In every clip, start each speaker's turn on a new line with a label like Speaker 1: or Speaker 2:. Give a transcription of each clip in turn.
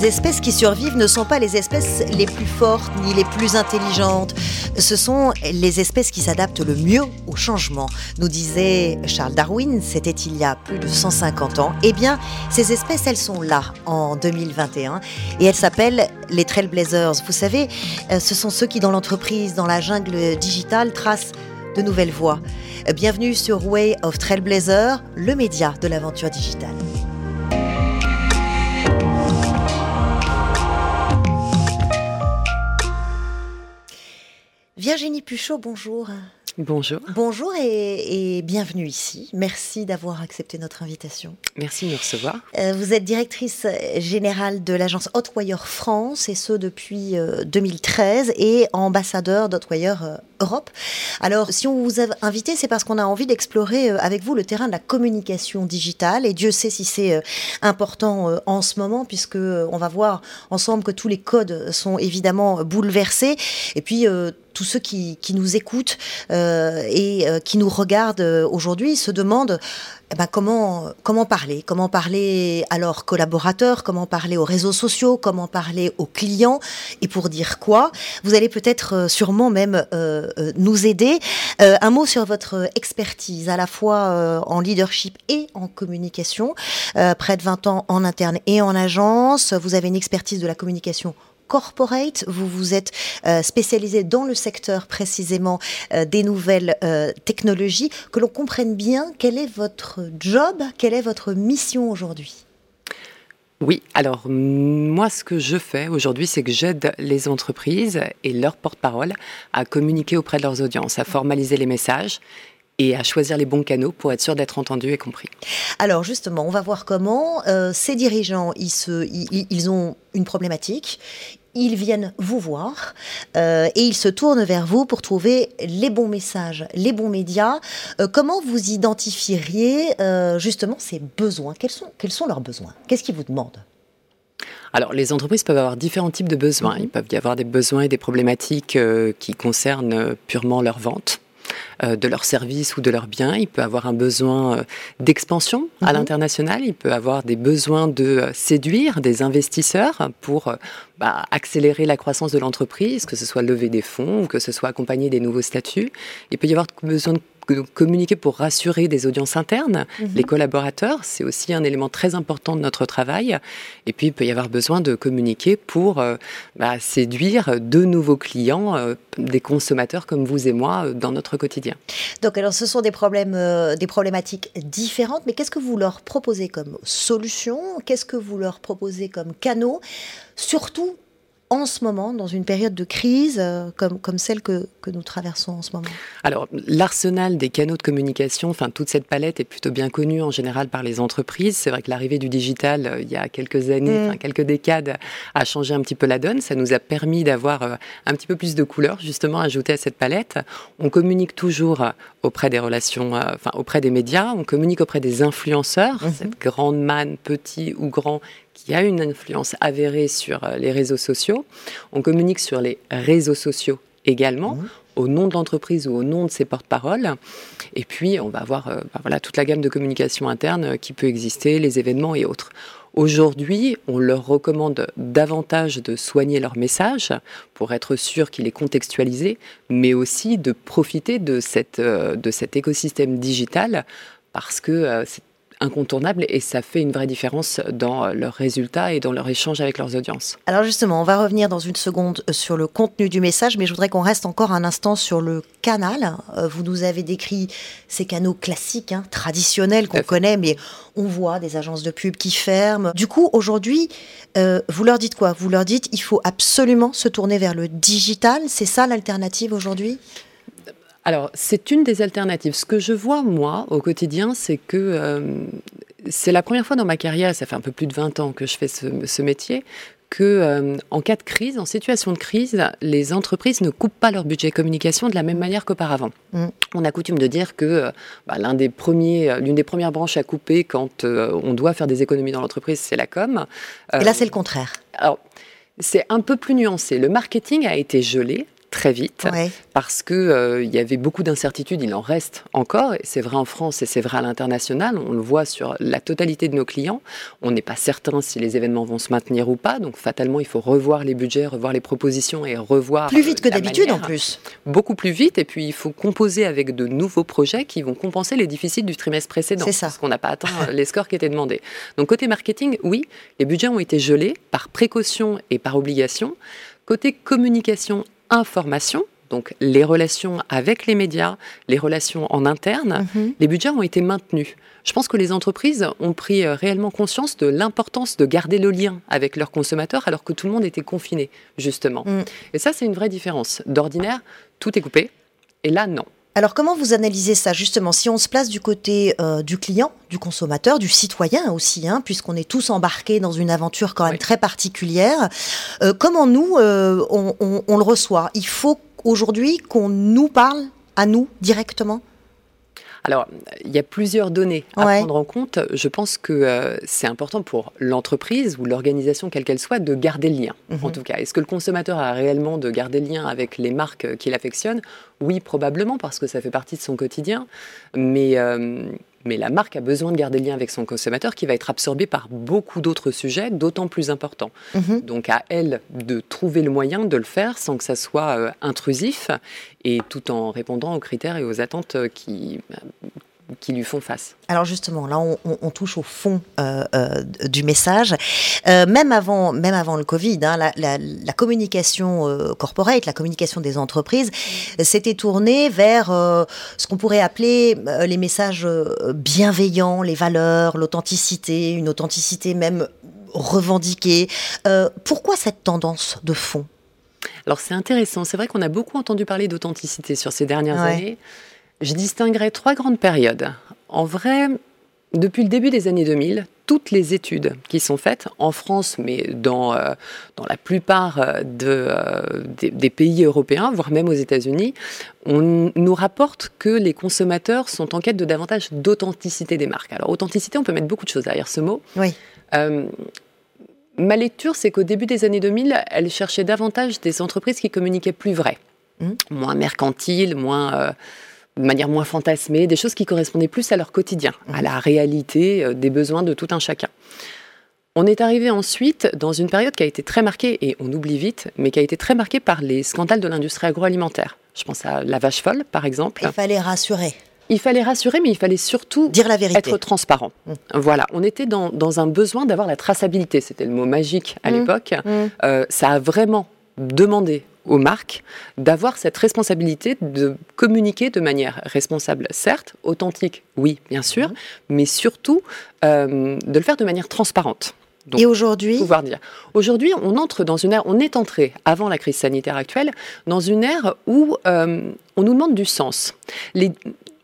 Speaker 1: Les espèces qui survivent ne sont pas les espèces les plus fortes ni les plus intelligentes. Ce sont les espèces qui s'adaptent le mieux au changement. Nous disait Charles Darwin, c'était il y a plus de 150 ans. Eh bien, ces espèces, elles sont là en 2021 et elles s'appellent les Trailblazers. Vous savez, euh, ce sont ceux qui, dans l'entreprise, dans la jungle digitale, tracent de nouvelles voies. Bienvenue sur Way of Trailblazer, le média de l'aventure digitale. Virginie Puchot, bonjour.
Speaker 2: Bonjour.
Speaker 1: Bonjour et, bienvenue ici. Merci d'avoir accepté notre invitation.
Speaker 2: Merci de nous recevoir.
Speaker 1: Euh, vous êtes directrice générale de l'agence Hotwire France et ce depuis 2013 euh, et ambassadeur d'Hotwire euh, Europe. Alors, si on vous a invité, c'est parce qu'on a envie d'explorer avec vous le terrain de la communication digitale et Dieu sait si c'est important en ce moment puisque on va voir ensemble que tous les codes sont évidemment bouleversés et puis tous ceux qui, nous écoutent euh, et euh, qui nous regardent euh, aujourd'hui se demandent eh ben, comment, comment parler? Comment parler à leurs collaborateurs? Comment parler aux réseaux sociaux? Comment parler aux clients? Et pour dire quoi? Vous allez peut-être sûrement même nous aider. un mot sur votre expertise, à la fois en leadership et en communication. près de 20 ans en interne et en agence. Vous avez une expertise de la communication corporate. Vous vous êtes euh, spécialisé dans le secteur précisément euh, des nouvelles euh, technologies. Que l'on comprenne bien quel est votre job, quelle est votre mission aujourd'hui?
Speaker 2: Oui, alors moi ce que je fais aujourd'hui, c'est que j'aide les entreprises et leurs porte-parole à communiquer auprès de leurs audiences, à formaliser les messages et à choisir les bons canaux pour être sûr d'être entendu et compris.
Speaker 1: Alors justement, on va voir comment ces dirigeants, ils, se, ils ont une problématique, ils viennent vous voir euh, et ils se tournent vers vous pour trouver les bons messages, les bons médias. Euh, comment vous identifieriez euh, justement ces besoins? Quels sont, quels sont leurs besoins? Qu'est-ce qu'ils vous demandent?
Speaker 2: Alors, les entreprises peuvent avoir différents types de besoins. Mhm. Il peut y avoir des besoins et des problématiques qui concernent purement leur vente. Euh, de leurs services ou de leurs biens. Il peut avoir un besoin euh, d'expansion à mhm. l'international. Il peut avoir des besoins de euh, séduire des investisseurs pour bah, accélérer la croissance de l'entreprise, que ce soit lever des fonds ou que ce soit accompagner des nouveaux statuts. Il peut y avoir besoin de communiquer pour rassurer des audiences internes, mhm. les collaborateurs, c'est aussi un élément très important de notre travail. Et puis, il peut y avoir besoin de communiquer pour euh, bah, séduire de nouveaux clients, euh, des consommateurs comme vous et moi, euh, dans notre quotidien.
Speaker 1: Donc, alors, ce sont des problèmes, des problématiques différentes, mais qu'est-ce que vous leur proposez comme solution? Qu'est-ce que vous leur proposez comme canaux? Surtout en ce moment, dans une période de crise euh, comme, comme celle que, que, nous traversons en ce moment
Speaker 2: Alors, l'arsenal des canaux de communication, enfin, toute cette palette est plutôt bien connue en général par les entreprises. C'est vrai que l'arrivée du digital, euh, il y a quelques années, mm. quelques décades, a changé un petit peu la donne. Ça nous a permis d'avoir euh, un petit peu plus de couleurs, justement, ajoutées à cette palette. On communique toujours auprès des relations, enfin, auprès des médias, on communique auprès des influenceurs, mm-hmm. cette grande manne, petit ou grand, qui a une influence avérée sur euh, les réseaux sociaux. On communique sur les réseaux sociaux également. Mmh. au nom de l'entreprise ou au nom de ses porte-paroles. Et puis, on va avoir euh, bah voilà, toute la gamme de communication interne euh, qui peut exister, les événements et autres. Aujourd'hui, on leur recommande davantage de soigner leur message pour être sûr qu'il est contextualisé, mais aussi de profiter de, cette, de cet écosystème digital parce que c'est incontournable et ça fait une vraie différence dans leurs résultats et dans leur échange avec leurs audiences.
Speaker 1: Alors justement, on va revenir dans une seconde sur le contenu du message, mais je voudrais qu'on reste encore un instant sur le canal. Euh, vous nous avez décrit ces canaux classiques, hein, traditionnels qu'on connaît, mais on voit des agences de pub qui ferment. Du coup, aujourd'hui, euh, vous leur dites quoi? Vous leur dites il faut absolument se tourner vers le digital. C'est ça l'alternative aujourd'hui?
Speaker 2: Alors, c'est une des alternatives. Ce que je vois, moi, au quotidien, c'est que euh, c'est la première fois dans ma carrière, ça fait un peu plus de 20 ans que je fais ce, métier, que euh, en cas de crise, en situation de crise, les entreprises ne coupent pas leur budget communication de la même manière qu'auparavant. Mm. On a coutume de dire que euh, bah, l'un des premiers, l'une des premières branches à couper quand on doit faire des économies dans l'entreprise, c'est la com.
Speaker 1: Et là, c'est le contraire.
Speaker 2: Alors, c'est un peu plus nuancé. Le marketing a été gelé très vite parce que euh, il y avait beaucoup d'incertitudes, il en reste encore, et c'est vrai en France et c'est vrai à l'international, on le voit sur la totalité de nos clients, on n'est pas certain si les événements vont se maintenir ou pas, donc fatalement il faut revoir les budgets, revoir les propositions et revoir...
Speaker 1: Plus vite que d'habitude en plus.
Speaker 2: Beaucoup plus vite, et puis il faut composer avec de nouveaux projets qui vont compenser les déficits du trimestre précédent,
Speaker 1: ça.
Speaker 2: parce qu'on n'a pas atteint les scores qui étaient demandés. Donc côté marketing, oui, les budgets ont été gelés par précaution et par obligation. Côté communication information, donc les relations avec les médias, les relations en interne, mhm. les budgets ont été maintenus. Je pense que les entreprises ont pris euh, réellement conscience de l'importance de garder le lien avec leurs consommateurs alors que tout le monde était confiné, justement. Mm. Et ça, c'est une vraie différence. D'ordinaire, tout est coupé. Et là, non.
Speaker 1: Alors comment vous analysez ça justement Si on se place du côté euh, du client, du consommateur, du citoyen aussi, hein, puisqu'on est tous embarqués dans une aventure quand même très particulière, euh, comment nous, euh, on, le reçoit? Il faut aujourd'hui qu'on nous parle à nous directement?
Speaker 2: Alors, il y a plusieurs données à prendre en compte. Je pense que euh, c'est important pour l'entreprise ou l'organisation, quelle qu'elle soit, de garder le lien. Mhm. En tout cas, est-ce que le consommateur a réellement de garder le lien avec les marques qu'il affectionne? Oui, probablement, parce que ça fait partie de son quotidien. Mais euh, mais la marque a besoin de garder le lien avec son consommateur qui va être absorbé par beaucoup d'autres sujets, d'autant plus importants. Mhm. Donc à elle de trouver le moyen de le faire sans que ça soit euh, intrusif et tout en répondant aux critères et aux attentes qui, qui lui font face.
Speaker 1: Alors justement, là, on, touche au fond euh, euh, du message. Euh, même, avant, même avant le Covid, hein, la, communication corporate, la communication des entreprises, s'était tournée vers ce qu'on pourrait appeler les messages bienveillants, les valeurs, l'authenticité, une authenticité même revendiquée. pourquoi cette tendance de fond?
Speaker 2: Alors c'est intéressant, c'est vrai qu'on a beaucoup entendu parler d'authenticité sur ces dernières années. Je distinguerai trois grandes périodes. En vrai, depuis le début des années 2000, toutes les études qui sont faites en France, mais dans, euh, dans la plupart euh, de, euh, des, pays européens, voire même aux États-Unis, on nous rapporte que les consommateurs sont en quête de davantage d'authenticité des marques. Alors, authenticité, on peut mettre beaucoup de choses derrière ce mot.
Speaker 1: Oui.
Speaker 2: ma lecture, c'est qu'au début des années 2000, elle cherchait davantage des entreprises qui communiquaient plus vrai, mmh. moins mercantile, moins de manière moins fantasmée, des choses qui correspondaient plus à leur quotidien, à la réalité euh, des besoins de tout un chacun. On est arrivé ensuite dans une période qui a été très marquée, et on oublie vite, mais qui a été très marquée par les scandales de l'industrie agroalimentaire. Je pense à la vache folle, par exemple.
Speaker 1: Il fallait rassurer.
Speaker 2: Il fallait rassurer, mais il fallait surtout
Speaker 1: dire la vérité,
Speaker 2: être transparent. Mm. Voilà, on était dans, un besoin d'avoir la traçabilité. C'était le mot magique à mm. l'époque. Euh, ça a vraiment demandé aux marques d'avoir cette responsabilité de communiquer de manière responsable, certes, authentique, oui, bien sûr, mhm. mais surtout euh, de le faire de manière transparente.
Speaker 1: Et aujourd'hui
Speaker 2: Pouvoir dire. Aujourd'hui, on entre dans une ère, on est entré, avant la crise sanitaire actuelle, dans une ère où euh, on nous demande du sens. Les,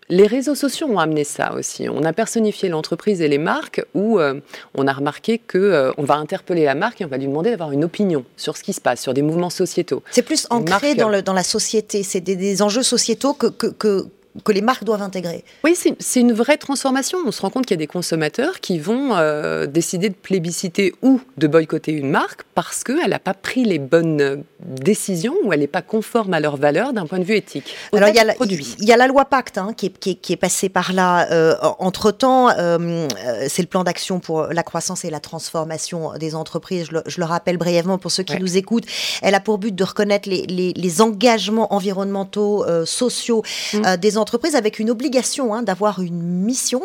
Speaker 2: les réseaux sociaux ont amené ça aussi. On a personnifié l'entreprise et les marques où euh, on a remarqué que euh, on va interpeller la marque et on va lui demander d'avoir une opinion sur ce qui se passe, sur des mouvements sociétaux.
Speaker 1: C'est plus ancré dans, le, dans, la société. C'est des, des, enjeux sociétaux que, que que les marques doivent intégrer.
Speaker 2: Oui, c'est une vraie transformation. On se rend compte qu'il y a des consommateurs qui vont euh, décider de plébisciter ou de boycotter une marque parce qu'elle n'a pas pris les bonnes décisions ou elle n'est pas conforme à leurs valeurs d'un point de vue éthique.
Speaker 1: Alors il y, a la, il y, a la loi Pacte hein, qui, est, qui, est, passée par là. Euh, entre-temps, euh, c'est le plan d'action pour la croissance et la transformation des entreprises. Je le, rappelle brièvement pour ceux qui nous écoutent. Elle a pour but de reconnaître les, les, engagements environnementaux, sociaux mmh. des entreprises entreprise avec une obligation hein, d'avoir une mission.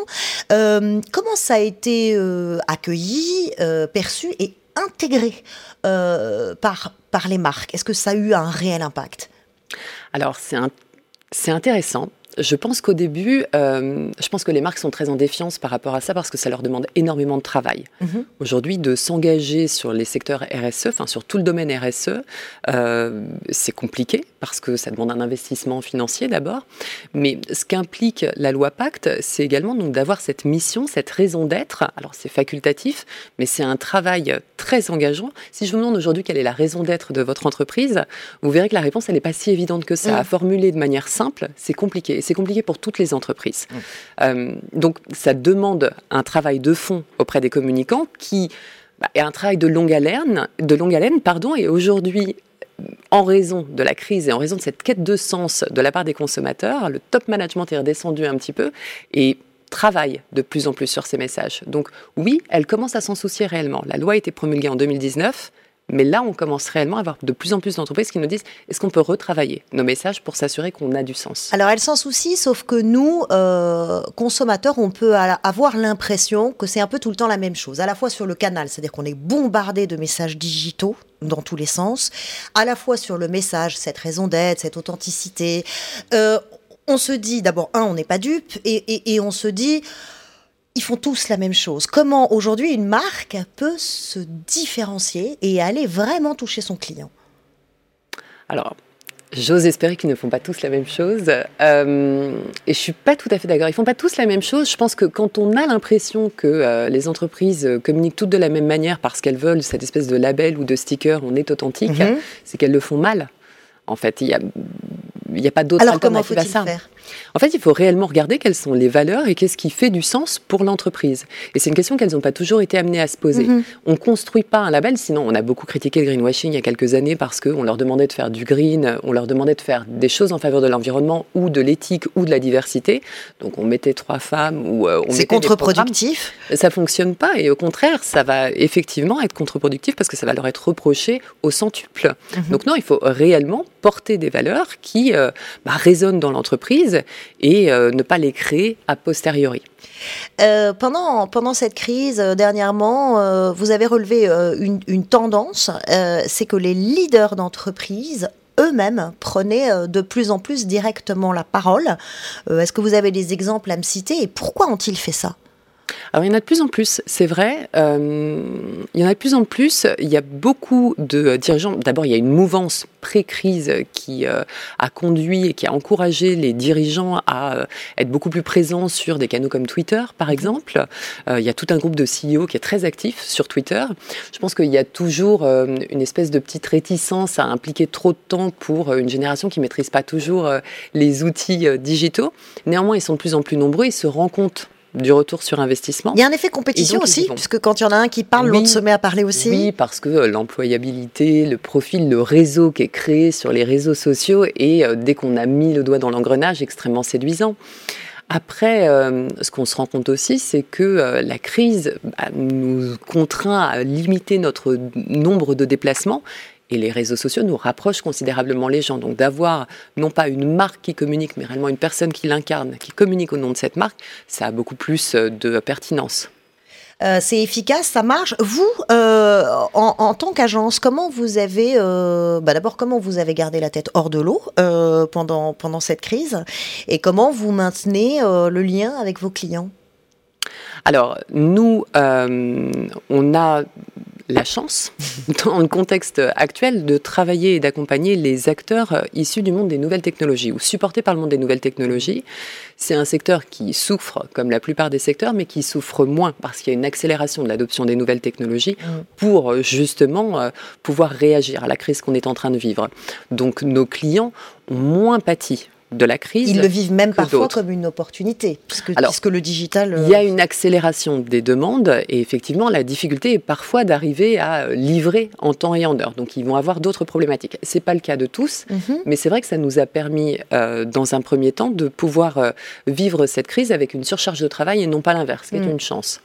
Speaker 1: Euh, comment ça a été euh, accueilli, euh, perçu et intégré par, par les marques? Est-ce que ça a eu un réel impact?
Speaker 2: Alors, c'est intéressant je pense qu'au début, euh, je pense que les marques sont très en défiance par rapport à ça parce que ça leur demande énormément de travail. Mhm. Aujourd'hui, de s'engager sur les secteurs RSE, enfin sur tout le domaine RSE, euh, c'est compliqué parce que ça demande un investissement financier d'abord. Mais ce qu'implique la loi Pacte, c'est également donc d'avoir cette mission, cette raison d'être. Alors c'est facultatif, mais c'est un travail très engageant. Si je vous demande aujourd'hui quelle est la raison d'être de votre entreprise, vous verrez que la réponse elle n'est pas si évidente que ça. Mm. À formuler de manière simple, c'est compliqué c'est compliqué pour toutes les entreprises. Mmh. Euh, donc ça demande un travail de fond auprès des communicants qui bah, est un travail de longue haleine, de longue haleine pardon, et aujourd'hui en raison de la crise et en raison de cette quête de sens de la part des consommateurs, le top management est redescendu un petit peu et travaille de plus en plus sur ces messages. Donc oui, elle commence à s'en soucier réellement. La loi a été promulguée en 2019. Mais là, on commence réellement à avoir de plus en plus d'entreprises qui nous disent est-ce qu'on peut retravailler nos messages pour s'assurer qu'on a du sens?
Speaker 1: Alors, elle s'en soucie, sauf que nous, euh, consommateurs, on peut avoir l'impression que c'est un peu tout le temps la même chose. À la fois sur le canal, c'est-à-dire qu'on est bombardé de messages digitaux dans tous les sens, à la fois sur le message, cette raison d'être, cette authenticité. Euh, on se dit, d'abord, un, on n'est pas dupe, et on se dit ils font tous la même chose. Comment aujourd'hui une marque peut se différencier et aller vraiment toucher son client?
Speaker 2: Alors, J'ose espérer qu'ils ne font pas tous la même chose. Euh, et je suis pas tout à fait d'accord. Ils font pas tous la même chose. Je pense que quand on a l'impression que euh, les entreprises communiquent toutes de la même manière parce qu'elles veulent cette espèce de label ou de sticker, on est authentique, mhm. c'est qu'elles le font mal. En fait, il y a a pas d'autre alternative à ça. Faire? En fait, il faut réellement regarder quelles sont les valeurs et qu'est-ce qui fait du sens pour l'entreprise. Et c'est une question qu'elles n'ont pas toujours été amenées à se poser. Mhm. On ne construit pas un label, sinon on a beaucoup critiqué le greenwashing il y a quelques années parce qu'on leur demandait de faire du green, on leur demandait de faire des choses en faveur de l'environnement ou de l'éthique ou de la diversité. Donc on mettait trois femmes ou euh, on
Speaker 1: C'est contre-productif?
Speaker 2: Ça fonctionne pas et au contraire, ça va effectivement être contre-productif parce que ça va leur être reproché au centuple. Mhm. Donc non, il faut réellement porter des valeurs qui euh, bah, résonnent dans l'entreprise et euh, ne pas les créer a posteriori.
Speaker 1: Euh, pendant, pendant cette crise, dernièrement, vous avez relevé une, une, tendance, c'est que les leaders d'entreprise eux-mêmes prenaient de plus en plus directement la parole. Est-ce que vous avez des exemples à me citer et pourquoi ont-ils fait ça?
Speaker 2: Alors il y en a de plus en plus, c'est vrai. Euh, il y en a de plus en plus. Il y a beaucoup de dirigeants. D'abord, il y a une mouvance pré-crise qui euh, a conduit et qui a encouragé les dirigeants à euh, être beaucoup plus présents sur des canaux comme Twitter, par exemple. il y a tout un groupe de CEO qui est très actif sur Twitter. Je pense qu'il y a toujours une espèce de petite réticence à impliquer trop de temps pour une génération qui maîtrise pas toujours les outils digitaux. Néanmoins, ils sont de plus en plus nombreux. Ils se rendent compte du retour sur investissement.
Speaker 1: Il y a un effet compétition aussi, puisque quand il y en a un qui parle, l'autre se met à parler aussi.
Speaker 2: Oui, parce que euh, l'employabilité, le profil, le réseau qui est créé sur les réseaux sociaux est, euh, dès qu'on a mis le doigt dans l'engrenage, extrêmement séduisant. Après, euh, ce qu'on se rend compte aussi, c'est que la crise bah, nous contraint à limiter notre nombre de déplacements et les réseaux sociaux nous rapprochent considérablement les gens. Donc d'avoir non pas une marque qui communique, mais réellement une personne qui l'incarne, qui communique au nom de cette marque, ça a beaucoup plus euh, de pertinence.
Speaker 1: Euh, c'est efficace, ça marche. Vous, euh, en, tant qu'agence, comment vous avez, bah d'abord, comment vous avez gardé la tête hors de l'eau pendant, pendant cette crise? Et comment vous maintenez le lien avec vos clients?
Speaker 2: Alors, nous, on a la chance, dans le contexte actuel, de travailler et d'accompagner les acteurs euh, issus du monde des nouvelles technologies ou supportés par le monde des nouvelles technologies. C'est un secteur qui souffre, comme la plupart des secteurs, mais qui souffre moins parce qu'il y a une accélération de l'adoption des nouvelles technologies mmh. pour euh, justement euh, pouvoir réagir à la crise qu'on est en train de vivre. Donc nos clients ont moins pâti de la crise.
Speaker 1: Ils le vivent même parfois comme une opportunité, puisque, puisque le digital.
Speaker 2: Il y a euh, une accélération des demandes et effectivement, la difficulté est parfois d'arriver à euh, livrer en temps et en heure. Donc, ils vont avoir d'autres problématiques. C'est pas le cas de tous, mhm. mais c'est vrai que ça nous a permis, euh, dans un premier temps, de pouvoir vivre cette crise avec une surcharge de travail et non pas l'inverse, ce qui est mhm. une chance.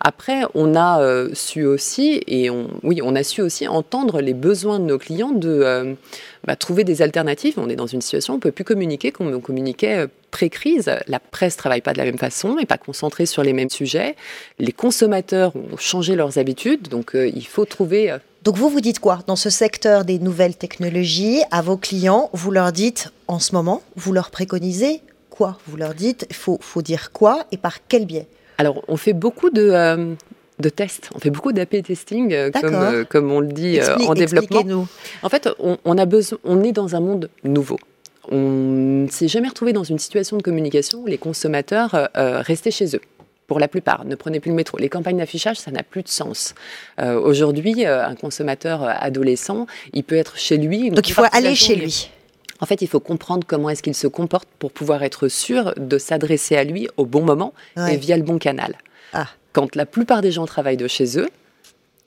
Speaker 2: Après, on a su aussi, et on, oui, on a su aussi entendre les besoins de nos clients de bah, trouver des alternatives. On est dans une situation où on ne peut plus communiquer comme on communiquait euh, pré-crise. La presse travaille pas de la même façon, n'est pas concentrée sur les mêmes sujets. Les consommateurs ont changé leurs habitudes, donc euh, il faut trouver... Euh,
Speaker 1: donc vous vous dites quoi Dans ce secteur des nouvelles technologies, à vos clients, vous leur dites en ce moment, vous leur préconisez quoi? Vous leur dites, il faut, faut dire quoi et par quel biais?
Speaker 2: Alors, on fait beaucoup de, de tests. On fait beaucoup d'AP testing, euh, comme, euh, comme, on le dit euh, en développement. En fait, on, a besoin, on est dans un monde nouveau. On ne s'est jamais retrouvé dans une situation de communication où les consommateurs restaient chez eux pour la plupart. Ne prenez plus le métro. Les campagnes d'affichage, ça n'a plus de sens. Aujourd'hui, un consommateur adolescent, il peut être chez lui.
Speaker 1: Donc il faut aller chez lui.
Speaker 2: En fait, il faut comprendre comment est-ce qu'il se comporte pour pouvoir être sûr de s'adresser à lui au bon moment et via le bon canal. Quand la plupart des gens travaillent de chez eux,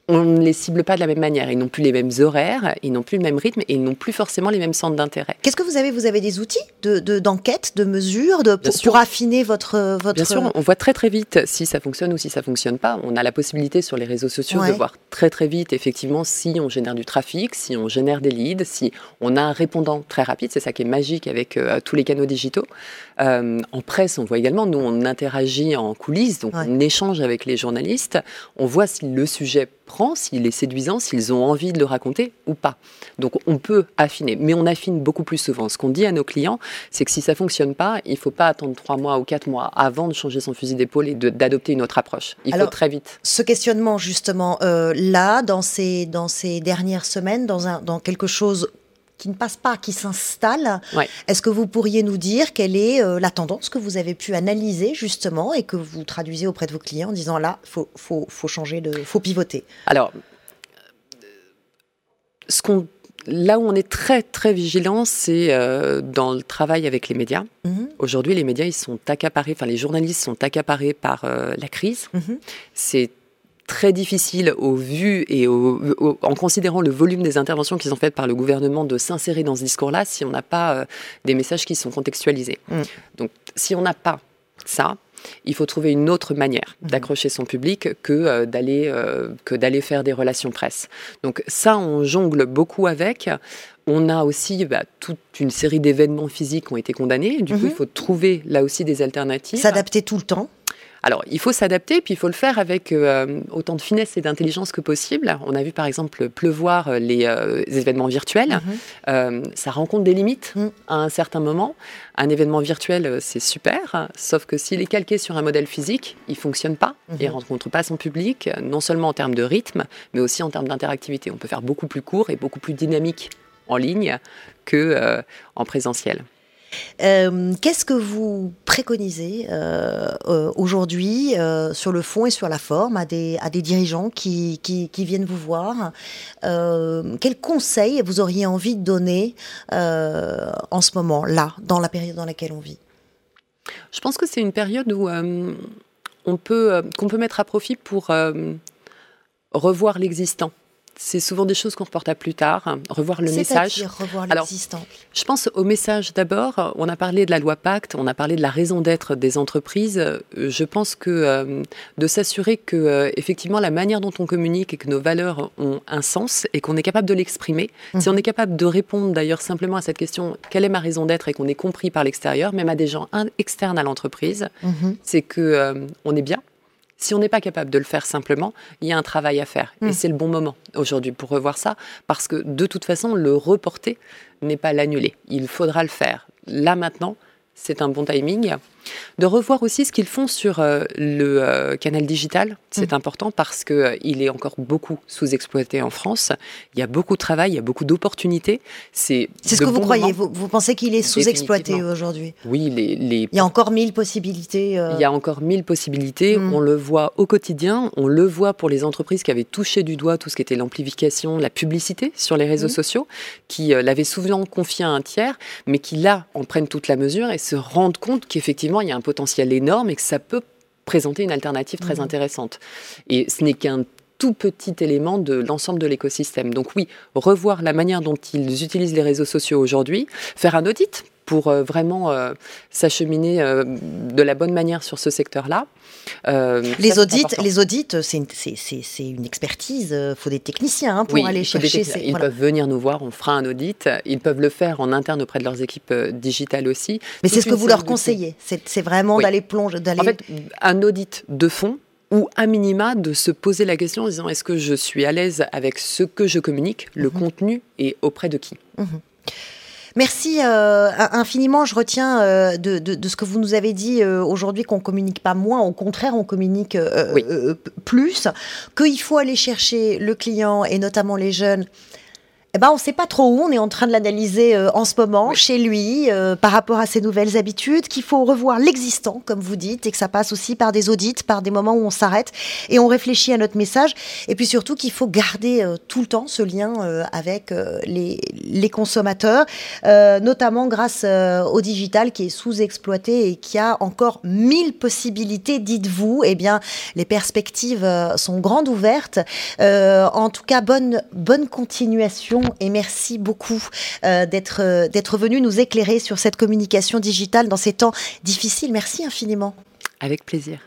Speaker 2: on ne les cible pas de la même manière. Ils n'ont plus les mêmes horaires, ils n'ont plus le même rythme et ils n'ont plus forcément les mêmes centres d'intérêt.
Speaker 1: Qu'est-ce que vous avez? Vous avez des outils d'enquête, de, de mesure, de, pour, affiner votre, votre...
Speaker 2: Bien sûr, on voit très très vite si ça fonctionne ou si ça fonctionne pas. On a la possibilité sur les réseaux sociaux de voir très très vite effectivement si on génère du trafic, si on génère des leads, si on a un répondant très rapide. C'est ça qui est magique avec euh, tous les canaux digitaux. Euh, en presse, on voit également, nous on interagit en coulisses, donc on échange avec les journalistes. On voit si le sujet prend, s'il est séduisant, s'ils ont envie de le raconter ou pas. Donc on peut affiner, mais on affine beaucoup plus souvent. Ce qu'on dit à nos clients, c'est que si ça fonctionne pas, il faut pas attendre trois mois ou quatre mois avant de changer son fusil d'épaule et d'adopter une autre approche. Il faut très vite.
Speaker 1: Ce questionnement justement euh, là, dans ces dans ces dernières semaines, dans un dans quelque chose qui ne passe pas, qui s'installe. Est-ce que vous pourriez nous dire quelle est euh, la tendance que vous avez pu analyser justement et que vous traduisez auprès de vos clients en disant là, faut, faut, faut changer de, faut pivoter?
Speaker 2: Alors, ce qu'on là où on est très très vigilant, c'est euh, dans le travail avec les médias. Mhm. Aujourd'hui, les médias, ils sont accaparés, enfin les journalistes sont accaparés par euh, la crise. Mhm. C'est très difficile au vu et en considérant le volume des interventions qui sont faites par le gouvernement de s'insérer dans ce discours-là si on n'a pas euh, des messages qui sont contextualisés. Mm. Donc si on n'a pas ça, il faut trouver une autre manière mm. d'accrocher son public que euh, d'aller euh, que d'aller faire des relations presse. Donc ça, on jongle beaucoup avec. On a aussi bah, toute une série d'événements physiques qui ont été condamnés. Du coup, il mm-hmm. faut trouver là aussi des alternatives.
Speaker 1: S'adapter tout le temps.
Speaker 2: Alors, il faut s'adapter, puis il faut le faire avec euh, autant de finesse et d'intelligence que possible. On a vu par exemple pleuvoir euh, les, euh, événements virtuels. Mhm. ça rencontre des limites mhm. à un certain moment. Un événement virtuel, c'est super, sauf que s'il est calqué sur un modèle physique, il fonctionne pas. Il ne mhm. rencontre pas son public, non seulement en termes de rythme, mais aussi en termes d'interactivité. On peut faire beaucoup plus court et beaucoup plus dynamique en ligne que en présentiel.
Speaker 1: Euh, qu'est-ce que vous préconisez euh, euh, aujourd'hui sur le fond et sur la forme à des, à des dirigeants qui, qui, viennent vous voir Quels conseils vous auriez envie de donner en ce moment, là, dans la période dans laquelle on vit?
Speaker 2: Je pense que c'est une période où on peut, qu'on peut mettre à profit pour revoir l'existant c'est souvent des choses qu'on reporte à plus tard, revoir le message.
Speaker 1: revoir l'existant.
Speaker 2: Je pense au message d'abord. On a parlé de la loi Pacte, on a parlé de la raison d'être des entreprises. Je pense que euh, de s'assurer que euh, effectivement la manière dont on communique et que nos valeurs ont un sens et qu'on est capable de l'exprimer. Si mhm. on est capable de répondre d'ailleurs simplement à cette question quelle est ma raison d'être et qu'on est compris par l'extérieur, même à des gens externes à l'entreprise, mhm. c'est que euh, on est bien si on n'est pas capable de le faire simplement, il y a un travail à faire. Et hmm. c'est le bon moment aujourd'hui pour revoir ça, parce que de toute façon, le reporter n'est pas l'annuler. Il faudra le faire là maintenant c'est un bon timing. De revoir aussi ce qu'ils font sur euh, le euh, canal digital, c'est mm. important parce qu'il euh, il est encore beaucoup sous-exploité en France. Il y a beaucoup de travail, il y a beaucoup d'opportunités.
Speaker 1: C'est ce que vous croyez vous, pensez qu'il est sous-exploité aujourd'hui?
Speaker 2: Oui, les,
Speaker 1: il y a encore mille possibilités.
Speaker 2: Il y a encore mille possibilités. Mm. On le voit au quotidien. On le voit pour les entreprises qui avaient touché du doigt tout ce qui était l'amplification, la publicité sur les réseaux mm. sociaux, qui l'avaient souvent confié à un tiers, mais qui là en prennent toute la mesure et se rendent compte qu'effectivement, il y a un potentiel énorme et que ça peut présenter une alternative très mmh. intéressante. Et ce n'est qu'un tout petit élément de l'ensemble de l'écosystème. Donc oui, revoir la manière dont ils utilisent les réseaux sociaux aujourd'hui, faire un audit pour euh, vraiment euh, s'acheminer euh, de la bonne manière sur ce secteur-là.
Speaker 1: Les, audits, les audits, c'est une, une, expertise. Il faut des techniciens hein, pour aller chercher. Ces,
Speaker 2: ils peuvent venir nous voir, on fera un audit. Ils peuvent le faire en interne auprès de leurs équipes digitales aussi.
Speaker 1: Mais c'est ce que vous leur conseillez. C'est vraiment d'aller plonger.
Speaker 2: En fait, un audit de fond ou à minima de se poser la question en disant est-ce que je suis à l'aise avec ce que je communique, le mhm. contenu et auprès de qui? Mhm.
Speaker 1: Merci euh, infiniment. Je retiens euh, de, ce que vous nous avez dit euh, aujourd'hui qu'on communique pas moins, au contraire, on communique plus, qu'il faut aller chercher le client et notamment les jeunes eh ben, on ne sait pas trop où. On est en train de l'analyser euh, en ce moment chez lui euh, par rapport à ses nouvelles habitudes, qu'il faut revoir l'existant, comme vous dites, et que ça passe aussi par des audits, par des moments où on s'arrête et on réfléchit à notre message. Et puis surtout qu'il faut garder euh, tout le temps ce lien avec les, les, consommateurs, notamment grâce au digital qui est sous-exploité et qui a encore mille possibilités, dites-vous. Eh bien, les perspectives sont grandes ouvertes. en tout cas, bonne, bonne continuation et merci beaucoup euh, d'être euh, d'être venu nous éclairer sur cette communication digitale dans ces temps difficiles. Merci infiniment.
Speaker 2: Avec plaisir.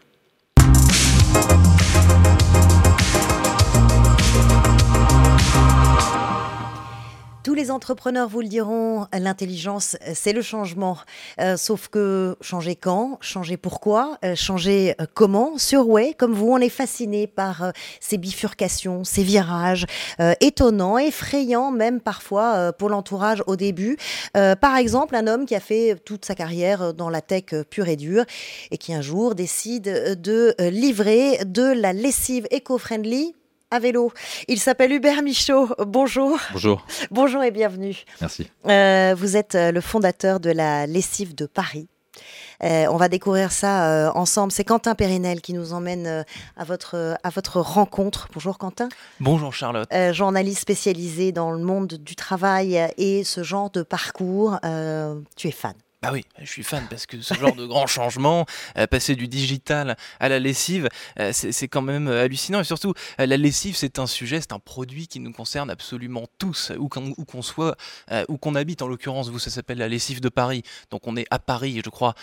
Speaker 1: Tous les entrepreneurs vous le diront, l'intelligence, c'est le changement. Euh, sauf que changer quand, changer pourquoi, euh, changer euh, comment. Sur Way, comme vous, on est fasciné par ces bifurcations, ces virages étonnants, effrayants même parfois pour l'entourage au début. par exemple, un homme qui a fait toute sa carrière dans la tech pure et dure et qui un jour décide de livrer de la lessive éco-friendly à vélo. Il s'appelle Hubert Michaud. Bonjour.
Speaker 3: Bonjour.
Speaker 1: Bonjour et bienvenue.
Speaker 3: Merci.
Speaker 1: Euh, vous êtes euh, le fondateur de la lessive de Paris. Euh, on va découvrir ça ensemble. C'est Quentin Périnel qui nous emmène à, votre, à votre rencontre. Bonjour Quentin.
Speaker 4: Bonjour Charlotte.
Speaker 1: journaliste spécialisé dans le monde du travail et ce genre de parcours. tu es fan.
Speaker 4: Bah oui, je suis fan parce que ce genre de grand changement, euh, passer du digital à la lessive, euh, c'est quand même euh, hallucinant. Et surtout, la lessive, c'est un sujet, c'est un produit qui nous concerne absolument tous, où qu'on soit, où qu'on habite. En l'occurrence, vous, ça s'appelle la lessive de Paris. Donc on est à Paris, je crois,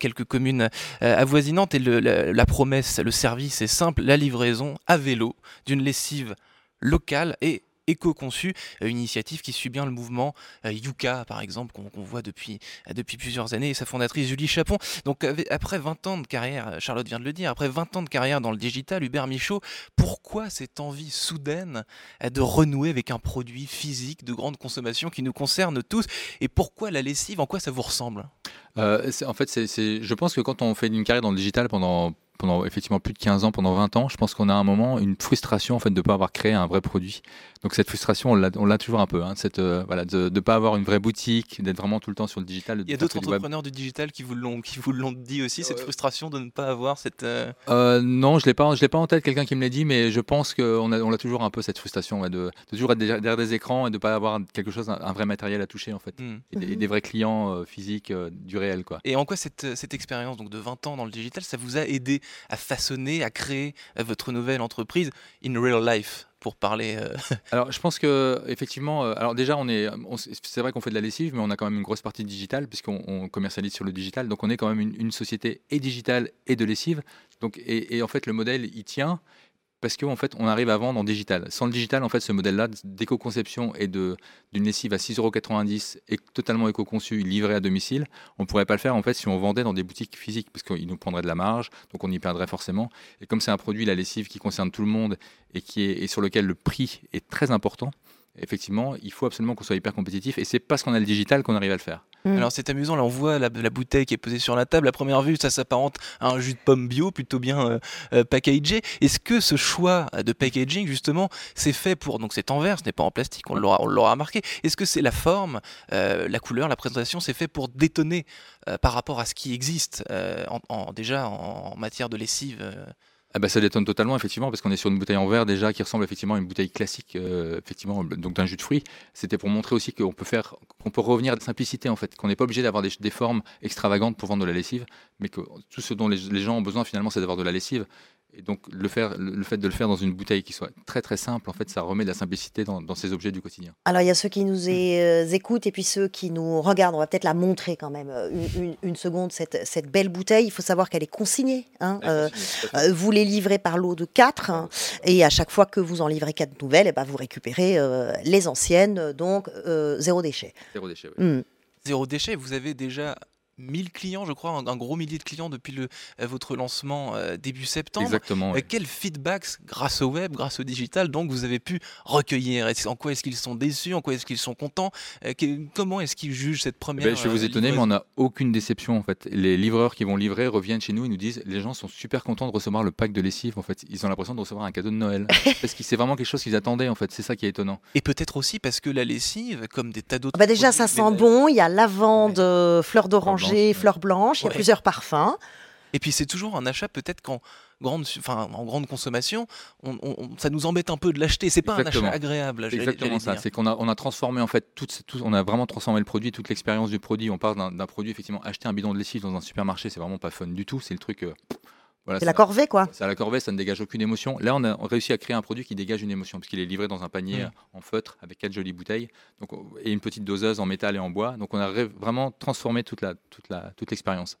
Speaker 4: quelques communes avoisinantes. Et la promesse, le service est simple, la livraison à vélo d'une lessive locale et éco-conçu, euh, une initiative qui suit bien le mouvement euh, Yuka, par exemple, qu'on voit depuis, euh, depuis plusieurs années, et sa fondatrice Julie Chapon. Donc après 20 ans de carrière, Charlotte vient de le dire, après 20 ans de carrière dans le digital, Hubert Michaud, pourquoi cette envie soudaine de renouer avec un produit physique de grande consommation qui nous concerne tous Et pourquoi la lessive En quoi ça vous ressemble?
Speaker 3: En fait, je pense que quand on fait une carrière dans le digital pendant pendant effectivement plus de 15 ans, pendant 20 ans, je pense qu'on a un moment une frustration en fait de ne pas avoir créé un vrai produit. Donc cette frustration, on l'a toujours un peu, hein, cette, euh, voilà, de ne pas avoir une vraie boutique, d'être vraiment tout le temps sur le digital.
Speaker 4: Il y a d'autres entrepreneurs du digital qui vous l'ont dit aussi, cette frustration de ne pas avoir cette.
Speaker 3: Euh, euh, non, je l'ai pas, je l'ai pas en tête quelqu'un qui me l'a dit, mais je pense qu'on a, on a toujours un peu cette frustration de, de, toujours être derrière des écrans et de ne pas avoir quelque chose, un, vrai matériel à toucher en fait, hmm. et, des, vrais clients physiques du réel quoi.
Speaker 4: Et en quoi cette, cette expérience donc de 20 ans dans le digital, ça vous a aidé à façonner, à créer votre nouvelle entreprise in real life? Parler euh,
Speaker 3: Alors, je pense que effectivement, euh, alors déjà, on est, c'est vrai qu'on fait de la lessive, mais on a quand même une grosse partie digitale puisqu'on commercialise sur le digital. Donc, on est quand même une, société et digitale et de lessive. Donc, et, et, en fait, le modèle, il tient parce qu'en fait, on arrive à vendre en digital. Sans le digital, en fait, ce modèle-là d'éco-conception et d'une lessive à 6,90€ et totalement éco-conçu, livré à domicile, on ne pourrait pas le faire en fait si on vendait dans des boutiques physiques, parce qu'il nous prendrait de la marge, donc on y perdrait forcément. Et comme c'est un produit, la lessive, qui concerne tout le monde et, qui est, et sur lequel le prix est très important, effectivement, il faut absolument qu'on soit hyper compétitif. Et c'est parce qu'on a le digital qu'on arrive à le faire.
Speaker 4: Mm. Alors c'est amusant, là on voit la, bouteille qui est posée sur la table. À première vue, ça s'apparente à un jus de pomme bio, plutôt bien euh, euh, packagé. Est-ce que ce choix de packaging, justement, c'est fait pour. Donc c'est en verre, ce n'est pas en plastique, on l'aura, remarqué. Est-ce que c'est la forme, euh, la couleur, la présentation, c'est fait pour détonner par rapport à ce qui existe déjà en matière de lessive
Speaker 3: ah bah, ça détonne totalement, effectivement, parce qu'on est sur une bouteille en verre déjà qui ressemble effectivement à une bouteille classique, euh, effectivement, donc d'un jus de fruits. C'était pour montrer aussi qu'on peut faire, revenir à la simplicité en fait, qu'on n'est pas obligé d'avoir des, formes extravagantes pour vendre de la lessive, mais que tout ce dont les gens ont besoin finalement, c'est d'avoir de la lessive. Et donc le, faire, le fait de le faire dans une bouteille qui soit très très simple, en fait, ça remet de la simplicité dans, ces objets du quotidien.
Speaker 1: Alors il y a ceux qui nous euh, écoutent et puis ceux qui nous regardent. On va peut-être la montrer quand même euh, une, seconde, cette, cette, belle bouteille. Il faut savoir qu'elle est consignée. Hein. Euh, vous les livrez par lot de 4 hein. et à chaque fois que vous en livrez 4 nouvelles, et eh ben, vous récupérez les anciennes, donc zéro déchet.
Speaker 3: Zéro déchet, oui.
Speaker 4: Hmm. Zéro déchet, vous avez déjà 1000 clients, je crois, un, gros millier de clients depuis le, euh, votre lancement euh, début septembre.
Speaker 3: Exactement.
Speaker 4: Euh, quel feedback, grâce au web, grâce au digital, donc vous avez pu recueillir? En quoi est-ce qu'ils sont déçus? En quoi est-ce qu'ils sont contents? Comment est-ce qu'ils jugent cette première
Speaker 3: eh ben, Je vais vous étonner, mais on n'a aucune déception en fait. Les livreurs qui vont livrer reviennent chez nous et nous disent les gens sont super contents de recevoir le pack de lessive. En fait, ils ont l'impression de recevoir un cadeau de Noël parce que c'est vraiment quelque chose qu'ils attendaient. En fait, c'est ça qui est étonnant.
Speaker 4: Et peut-être aussi parce que la lessive, comme des tas d'autres.
Speaker 1: bah déjà, ça sent bon. Il y a lavande, fleur d'oranger, fleur blanche il y a plusieurs parfums.
Speaker 4: Et puis c'est toujours un achat peut-être qu'en grande, enfin, en grande consommation, on, ça nous embête un peu de l'acheter. C'est pas un achat agréable.
Speaker 3: Exactement ça. C'est qu'on a, on a transformé en fait tout, on a vraiment transformé le produit, toute l'expérience du produit. On parle d'un produit effectivement acheter un bidon de lessive dans un supermarché, c'est vraiment pas fun du tout. C'est le truc. Euh,
Speaker 1: c'est la corvée, quoi.
Speaker 3: C'est la corvée, ça ne dégage aucune émotion. Là, on a réussi à créer un produit qui dégage une émotion, puisqu'il est livré dans un panier en feutre avec quatre jolies bouteilles donc, et une petite doseuse en métal et en bois. Donc, on a vraiment transformé toute la, toute la, toute l'expérience.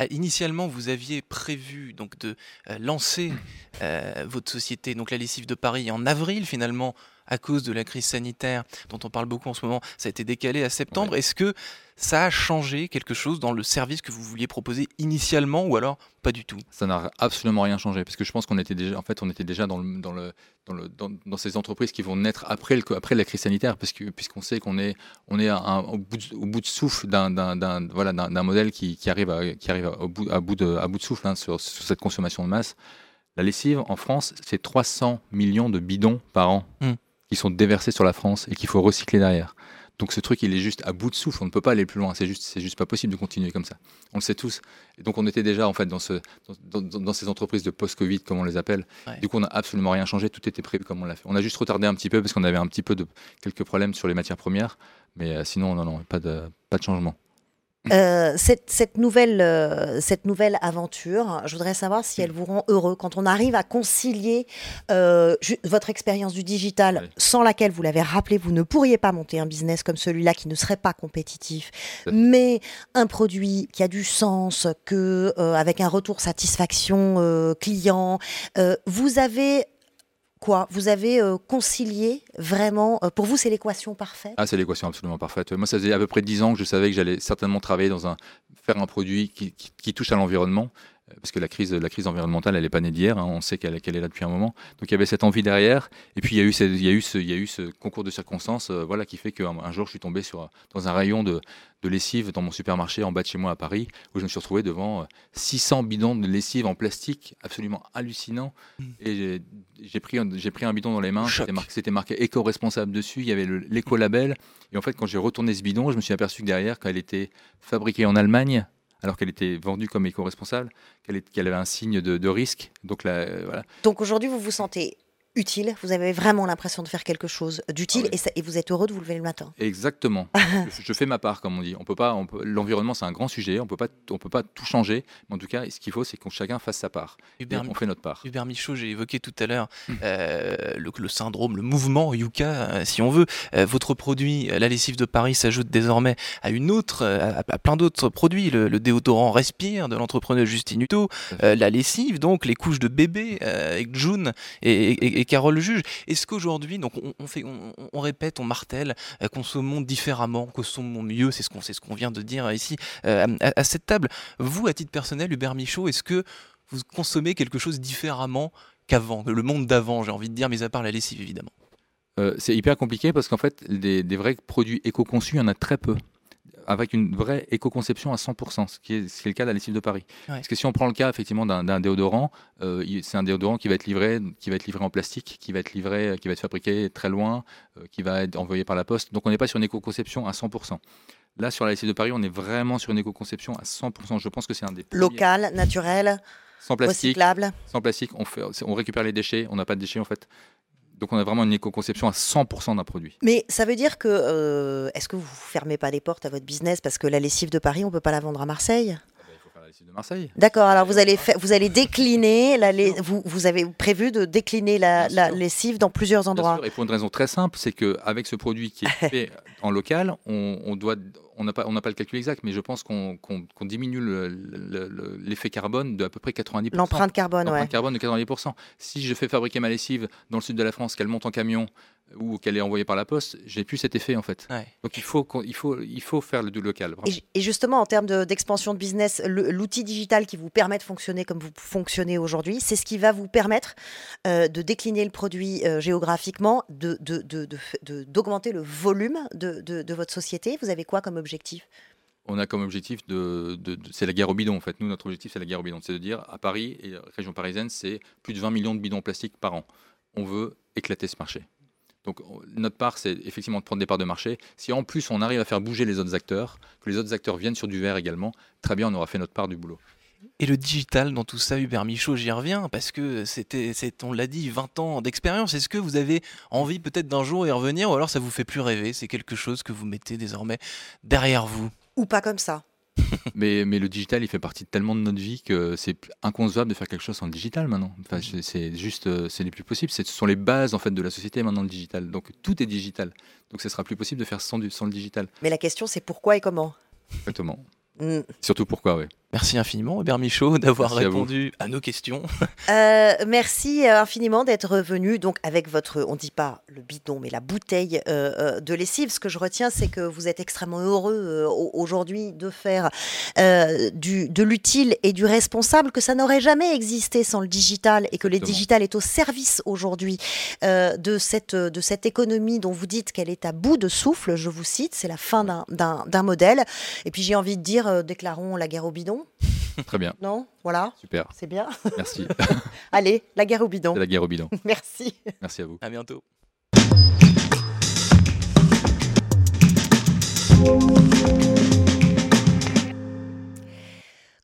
Speaker 4: Euh, initialement, vous aviez prévu donc de euh, lancer euh, votre société, donc la lessive de Paris, en avril finalement à cause de la crise sanitaire dont on parle beaucoup en ce moment, ça a été décalé à septembre. Est-ce que ça a changé quelque chose dans le service que vous vouliez proposer initialement ou alors pas du tout?
Speaker 3: Ça n'a absolument rien changé parce que je pense qu'on était déjà, en fait, on était déjà dans, le, dans, le, dans, le, dans, ces entreprises qui vont naître après, le, après la crise sanitaire parce que, puisqu'on sait qu'on est, on est au, bout de, au, bout de, souffle d'un voilà, modèle qui, qui, arrive, à, qui arrive au bout, à, bout de, à bout de souffle hein, sur, cette consommation de masse. La lessive en France, c'est 300 millions de bidons par an. Mmh qui sont déversés sur la France et qu'il faut recycler derrière. Donc ce truc, il est juste à bout de souffle. On ne peut pas aller plus loin. C'est juste, c'est juste pas possible de continuer comme ça. On le sait tous. Et donc on était déjà en fait dans, ce, dans, ces entreprises de post-Covid, comme on les appelle. Du coup, on n'a absolument rien changé. Tout était prévu comme on l'a fait. On a juste retardé un petit peu parce qu'on avait un petit peu de quelques problèmes sur les matières premières. Mais euh, sinon, non, non, pas de, pas de changement.
Speaker 1: Euh, cette, nouvelle, euh, cette nouvelle aventure, je voudrais savoir si elle vous rend heureux. Quand on arrive à concilier euh, votre expérience du digital, sans laquelle, vous l'avez rappelé, vous ne pourriez pas monter un business comme celui-là qui ne serait pas compétitif, mais un produit qui a du sens, que avec un retour satisfaction client, vous avez Vous avez euh, concilié vraiment euh, Pour vous, c'est l'équation parfaite?
Speaker 3: Ah, c'est l'équation absolument parfaite. Moi, ça faisait à peu près dix ans que je savais que j'allais certainement travailler dans un faire un produit qui touche à l'environnement parce que la crise, la crise environnementale, elle n'est pas née d'hier, hein, on sait qu'elle est là depuis un moment. Donc il y avait cette envie derrière, et puis il y a eu, il y a eu, ce, il y a eu ce concours de circonstances euh, voilà, qui fait qu'un jour je suis tombé sur, dans un rayon de, de, lessive dans mon supermarché en bas de chez moi à Paris, où je me suis retrouvé devant 600 euh, bidons de lessive en plastique, absolument hallucinant. Mmh. Et j'ai pris, un, pris un bidon dans les mains, c'était marqué, marqué éco-responsable dessus, il y avait l'éco-label, et en fait quand j'ai retourné ce bidon, je me suis aperçu que derrière, quand elle était fabriquée en Allemagne, alors qu'elle était vendue comme éco-responsable, qu'elle avait un signe de, risque. Donc, là, voilà.
Speaker 1: Donc aujourd'hui, vous vous sentez utile, vous avez vraiment l'impression de faire quelque chose d'utile ah et, vous êtes heureux de vous lever le matin.
Speaker 3: Exactement. je, fais ma part, comme on dit. On peut pas, l'environnement c'est un grand sujet, on peut pas, on peut pas tout changer. Mais en tout cas, ce qu'il faut, c'est qu'on chacun fasse sa part. Hubert, on fait notre part.
Speaker 4: Hubert Michaud, j'ai évoqué tout à l'heure hum. euh, le, syndrome, le mouvement Yuka, euh, si on veut. Euh, votre produit, la lessive de Paris, s'ajoute désormais à une autre, à, plein d'autres produits. Le, déodorant Respire de l'entrepreneur Justine Hutto, la lessive, donc les couches de bébé avec June et et Carole juge. Est-ce qu'aujourd'hui, donc on, fait, on, répète, on martèle, euh, consommons différemment, consommons mieux, c'est ce qu'on ce vient de dire ici euh, à, cette table. Vous, à titre personnel, Hubert Michaud, est-ce que vous consommez quelque chose différemment qu'avant, le monde d'avant, j'ai envie de dire, mis à part la lessive évidemment?
Speaker 3: Euh, c'est hyper compliqué parce qu'en fait, des, des, vrais produits éco-conçus, il y en a très peu avec une vraie éco-conception à 100%, ce qui, est, le cas de la lessive de Paris. Parce que si on prend le cas effectivement d'un déodorant, euh, c'est un déodorant qui va être livré, qui va être livré en plastique, qui va être livré, qui va être fabriqué très loin, euh, qui va être envoyé par la poste. Donc on n'est pas sur une éco-conception à 100%. Là, sur la lessive de Paris, on est vraiment sur une éco-conception à 100%. Je pense que c'est un des
Speaker 1: local, naturel, sans plastique, recyclable.
Speaker 3: Sans plastique, on, fait, on récupère les déchets. On n'a pas de déchets en fait. Donc on a vraiment une éco-conception à 100% d'un produit.
Speaker 1: Mais ça veut dire que, euh, est-ce que vous ne fermez pas les portes à votre business parce que la lessive de Paris, on ne peut pas la vendre à Marseille?
Speaker 3: De Marseille.
Speaker 1: D'accord, alors vous allez, vous allez décliner, la, vous, vous avez prévu de décliner la, lessive dans plusieurs endroits.
Speaker 3: et pour une raison très simple, c'est qu'avec ce produit qui est fait en local, on, doit, on n'a pas, on pas le calcul exact, mais je pense qu'on diminue l'effet carbone de à peu près 90%.
Speaker 1: L'empreinte carbone,
Speaker 3: L'empreinte carbone de 90%. Si je fais fabriquer ma lessive dans le sud de la France, qu'elle monte en camion, ou qu'elle est envoyée par la poste, j'ai plus cet effet en fait. Donc il faut, il faut, il faut faire le du local.
Speaker 1: Et, justement, en termes d'expansion de, business, l'outil digital qui vous permet de fonctionner comme vous fonctionnez aujourd'hui, c'est ce qui va vous permettre euh, de décliner le produit euh, géographiquement, d'augmenter de, de, le volume de, votre société. Vous avez quoi comme objectif?
Speaker 3: On a comme objectif de, c'est la guerre au bidon en fait. Nous, notre objectif, c'est la guerre au bidon. C'est de dire à Paris et région parisienne, c'est plus de 20 millions de bidons plastiques par an. On veut éclater ce marché. Donc notre part, c'est effectivement de prendre des parts de marché. Si en plus on arrive à faire bouger les autres acteurs, que les autres acteurs viennent sur du verre également, très bien, on aura fait notre part du boulot.
Speaker 4: Et le digital dans tout ça, Hubert Michaud, j'y reviens, parce que c'était, on l'a dit, 20 ans d'expérience. Est-ce que vous avez envie peut-être d'un jour y revenir, ou alors ça vous fait plus rêver? C'est quelque chose que vous mettez désormais derrière vous
Speaker 1: Ou pas comme ça
Speaker 3: mais, mais le digital, il fait partie tellement de notre vie que c'est inconcevable de faire quelque chose sans le digital maintenant. Enfin, c'est juste, euh, c'est les plus possible. Ce sont les bases en fait de la société maintenant le digital. Donc tout est digital. Donc ce sera plus possible de faire sans, du, sans le digital.
Speaker 1: Mais la question, c'est pourquoi et comment?
Speaker 3: Exactement. Mm. Surtout pourquoi, oui.
Speaker 4: Merci infiniment, Hubert Michaud, d'avoir répondu à, nos questions.
Speaker 1: Euh, merci euh, infiniment d'être revenu donc avec votre, on dit pas le bidon, mais la bouteille euh, de lessive. Ce que je retiens, c'est que vous êtes extrêmement heureux aujourd'hui de faire du, de l'utile et du responsable, que ça n'aurait jamais existé sans le digital et que le digital est au service aujourd'hui de, cette, de cette économie dont vous dites qu'elle est à bout de souffle. Je vous cite, c'est la fin d'un modèle. Et puis j'ai envie de dire, déclarons la guerre au bidon.
Speaker 3: Très bien.
Speaker 1: Non Voilà.
Speaker 3: Super.
Speaker 1: C'est bien.
Speaker 3: Merci.
Speaker 1: Allez, la guerre au bidon.
Speaker 3: La guerre au bidon.
Speaker 1: Merci.
Speaker 3: Merci à vous.
Speaker 4: À bientôt.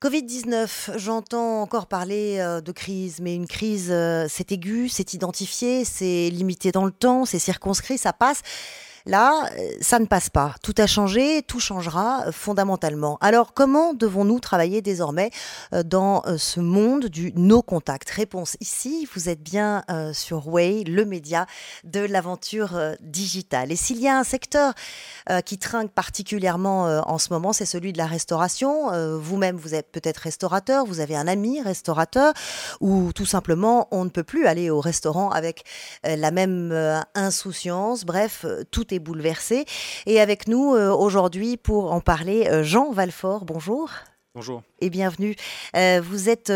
Speaker 1: Covid-19, j'entends encore parler euh, de crise, mais une crise, euh, c'est aigu, c'est identifié, c'est limité dans le temps, c'est circonscrit, ça passe. Là, euh, ça ne passe pas. Tout a changé, tout changera euh, fondamentalement. Alors, comment devons-nous travailler désormais euh, dans ce monde du no contact? Réponse ici, vous êtes bien sur Way, le média de l'aventure digitale. Et s'il y a un secteur qui trinque particulièrement en ce moment, c'est celui de la restauration. Vous-même, vous êtes peut-être restaurateur, vous avez un ami restaurateur, ou tout simplement, on ne peut plus aller au restaurant avec la même insouciance. Bref, tout est bouleversé. Et avec nous euh, aujourd'hui pour en parler, euh, Jean Valfort, bonjour.
Speaker 5: Bonjour.
Speaker 1: Et bienvenue. Euh, vous êtes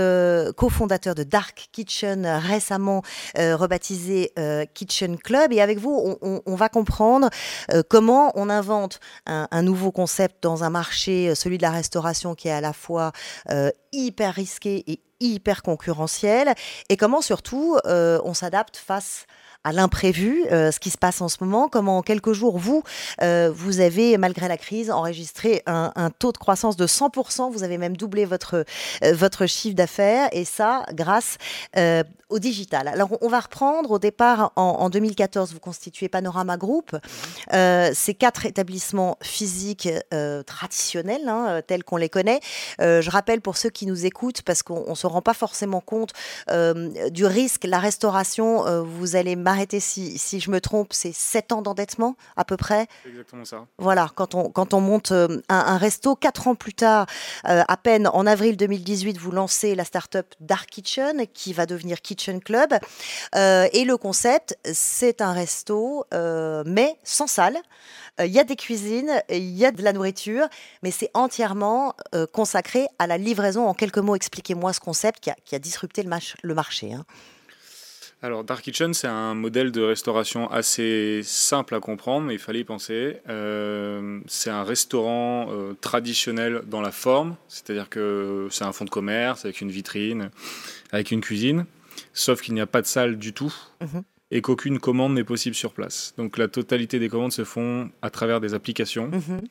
Speaker 1: cofondateur de Dark Kitchen, récemment rebaptisé Kitchen Club. Et avec vous, on, va comprendre comment on invente un, un, nouveau concept dans un marché, celui de la restauration, qui est à la fois hyper risqué et hyper concurrentiel. Et comment surtout on s'adapte face à l'imprévu, euh, ce qui se passe en ce moment. Comment en quelques jours, vous, euh, vous avez, malgré la crise, enregistré un, taux de croissance de 100%. Vous avez même doublé votre, euh, votre chiffre d'affaires et ça grâce au digital. Alors, on va reprendre au départ en, 2014. Vous constituez Panorama Group. ces quatre établissements physiques traditionnels, hein, tels qu'on les connaît. je rappelle pour ceux qui nous écoutent, parce qu'on ne se rend pas forcément compte du risque, la restauration, vous allez arrêtez si, si je me trompe, c'est 7 ans d'endettement à peu près.
Speaker 5: Exactement ça.
Speaker 1: Voilà, quand on, quand on monte euh, un, resto, 4 ans plus tard, euh, à peine en avril 2018, vous lancez la start-up Dark Kitchen qui va devenir Kitchen Club. Euh, et le concept, c'est un resto, mais sans salle. Il y a des cuisines, il y a de la nourriture, mais c'est entièrement consacré à la livraison. En quelques mots, expliquez-moi ce concept qui a, qui a disrupté le, le marché. Hein.
Speaker 5: Alors, Dark Kitchen, c'est un modèle de restauration assez simple à comprendre, mais il fallait y penser. Euh, c'est un restaurant euh, traditionnel dans la forme, c'est-à-dire que c'est un fonds de commerce avec une vitrine, avec une cuisine, sauf qu'il n'y a pas de salle du tout. Mhm. Et qu'aucune commande n'est possible sur place. Donc la totalité des commandes se font à travers des applications. Mhm.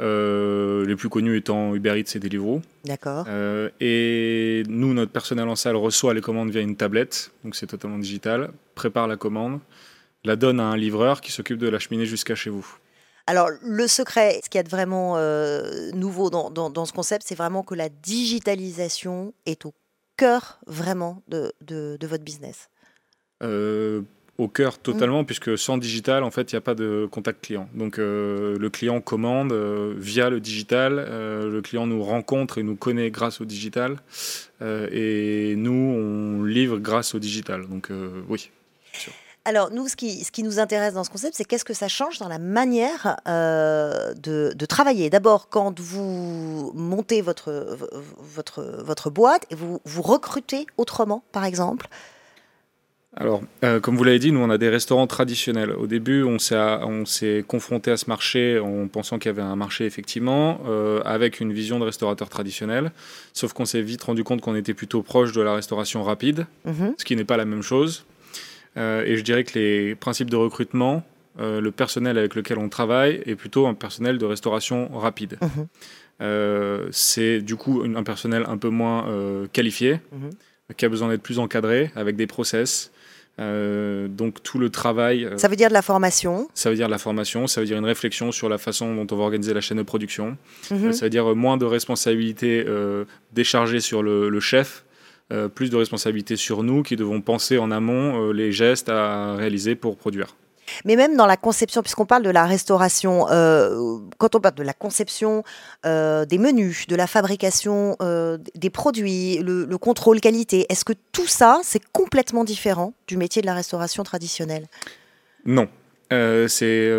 Speaker 5: Euh, les plus connus étant Uber Eats et Deliveroo.
Speaker 1: D'accord.
Speaker 5: Euh, et nous, notre personnel en salle reçoit les commandes via une tablette, donc c'est totalement digital, prépare la commande, la donne à un livreur qui s'occupe de la cheminée jusqu'à chez vous.
Speaker 1: Alors, le secret, ce qui est vraiment euh, nouveau dans, dans, ce concept, c'est vraiment que la digitalisation est au cœur vraiment de, de, de votre business
Speaker 5: au cœur totalement, mm. puisque sans digital, en fait, il n'y a pas de contact client. Donc, euh, le client commande euh, via le digital, euh, le client nous rencontre et nous connaît grâce au digital, et nous, on livre grâce au digital. Donc, oui.
Speaker 1: Alors, nous, ce qui, ce qui nous intéresse dans ce concept, c'est qu'est-ce que ça change dans la manière de, de, travailler. D'abord, quand vous montez votre, votre, votre boîte et vous, vous recrutez autrement, par exemple
Speaker 5: alors, euh, comme vous l'avez dit, nous, on a des restaurants traditionnels. Au début, on s'est confronté à ce marché en pensant qu'il y avait un marché, effectivement, euh, avec une vision de restaurateur traditionnel. Sauf qu'on s'est vite rendu compte qu'on était plutôt proche de la restauration rapide, mhm. ce qui n'est pas la même chose. Euh, et je dirais que les principes de recrutement, le personnel avec lequel on travaille est plutôt un personnel de restauration rapide. Mhm. C'est du coup un personnel un peu moins qualifié, mhm. qui a besoin d'être plus encadré, avec des process. Euh, donc tout le travail.
Speaker 1: Euh, ça veut dire de la formation.
Speaker 5: Ça veut dire de la formation. Ça veut dire une réflexion sur la façon dont on va organiser la chaîne de production. Mhm. ça veut dire moins de responsabilités euh, déchargées sur le, chef, plus de responsabilités sur nous qui devons penser en amont les gestes à réaliser pour produire.
Speaker 1: Mais même dans la conception, puisqu'on parle de la restauration, euh, quand on parle de la conception euh, des menus, de la fabrication euh, des produits, le, contrôle qualité, est-ce que tout ça, c'est complètement différent du métier de la restauration traditionnelle?
Speaker 5: Non. c'est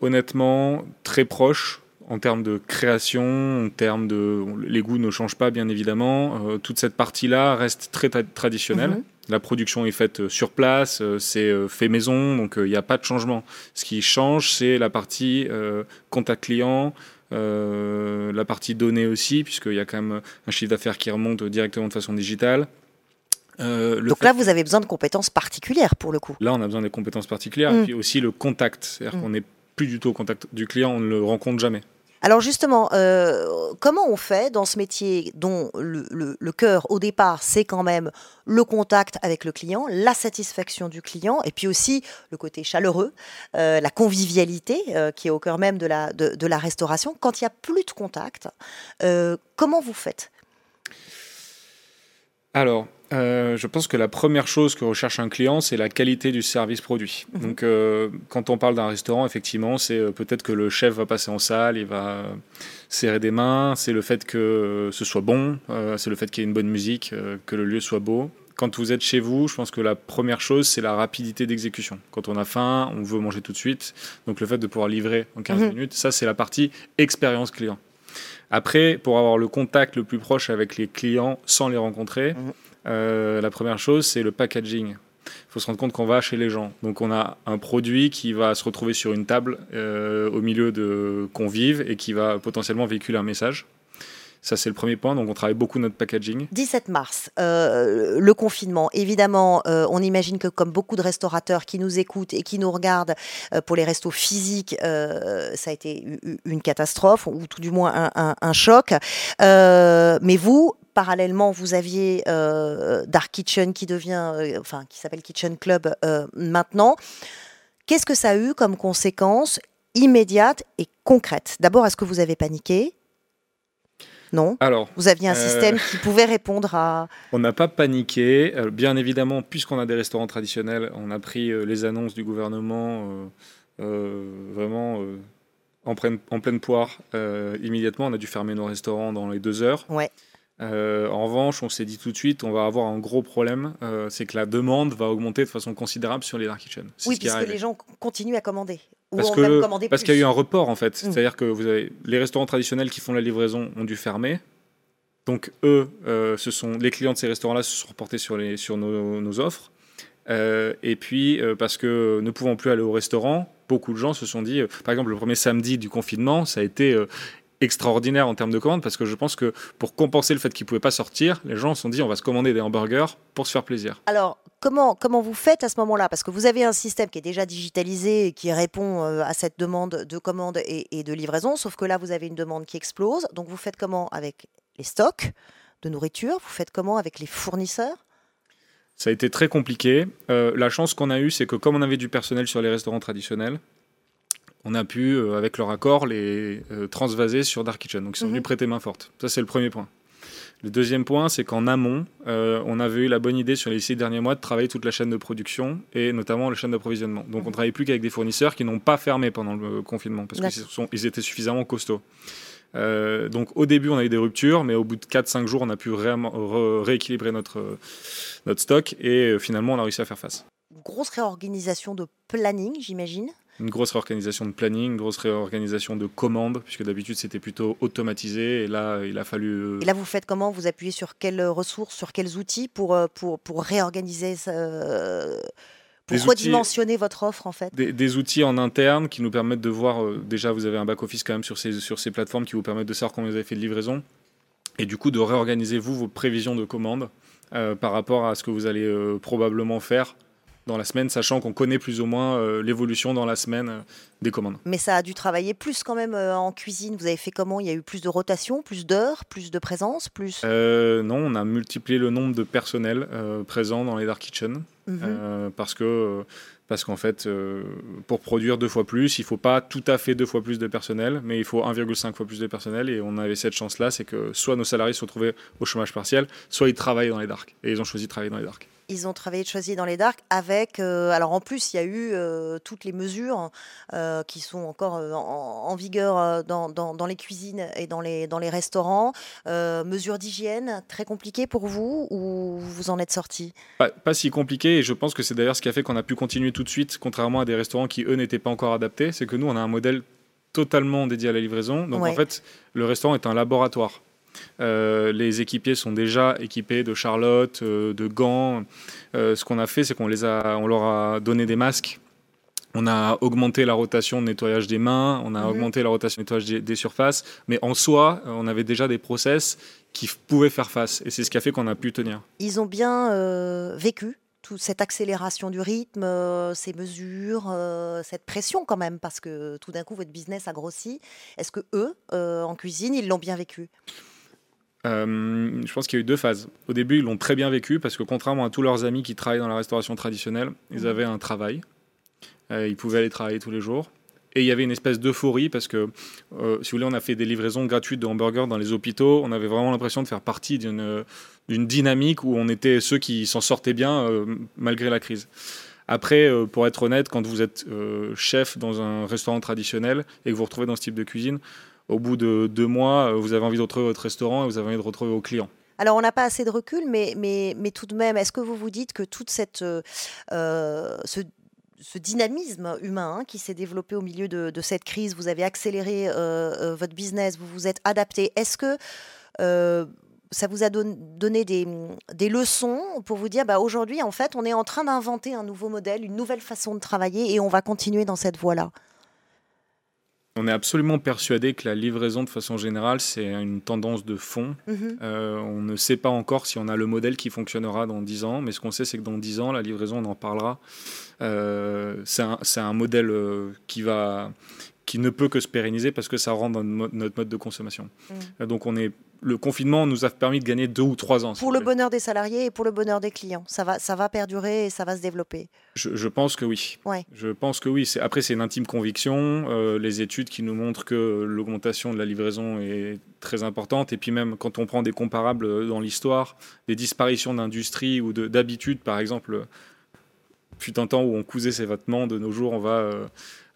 Speaker 5: honnêtement très proche en termes de création, en termes de... Les goûts ne changent pas, bien évidemment. toute cette partie-là reste très traditionnelle. Mhm. La production est faite euh, sur place, euh, c'est euh, fait maison, donc il n'y a pas de changement. Ce qui change, c'est la partie contact client, la partie données aussi, puisqu'il y a quand même un chiffre d'affaires qui remonte directement de façon digitale.
Speaker 1: Donc là, vous avez besoin de compétences particulières pour le coup.
Speaker 5: Là, on a besoin des compétences particulières, et mm. puis aussi le contact. C'est-à-dire mm. qu'on n'est plus du tout au contact du client, on ne le rencontre jamais.
Speaker 1: Alors justement, euh, comment on fait dans ce métier dont le, cœur au départ, c'est quand même le contact avec le client, la satisfaction du client, et puis aussi le côté chaleureux, euh, la convivialité euh, qui est au cœur même de la, de, la restauration. Quand il n'y a plus de contact, comment vous faites?
Speaker 5: Alors, euh, je pense que la première chose que recherche un client, c'est la qualité du service produit. Mhm. Donc, euh, quand on parle d'un restaurant, effectivement, c'est euh, peut-être que le chef va passer en salle, il va serrer des mains, c'est le fait que ce soit bon, c'est le fait qu'il y ait une bonne musique, que le lieu soit beau. Quand vous êtes chez vous, je pense que la première chose, c'est la rapidité d'exécution. Quand on a faim, on veut manger tout de suite. Donc, le fait de pouvoir livrer en 15 mhm. minutes, ça, c'est la partie expérience client. Après, pour avoir le contact le plus proche avec les clients sans les rencontrer, mhm. Euh, la première chose, c'est le packaging. Il faut se rendre compte qu'on va chez les gens. Donc on a un produit qui va se retrouver sur une table euh, au milieu de convives et qui va potentiellement véhiculer un message. Ça, c'est le premier point. Donc, on travaille beaucoup notre packaging.
Speaker 1: 17 mars, euh, le confinement. Évidemment, on imagine que comme beaucoup de restaurateurs qui nous écoutent et qui nous regardent pour les restos physiques, ça a été une catastrophe ou tout du moins un, choc. mais vous, parallèlement, vous aviez euh, Dark Kitchen qui devient, euh, enfin, qui s'appelle Kitchen Club euh, maintenant. Qu'est-ce que ça a eu comme conséquence immédiate et concrète D'abord, est-ce que vous avez paniqué? Non
Speaker 5: Alors,
Speaker 1: Vous aviez un système qui pouvait répondre à...
Speaker 5: On n'a pas paniqué. Bien évidemment, puisqu'on a des restaurants traditionnels, on a pris les annonces du gouvernement vraiment en, pleine, en pleine poire immédiatement. On a dû fermer nos restaurants dans les deux heures.
Speaker 1: Ouais.
Speaker 5: Euh, en revanche, on s'est dit tout de suite, on va avoir un gros problème, euh, c'est que la demande va augmenter de façon considérable sur les dark kitchen.
Speaker 1: Oui, puisque les gens continuent à commander.
Speaker 5: Parce que parce qu'il y a eu un report en fait, mm. c'est-à-dire que vous avez les restaurants traditionnels qui font la livraison ont dû fermer. Donc eux, euh, ce sont les clients de ces restaurants-là se sont reportés sur les sur nos, offres. et puis parce que ne pouvant plus aller au restaurant, beaucoup de gens se sont dit, par exemple le premier samedi du confinement, ça a été extraordinaire en termes de commandes parce que je pense que pour compenser le fait qu'ils ne pouvaient pas sortir, les gens se sont dit on va se commander des hamburgers pour se faire plaisir.
Speaker 1: Alors, comment, comment vous faites à ce moment-là? Parce que vous avez un système qui est déjà digitalisé et qui répond euh, à cette demande de commande et, de livraison, sauf que là, vous avez une demande qui explose. Donc, vous faites comment avec les stocks de nourriture? Vous faites comment avec les fournisseurs?
Speaker 5: Ça a été très compliqué. Euh, la chance qu'on a eue, c'est que comme on avait du personnel sur les restaurants traditionnels, on a pu, euh, avec leur accord, les euh, transvaser sur Dark Kitchen. Donc ils sont venus mhm. prêter main forte. Ça, c'est le premier point. Le deuxième point, c'est qu'en amont, euh, on avait eu la bonne idée sur les six derniers mois de travailler toute la chaîne de production et notamment la chaîne d'approvisionnement. Donc on ne travaillait plus qu'avec des fournisseurs qui n'ont pas fermé pendant le confinement parce qu'ils étaient suffisamment costauds. donc au début, on a eu des ruptures, mais au bout de 4-5 jours, on a pu rééquilibrer notre, notre stock et finalement, on a réussi à faire face.
Speaker 1: grosse réorganisation de planning, j'imagine.
Speaker 5: Une grosse réorganisation de planning, une grosse réorganisation de commandes, puisque d'habitude c'était plutôt automatisé, et là il a fallu... Euh,
Speaker 1: et là vous faites comment? Vous appuyez sur quelles ressources, sur quels outils pour, euh, pour, pour réorganiser pour redimensionner votre offre en fait?
Speaker 5: Des, outils en interne qui nous permettent de voir, euh, déjà vous avez un back-office quand même sur ces, sur ces plateformes qui vous permettent de savoir combien vous avez fait de livraison, et du coup de réorganiser vous vos prévisions de commandes par rapport à ce que vous allez probablement faire dans la semaine, sachant qu'on connaît plus ou moins euh, l'évolution dans la semaine euh, des commandes.
Speaker 1: Mais ça a dû travailler plus quand même euh, en cuisine. Vous avez fait comment? Il y a eu plus de rotation, plus d'heures, plus de présence, plus
Speaker 5: Non, on a multiplié le nombre de personnels présents dans les dark kitchens mhm. parce que parce qu'en fait, pour produire deux fois plus, il faut pas tout à fait deux fois plus de personnel, mais il faut 1,5 fois plus de personnel. Et on avait cette chance-là, c'est que soit nos salariés se retrouvaient au chômage partiel, soit ils travaillent dans les dark. Et ils ont choisi de travailler dans les dark
Speaker 1: ils ont travaillé de choisir dans les darks avec. Euh, alors en plus, il y a eu euh, toutes les mesures euh, qui sont encore en, vigueur dans, dans, les cuisines et dans les, dans les restaurants. mesures d'hygiène, très compliquées pour vous ou vous en êtes sorti?
Speaker 5: Pas, si compliqué et je pense que c'est d'ailleurs ce qui a fait qu'on a pu continuer tout de suite, contrairement à des restaurants qui eux n'étaient pas encore adaptés. C'est que nous, on a un modèle totalement dédié à la livraison. Donc en fait, le restaurant est un laboratoire. Euh, les équipiers sont déjà équipés de charlotte, euh, de gants. Euh, ce qu'on a fait, c'est qu'on les a, on leur a donné des masques. On a augmenté la rotation de nettoyage des mains, on a mhm. augmenté la rotation de nettoyage des, surfaces, mais en soi, on avait déjà des process qui pouvaient faire face, et c'est ce qui a fait qu'on a pu tenir.
Speaker 1: Ils ont bien vécu toute cette accélération du rythme, ces mesures, cette pression quand même, parce que tout d'un coup votre business a grossi. Est-ce que eux, en cuisine, ils l'ont bien vécu?
Speaker 5: Euh, je pense qu'il y a eu deux phases. Au début, ils l'ont très bien vécu parce que contrairement à tous leurs amis qui travaillent dans la restauration traditionnelle, ils mhm. avaient un travail. Euh, ils pouvaient aller travailler tous les jours. Et il y avait une espèce d'euphorie parce que, euh, si vous voulez, on a fait des livraisons gratuites de hamburgers dans les hôpitaux. On avait vraiment l'impression de faire partie d'une dynamique où on était ceux qui s'en sortaient bien malgré la crise. Après, pour être honnête, quand vous êtes chef dans un restaurant traditionnel et que vous vous retrouvez dans ce type de cuisine, au bout de deux mois, euh, vous avez envie de retrouver votre restaurant et vous avez envie de retrouver vos clients.
Speaker 1: Alors, on n'a pas assez de recul, mais, tout de même, est-ce que vous vous dites que toute cette, euh, euh, ce, ce, dynamisme humain hein, qui s'est développé au milieu de, cette crise, vous avez accéléré votre business, vous vous êtes adapté, est-ce que ça vous a donné des, des, leçons pour vous dire, bah, aujourd'hui, en fait, on est en train d'inventer un nouveau modèle, une nouvelle façon de travailler et on va continuer dans cette voie-là?
Speaker 5: On est absolument persuadé que la livraison, de façon générale, c'est une tendance de fond. Mhm. Euh, on ne sait pas encore si on a le modèle qui fonctionnera dans 10 ans, mais ce qu'on sait, c'est que dans 10 ans, la livraison, on en parlera. Euh, c'est un, modèle euh, qui, va, qui ne peut que se pérenniser parce que ça rentre dans notre mode de consommation. Mhm. Donc on est le confinement nous a permis de gagner deux ou trois ans.
Speaker 1: Pour le bonheur des salariés et pour le bonheur des clients, ça va, ça va perdurer et ça va se développer.
Speaker 5: Je, pense que oui. Ouais. Je pense que oui. Après, c'est une intime conviction. Euh, les études qui nous montrent que l'augmentation de la livraison est très importante. Et puis même quand on prend des comparables dans l'histoire, des disparitions d'industrie ou d'habitudes, par exemple, fut un temps où on cousait ses vêtements, de nos jours, on va euh,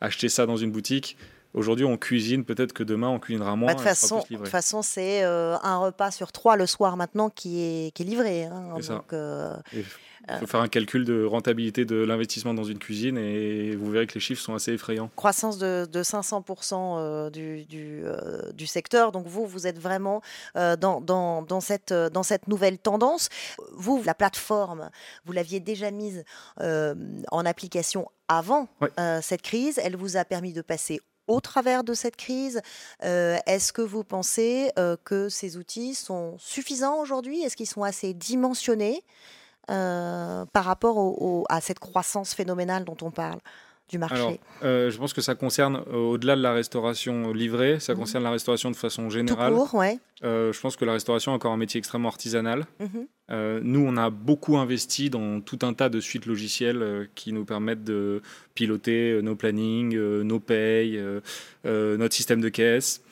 Speaker 5: acheter ça dans une boutique. Aujourd'hui, on cuisine, peut-être que demain, on cuisinera moins.
Speaker 1: Bah, de toute façon, c'est euh, un repas sur trois le soir maintenant qui est, qui est livré. Hein,
Speaker 5: euh, il faut faire un calcul de rentabilité de l'investissement dans une cuisine et vous verrez que les chiffres sont assez effrayants.
Speaker 1: Croissance de, 500% euh, du, du, du, secteur. Donc vous, vous êtes vraiment dans, dans, dans, cette, dans cette nouvelle tendance. Vous, la plateforme, vous l'aviez déjà mise en application avant cette crise. Elle vous a permis de passer au travers de cette crise euh, Est-ce que vous pensez euh, que ces outils sont suffisants aujourd'hui? Est-ce qu'ils sont assez dimensionnés euh, par rapport à cette croissance phénoménale dont on parle? Du marché
Speaker 5: Je pense que ça concerne, au-delà de la restauration livrée, ça mmh concerne la restauration de façon générale.
Speaker 1: Tout court, ouais.
Speaker 5: je pense que la restauration est encore un métier extrêmement artisanal. Mmh euh, nous, on a beaucoup investi dans tout un tas de suites logicielles euh, qui nous permettent de piloter euh, nos plannings, nos payes, notre système de caisse.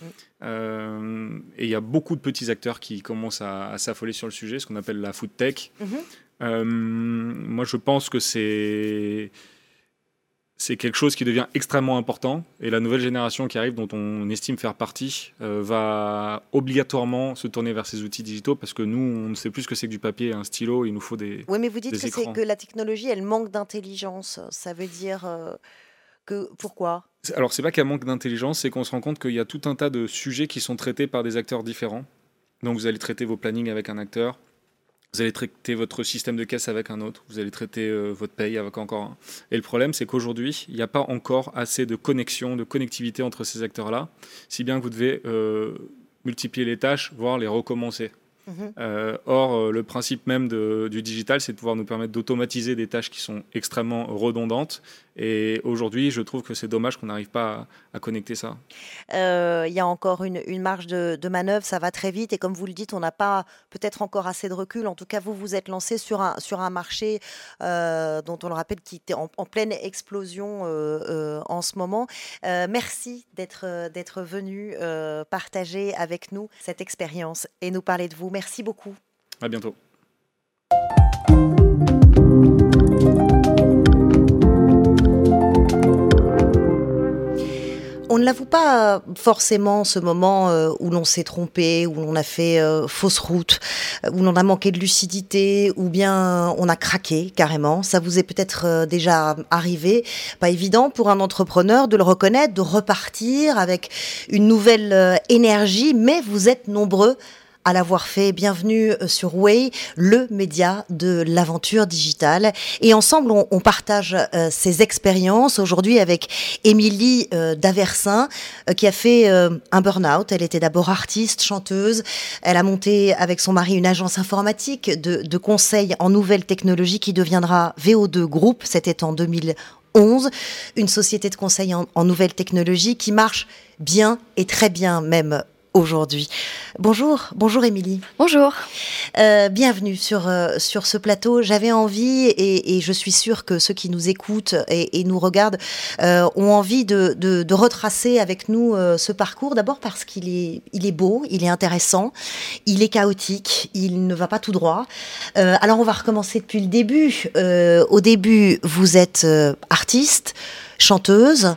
Speaker 5: Mm. et il y a beaucoup de petits acteurs qui commencent à, s'affoler sur le sujet, ce qu'on appelle la food tech. Mm-hmm. moi, je pense que c'est c'est quelque chose qui devient extrêmement important et la nouvelle génération qui arrive, dont on estime faire partie, euh, va obligatoirement se tourner vers ces outils digitaux parce que nous, on ne sait plus ce que c'est que du papier, un stylo, il nous faut des.
Speaker 1: Oui, mais vous dites que, c'est que la technologie, elle manque d'intelligence. Ça veut dire euh, que. Pourquoi?
Speaker 5: Alors, c'est pas qu'elle manque d'intelligence, c'est qu'on se rend compte qu'il y a tout un tas de sujets qui sont traités par des acteurs différents. Donc, vous allez traiter vos plannings avec un acteur, vous allez traiter votre système de caisse avec un autre, vous allez traiter euh, votre paye avec encore un. Et le problème, c'est qu'aujourd'hui, il n'y a pas encore assez de connexion, de connectivité entre ces acteurs-là, si bien que vous devez euh, multiplier les tâches, voire les recommencer. Mhm. Euh, or, le principe même du digital, c'est de pouvoir nous permettre d'automatiser des tâches qui sont extrêmement redondantes et aujourd'hui, je trouve que c'est dommage qu'on n'arrive pas à, connecter ça.
Speaker 1: Euh, il y a encore une, marge de, manœuvre, ça va très vite. Et comme vous le dites, on n'a pas peut-être encore assez de recul. En tout cas, vous vous êtes lancé sur un, sur un marché euh, dont on le rappelle qui était en, pleine explosion euh, en ce moment. merci d'être d'être venu partager avec nous cette expérience et nous parler de vous. Merci beaucoup.
Speaker 5: À bientôt.
Speaker 1: On ne l'avoue pas forcément ce moment euh, où l'on s'est trompé, où l'on a fait euh, fausse route, où l'on a manqué de lucidité, ou bien on a craqué carrément. Ça vous est peut-être euh, déjà arrivé. Pas évident pour un entrepreneur de le reconnaître, de repartir avec une nouvelle énergie, mais vous êtes nombreux à l'avoir fait. Bienvenue euh, sur Way, le média de l'aventure digitale. Et ensemble, on, partage euh, ces expériences aujourd'hui avec Émilie euh, Daversin, qui a fait un burn-out. Elle était d'abord artiste, chanteuse. Elle a monté avec son mari une agence informatique de, de conseil en nouvelles technologies qui deviendra VO2 Group. C'était en 2011, une société de conseil en nouvelles technologies qui marche bien et très bien même aujourd'hui. Bonjour, bonjour Émilie.
Speaker 6: Bonjour.
Speaker 1: Euh, bienvenue sur, euh, sur ce plateau. J'avais envie, et, je suis sûre que ceux qui nous écoutent et, nous regardent euh, ont envie de, de, retracer avec nous ce parcours. D'abord parce qu'il est, il est beau, il est intéressant, il est chaotique, il ne va pas tout droit. alors on va recommencer depuis le début. au début, vous êtes artiste, chanteuse,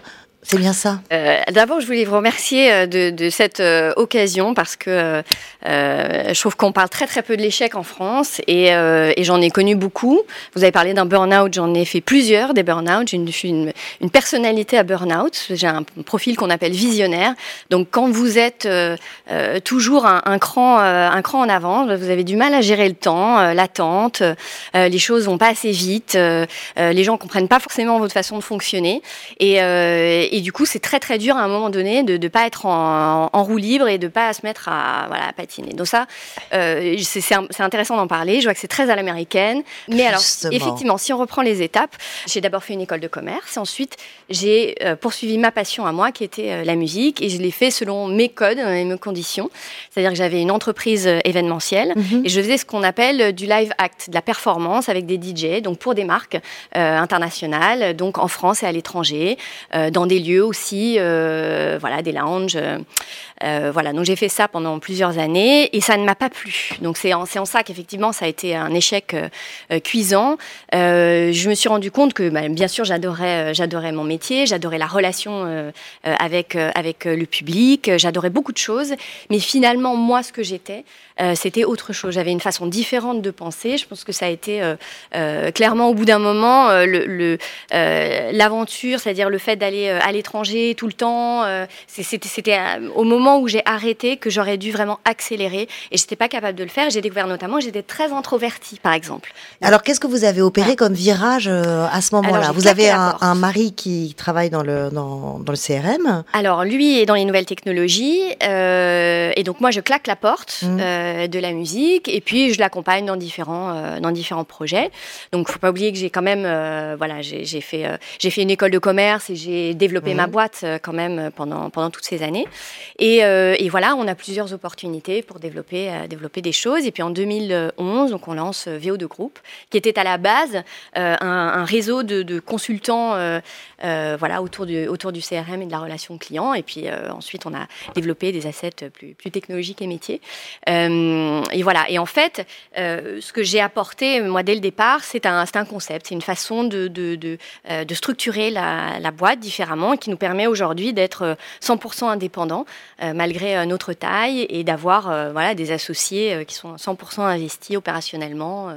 Speaker 1: c'est bien ça.
Speaker 6: Euh, d'abord, je voulais vous remercier euh, de, cette euh, occasion parce que je trouve qu'on parle très très peu de l'échec en France et, j'en ai connu beaucoup. Vous avez parlé d'un burn-out, j'en ai fait plusieurs des burn-out. J'ai une, une, personnalité à burn-out. J'ai un profil qu'on appelle visionnaire. Donc, quand vous êtes toujours un, cran, un cran en avant, vous avez du mal à gérer le temps, l'attente, les choses vont pas assez vite, les gens comprennent pas forcément votre façon de fonctionner du coup, c'est très très dur à un moment donné de ne pas être en, roue libre et de ne pas se mettre à, voilà, patiner. Donc ça, euh, c'est intéressant d'en parler. Je vois que c'est très à l'américaine. Mais alors, effectivement, si on reprend les étapes, j'ai d'abord fait une école de commerce. Ensuite, j'ai euh, poursuivi ma passion à moi, qui était euh, la musique. Et je l'ai fait selon mes codes et mes conditions. C'est-à-dire que j'avais une entreprise événementielle mhm. et je faisais ce qu'on appelle du live act, de la performance avec des DJ, donc pour des marques internationales, donc en France et à l'étranger, dans des lieux aussi, euh, voilà, des lounges. Euh, voilà, donc j'ai fait ça pendant plusieurs années et ça ne m'a pas plu. Donc c'est en, en, ça qu'effectivement ça a été un échec euh, cuisant. je me suis rendu compte que bah, bien sûr j'adorais, j'adorais mon métier, j'adorais la relation avec, avec le public, j'adorais beaucoup de choses, mais finalement moi ce que j'étais, c'était autre chose. J'avais une façon différente de penser. Je pense que ça a été clairement au bout d'un moment le, l'aventure, c'est-à-dire le fait d'aller à l'étranger tout le temps. Euh, c'était au moment où j'ai arrêté que j'aurais dû vraiment accélérer et j'étais pas capable de le faire. J'ai découvert notamment j'étais très introvertie, par exemple.
Speaker 1: Alors qu'est-ce que vous avez opéré comme virage euh, à ce moment-là? Vous avez un, mari qui travaille dans le, dans, le CRM
Speaker 6: Alors lui est dans les nouvelles technologies euh, et donc moi je claque la porte mmh. De la musique et puis je l'accompagne dans différents, dans différents projets. Donc faut pas oublier que j'ai quand même voilà j'ai fait, j'ai fait une école de commerce et j'ai développé ma boîte quand même pendant, pendant toutes ces années. Et, et, voilà, on a plusieurs opportunités pour développer, développer des choses. Et puis en 2011, donc on lance VO2 Group, qui était à la base un, réseau de, de consultants voilà, autour, du, autour du CRM et de la relation client. Et puis ensuite, on a développé des assets plus, plus technologiques et métiers. Et voilà. Et en fait, ce que j'ai apporté, moi, dès le départ, c'est un, un concept, c'est une façon de, de, de, de structurer la, la, boîte différemment qui nous permet aujourd'hui d'être 100% indépendant malgré notre taille et d'avoir voilà, des associés qui sont 100% investis opérationnellement.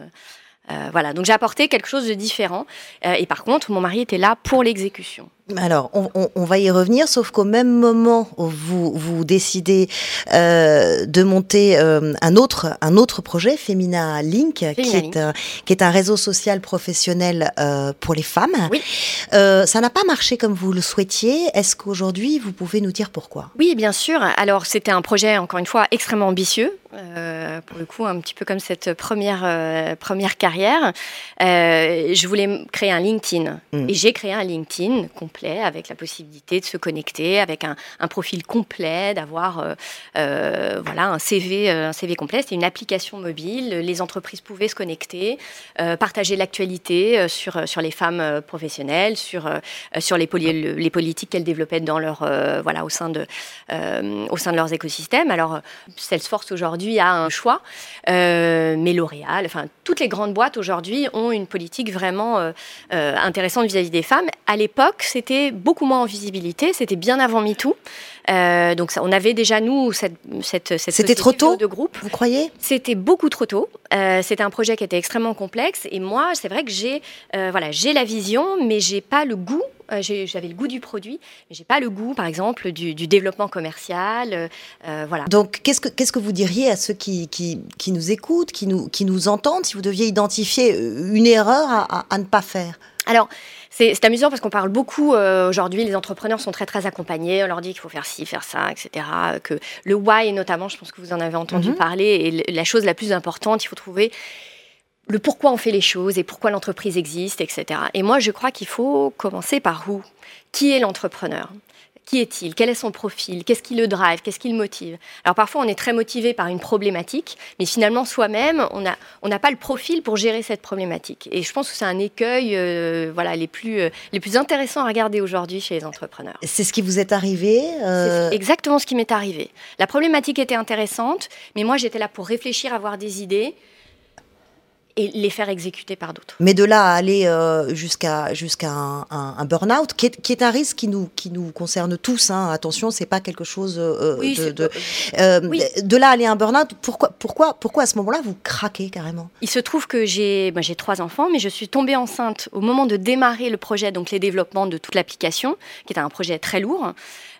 Speaker 6: voilà, donc j'ai apporté quelque chose de différent. et par contre, mon mari était là pour l'exécution.
Speaker 1: Alors, on, va y revenir, sauf qu'au même moment où vous, vous décidez euh, de monter euh, un, autre, un autre projet, Femina Link, qui, est, euh, qui, est, un réseau social professionnel pour les femmes.
Speaker 6: Oui.
Speaker 1: ça n'a pas marché comme vous le souhaitiez. Est-ce qu'aujourd'hui, vous pouvez nous dire pourquoi?
Speaker 6: Oui, bien sûr. Alors, c'était un projet, encore une fois, extrêmement ambitieux. Pour le coup, un petit peu comme cette première, première carrière. je voulais créer un LinkedIn. Mm. Et j'ai créé un LinkedIn complet avec la possibilité de se connecter, avec un, profil complet, d'avoir euh, euh, voilà, un, CV, euh, un CV complet. C'était une application mobile. Les entreprises pouvaient se connecter, partager l'actualité sur, sur les femmes professionnelles, sur, sur les, les politiques qu'elles développaient dans leur, voilà, au, sein de, au sein de leurs écosystèmes. Alors, Salesforce aujourd'hui a un choix, mais L'Oréal, enfin, toutes les grandes boîtes aujourd'hui ont une politique vraiment intéressante vis-à-vis -vis des femmes. À l'époque, c'était beaucoup moins en visibilité. C'était bien avant MeToo. Euh, donc ça, on avait déjà nous cette cette, cette
Speaker 1: c'était trop tôt
Speaker 6: de groupe.
Speaker 1: Vous croyez?
Speaker 6: C'était beaucoup trop tôt. Euh, c'était un projet qui était extrêmement complexe et moi c'est vrai que j'ai euh, voilà j'ai la vision mais j'ai pas le goût. J'avais le goût du produit, mais j'ai pas le goût, par exemple, du, du développement commercial. voilà.
Speaker 1: Donc, qu'est-ce que qu'est-ce que vous diriez à ceux qui, qui, qui, nous écoutent, qui nous qui nous entendent, si vous deviez identifier une erreur à, à, à ne pas faire?
Speaker 6: Alors. C'est amusant parce qu'on parle beaucoup euh, aujourd'hui, les entrepreneurs sont très très accompagnés, on leur dit qu'il faut faire ci, faire ça, etc. Que le why notamment, je pense que vous en avez entendu mhm. parler, est la chose la plus importante, il faut trouver le pourquoi on fait les choses et pourquoi l'entreprise existe, etc. Et moi, je crois qu'il faut commencer par où? Qui est l'entrepreneur? Qui est-il? Quel est son profil? Qu'est-ce qui le drive? Qu'est-ce qui le motive? Alors parfois, on est très motivé par une problématique, mais finalement, soi-même, on n'a on pas le profil pour gérer cette problématique. Et je pense que c'est un écueil euh, voilà, les, plus, euh, les plus intéressants à regarder aujourd'hui chez les entrepreneurs.
Speaker 1: C'est ce qui vous est arrivé
Speaker 6: euh C'est exactement ce qui m'est arrivé. La problématique était intéressante, mais moi, j'étais là pour réfléchir, avoir des idées et les faire exécuter par d'autres.
Speaker 1: Mais de là à aller euh, jusqu'à jusqu'à un, un, burn-out, qui est, qui est, un risque qui nous qui nous concerne tous. Hein. Attention, c'est pas quelque chose euh, oui, de de, euh, de là à aller à un burn-out. Pourquoi pourquoi pourquoi à ce moment-là vous craquez carrément?
Speaker 6: Il se trouve que j'ai j'ai trois enfants, mais je suis tombée enceinte au moment de démarrer le projet, donc les développements de toute l'application, qui était un projet très lourd.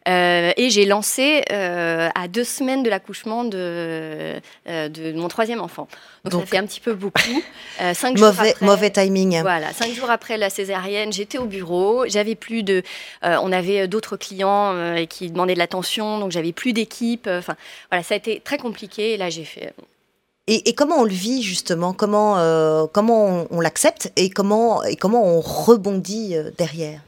Speaker 6: Euh, et j'ai lancé euh, à deux semaines de l'accouchement de, euh, de mon troisième enfant. Donc, ça fait un petit peu beaucoup.
Speaker 1: cinq mauvais, jours après, mauvais timing.
Speaker 6: Voilà, cinq jours après la césarienne, j'étais au bureau. J'avais plus de. on avait d'autres clients qui demandaient de l'attention, donc j'avais plus d'équipe. Enfin, voilà, ça a été très compliqué. Et là, j'ai fait.
Speaker 1: Et, et, comment on le vit justement? Comment, comment on, on l'accepte? Et comment, et comment on rebondit derrière?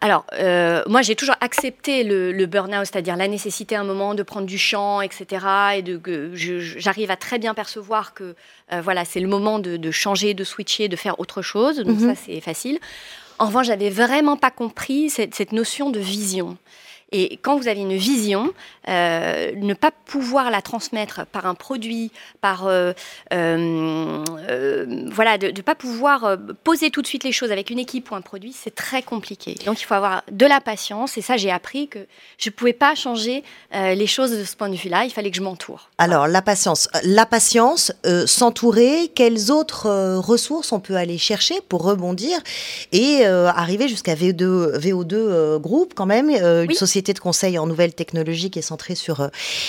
Speaker 6: Alors, euh, moi, j'ai toujours accepté le, le burn-out, c'est-à-dire la nécessité à un moment de prendre du champ, etc. Et de, j'arrive à très bien percevoir que euh, voilà, c'est le moment de, de, changer, de switcher, de faire autre chose. Donc mhm. ça, c'est facile. En revanche, j'avais vraiment pas compris cette, cette notion de vision. Et quand vous avez une vision, euh, ne pas pouvoir la transmettre par un produit, par euh, euh, voilà, de ne pas pouvoir poser tout de suite les choses avec une équipe ou un produit, c'est très compliqué. Donc il faut avoir de la patience. Et ça, j'ai appris que je ne pouvais pas changer les choses de ce point de vue-là. Il fallait que je m'entoure.
Speaker 1: Alors la patience, la patience, s'entourer. Quelles autres ressources on peut aller chercher pour rebondir et arriver jusqu'à VO2, VO2 Group quand même, une société de conseil en nouvelles technologies qui est centrée sur euh,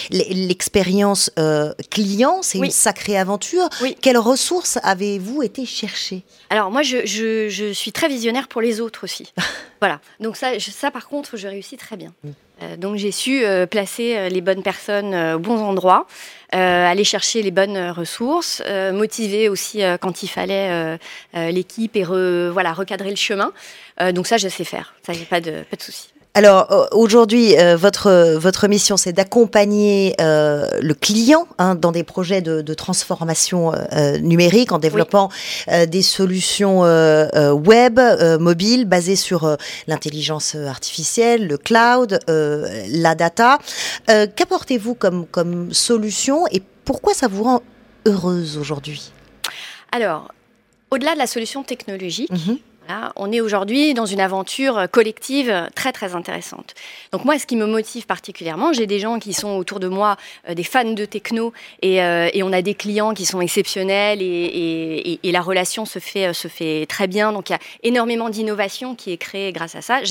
Speaker 1: l'expérience euh, client. C'est une sacrée aventure. Quelles ressources avez-vous été chercher?
Speaker 6: Alors moi, je, je, suis très visionnaire pour les autres aussi. voilà. Donc ça, ça, par contre, je réussis très bien. Mm. Euh, donc j'ai su placer les bonnes personnes aux bons endroits, aller chercher les bonnes ressources, motiver aussi quand il fallait l'équipe et voilà recadrer le chemin. donc ça je sais faire, ça a pas de pas de souci.
Speaker 1: Alors euh, aujourd'hui, euh, votre, votre mission, c'est d'accompagner euh, le client hein, dans des projets de, de transformation numérique en développant des solutions web, mobiles, basées sur l'intelligence artificielle, le cloud, la data. Qu'apportez-vous comme, comme solution et pourquoi ça vous rend heureuse aujourd'hui?
Speaker 6: Alors, au-delà de la solution technologique, mhm on est aujourd'hui dans une aventure collective très très intéressante. Donc moi, ce qui me motive particulièrement, j'ai des gens qui sont autour de moi, euh, des fans de techno, euh, et, on a des clients qui sont exceptionnels, et, la relation se fait, euh, se fait très bien. Donc il y a énormément d'innovation qui est créée grâce à ça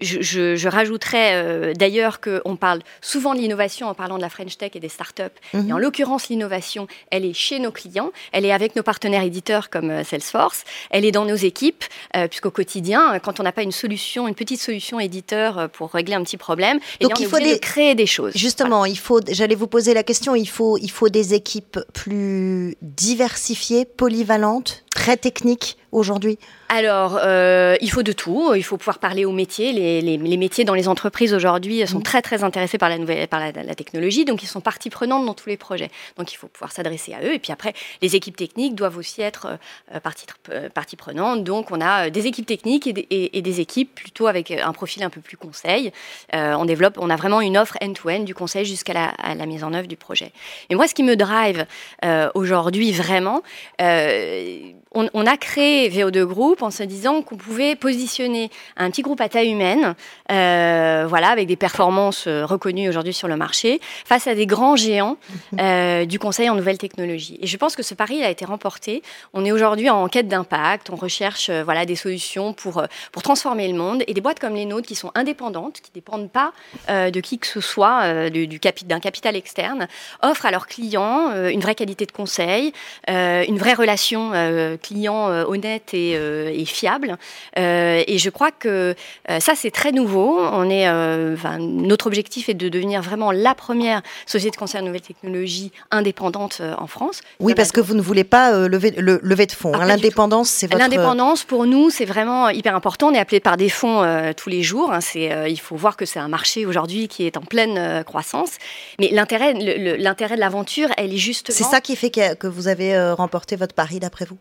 Speaker 6: je, je, rajouterais euh, d'ailleurs qu'on parle souvent de l'innovation en parlant de la French Tech et des startups. Mhm. Et en l'occurrence, l'innovation, elle est chez nos clients, elle est avec nos partenaires éditeurs comme euh, Salesforce, elle est dans nos équipes, euh, puisqu'au quotidien, quand on n'a pas une solution, une petite solution éditeur pour régler un petit problème, eh Donc il faut créer des choses.
Speaker 1: Justement, il faut. J'allais vous poser la question. Il faut, il faut des équipes plus diversifiées, polyvalentes, très techniques aujourd'hui
Speaker 6: alors, euh, il faut de tout. Il faut pouvoir parler aux métiers. Les, métiers dans les entreprises aujourd'hui sont mmh. très très intéressés par la nouvelle, par la, technologie, donc ils sont partie prenante dans tous les projets. Donc, il faut pouvoir s'adresser à eux. Et puis après, les équipes techniques doivent aussi être euh, partie, euh, partie, prenante. Donc, on a des équipes techniques et des, équipes plutôt avec un profil un peu plus conseil. on développe, on a vraiment une offre end-to-end du conseil jusqu'à la, la, mise en œuvre du projet. Et moi, ce qui me drive aujourd'hui vraiment, on, on, a créé VO2 Group en se disant qu'on pouvait positionner un petit groupe à taille humaine, euh, voilà, avec des performances euh, reconnues aujourd'hui sur le marché, face à des grands géants euh, du conseil en nouvelles technologies. Et je pense que ce pari a été remporté. On est aujourd'hui en quête d'impact, on recherche voilà, des solutions pour, pour transformer le monde. Et des boîtes comme les nôtres qui sont indépendantes, qui ne dépendent pas de qui que ce soit, du, d'un capital externe, offrent à leurs clients une vraie qualité de conseil, une vraie relation client honnête et, et fiable. Euh, et je crois que euh, ça, c'est très nouveau. On est, euh, notre objectif est de devenir vraiment la première société de conseil en nouvelles technologies indépendante en France.
Speaker 1: Oui, parce que vous ne voulez pas lever, le, lever de fonds. Hein. L'indépendance, c'est votre...
Speaker 6: L'indépendance, pour nous, c'est vraiment hyper important. On est appelé par des fonds tous les jours. Hein. C'est, il faut voir que c'est un marché aujourd'hui qui est en pleine croissance. Mais l'intérêt, l'intérêt de l'aventure, elle est justement...
Speaker 1: C'est ça qui fait que, que vous avez remporté votre pari, d'après vous?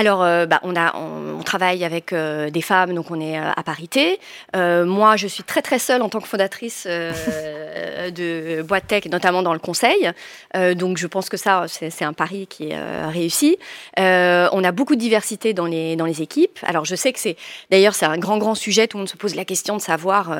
Speaker 6: Alors, euh, bah, on, a, on, travaille avec euh, des femmes, donc on est euh, à parité. moi, je suis très très seule en tant que fondatrice de Boîte Tech, notamment dans le conseil. donc, je pense que ça, c'est un pari qui est réussi. on a beaucoup de diversité dans les, dans les équipes. Alors, je sais que c'est, d'ailleurs, c'est un grand grand sujet. Tout le monde se pose la question de savoir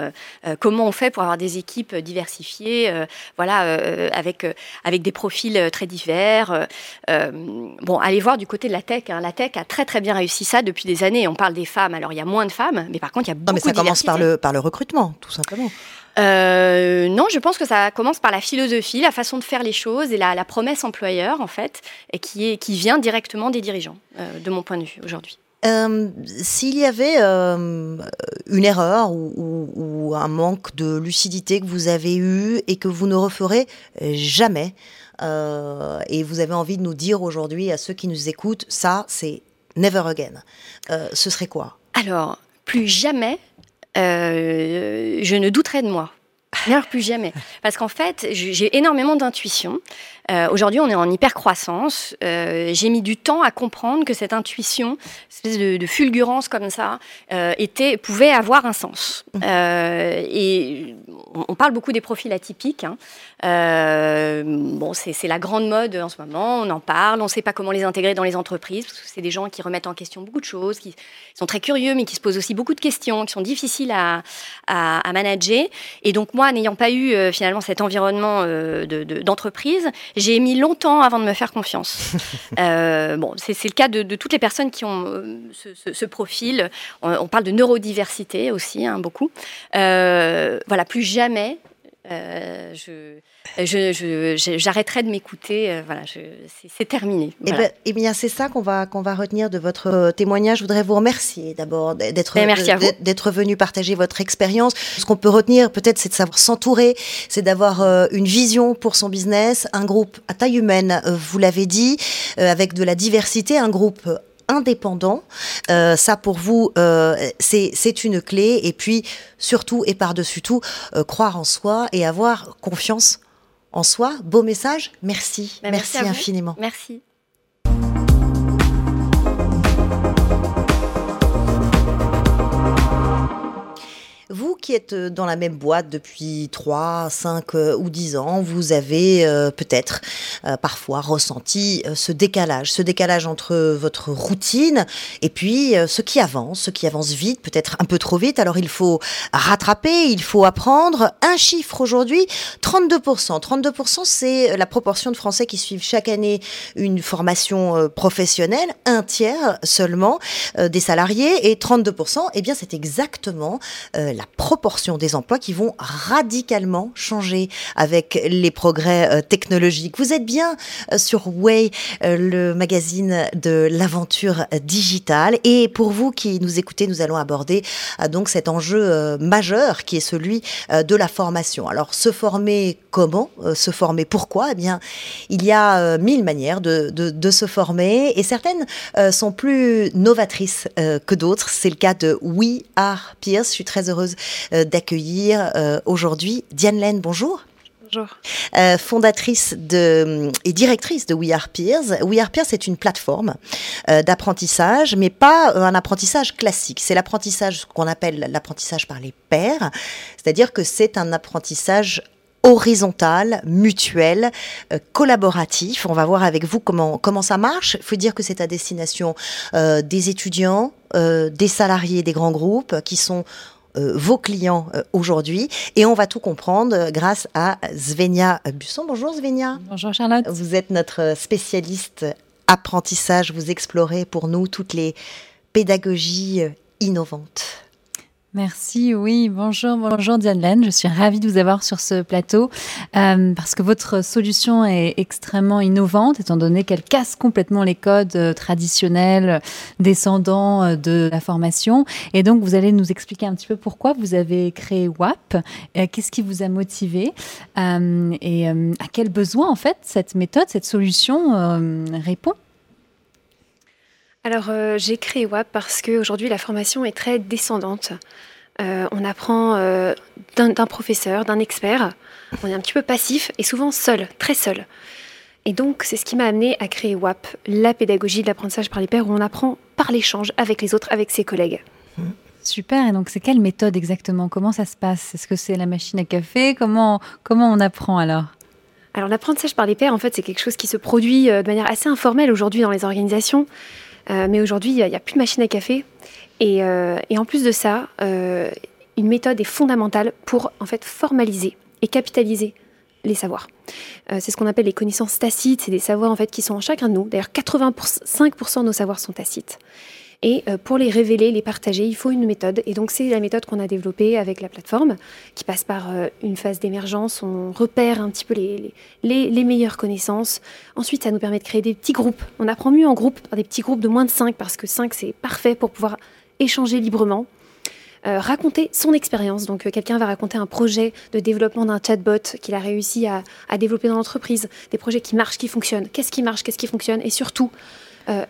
Speaker 6: comment on fait pour avoir des équipes diversifiées, voilà, avec avec des profils très divers. bon, allez voir du côté de la tech. Hein. La tech a très très bien réussi ça depuis des années. On parle des femmes, alors il y a moins de femmes, mais par contre il y a beaucoup de Non mais
Speaker 1: ça commence par le, par le recrutement, tout simplement.
Speaker 6: Euh, non, je pense que ça commence par la philosophie, la façon de faire les choses et la, promesse employeur, en fait, et qui, est, qui vient directement des dirigeants, euh, de mon point de vue aujourd'hui.
Speaker 1: Euh, s'il y avait une erreur ou, ou, un manque de lucidité que vous avez eu et que vous ne referez jamais, euh, et vous avez envie de nous dire aujourd'hui à ceux qui nous écoutent, ça, c'est never again. Euh, ce serait quoi?
Speaker 6: Alors, plus jamais, euh, je ne douterai de moi. Alors plus jamais. Parce qu'en fait, j'ai énormément d'intuition. Euh, aujourd'hui, on est en hyper croissance. Euh, j'ai mis du temps à comprendre que cette intuition, cette espèce de, fulgurance comme ça, euh, était, pouvait avoir un sens. Mmh. et on, parle beaucoup des profils atypiques. Hein. bon, c'est la grande mode en ce moment. On en parle. On ne sait pas comment les intégrer dans les entreprises parce que c'est des gens qui remettent en question beaucoup de choses, qui sont très curieux, mais qui se posent aussi beaucoup de questions, qui sont difficiles à, à, manager. Et donc moi, n'ayant pas eu finalement cet environnement d'entreprise, j'ai mis longtemps avant de me faire confiance. Euh, bon, c'est le cas de, toutes les personnes qui ont euh, ce, profil. On, parle de neurodiversité aussi, hein, beaucoup. Euh, voilà, plus jamais euh, je, j'arrêterai de m'écouter. Euh, voilà, c'est terminé.
Speaker 1: Eh, ben, eh, bien, c'est ça qu'on va, qu'on va retenir de votre euh, témoignage. Je voudrais vous remercier d'abord d'être,
Speaker 6: ben,
Speaker 1: d'être venu partager votre expérience. Ce qu'on peut retenir, peut-être, c'est de savoir s'entourer, c'est d'avoir une vision pour son business, un groupe à taille humaine, vous l'avez dit, avec de la diversité, un groupe indépendant. ça, pour vous, c'est une clé. Et puis, surtout et par-dessus tout, croire en soi et avoir confiance en soi. Beau message. Merci.
Speaker 6: Bah,
Speaker 1: merci infiniment.
Speaker 6: Merci.
Speaker 1: Vous qui êtes euh, dans la même boîte depuis 3, 5 euh, ou 10 ans, vous avez euh, peut-être parfois ressenti ce décalage, ce décalage entre votre routine et puis ce qui avance, ce qui avance vite, peut-être un peu trop vite. Alors il faut rattraper, il faut apprendre. Un chiffre aujourd'hui, 32%. 32%, c'est la proportion de Français qui suivent chaque année une formation professionnelle, un tiers seulement des salariés et 32%, eh bien c'est exactement la proportion des emplois qui vont radicalement changer avec les progrès euh, technologiques. Vous êtes bien euh, sur Way, euh, le magazine de l'aventure digitale. Et pour vous qui nous écoutez, nous allons aborder donc cet enjeu majeur qui est celui de la formation. Alors, se former comment Se former pourquoi? Eh bien, il y a mille manières de, de, se former et certaines sont plus novatrices que d'autres. C'est le cas de We Are Pierce. Je suis très heureuse euh, d'accueillir euh, aujourd'hui Diane Laine. Bonjour.
Speaker 7: Bonjour.
Speaker 1: Euh, fondatrice de, et directrice de We Are Peers. We Are Peers, c'est une plateforme d'apprentissage, mais pas un apprentissage classique. C'est l'apprentissage qu'on appelle l'apprentissage par les pairs, c'est-à-dire que c'est un apprentissage horizontal, mutuel, collaboratif. On va voir avec vous comment, comment ça marche. Il faut dire que c'est à destination des étudiants, des salariés des grands groupes qui sont euh, vos clients euh, aujourd'hui. Et on va tout comprendre euh, grâce à Svenia Busson. Bonjour Svenia.
Speaker 7: Bonjour Charlotte.
Speaker 1: Vous êtes notre spécialiste apprentissage. Vous explorez pour nous toutes les pédagogies innovantes.
Speaker 7: Merci, oui, bonjour, bonjour Diane Laine, je suis ravie de vous avoir sur ce plateau euh, parce que votre solution est extrêmement innovante étant donné qu'elle casse complètement les codes euh, traditionnels descendants euh, de la formation. Et donc vous allez nous expliquer un petit peu pourquoi vous avez créé WAP, qu'est-ce qui vous a motivé et à quel besoin en fait cette méthode, cette solution répond
Speaker 8: alors, euh, j'ai créé WAP parce qu'aujourd'hui, la formation est très descendante. Euh, on apprend euh, d'un professeur, d'un expert. On est un petit peu passif et souvent seul, très seul. Et donc, c'est ce qui m'a amené à créer WAP, la pédagogie de l'apprentissage par les pairs, où on apprend par l'échange avec les autres, avec ses collègues.
Speaker 7: Super, et donc c'est quelle méthode exactement? Comment ça se passe? Est-ce que c'est la machine à café? Comment, comment on apprend alors?
Speaker 8: Alors l'apprentissage par les pairs, en fait, c'est quelque chose qui se produit de manière assez informelle aujourd'hui dans les organisations. Euh, mais aujourd'hui, il n'y a, plus de machine à café. Et, euh, en plus de ça, euh, une méthode est fondamentale pour en fait formaliser et capitaliser les savoirs. c'est ce qu'on appelle les connaissances tacites. C'est des savoirs en fait qui sont en chacun de nous. D'ailleurs, 85% de nos savoirs sont tacites. Et euh, pour les révéler, les partager, il faut une méthode. Et donc c'est la méthode qu'on a développée avec la plateforme, qui passe par euh, une phase d'émergence. On repère un petit peu les, les, meilleures connaissances. Ensuite, ça nous permet de créer des petits groupes. On apprend mieux en groupe, des petits groupes de moins de 5, parce que 5, c'est parfait pour pouvoir échanger librement. Euh, raconter son expérience. Donc, quelqu'un va raconter un projet de développement d'un chatbot qu'il a réussi à, à développer dans l'entreprise, des projets qui marchent, qui fonctionnent. Qu'est-ce qui marche, qu'est-ce qui fonctionne, et surtout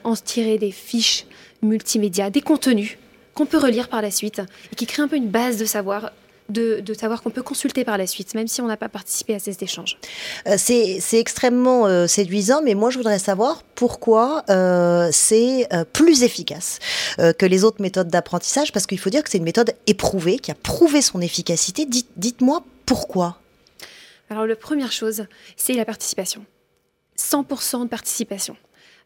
Speaker 8: en se tirer des fiches multimédia, des contenus qu'on peut relire par la suite et qui créent un peu une base de savoir de, savoir qu'on peut consulter par la suite, même si on n'a pas participé à ces échanges.
Speaker 1: Euh, c'est extrêmement euh, séduisant, mais moi je voudrais savoir pourquoi euh, c'est plus efficace que les autres méthodes d'apprentissage, parce qu'il faut dire que c'est une méthode éprouvée, qui a prouvé son efficacité. Dites-moi pourquoi.
Speaker 8: Alors la première chose, c'est la participation. 100% de participation.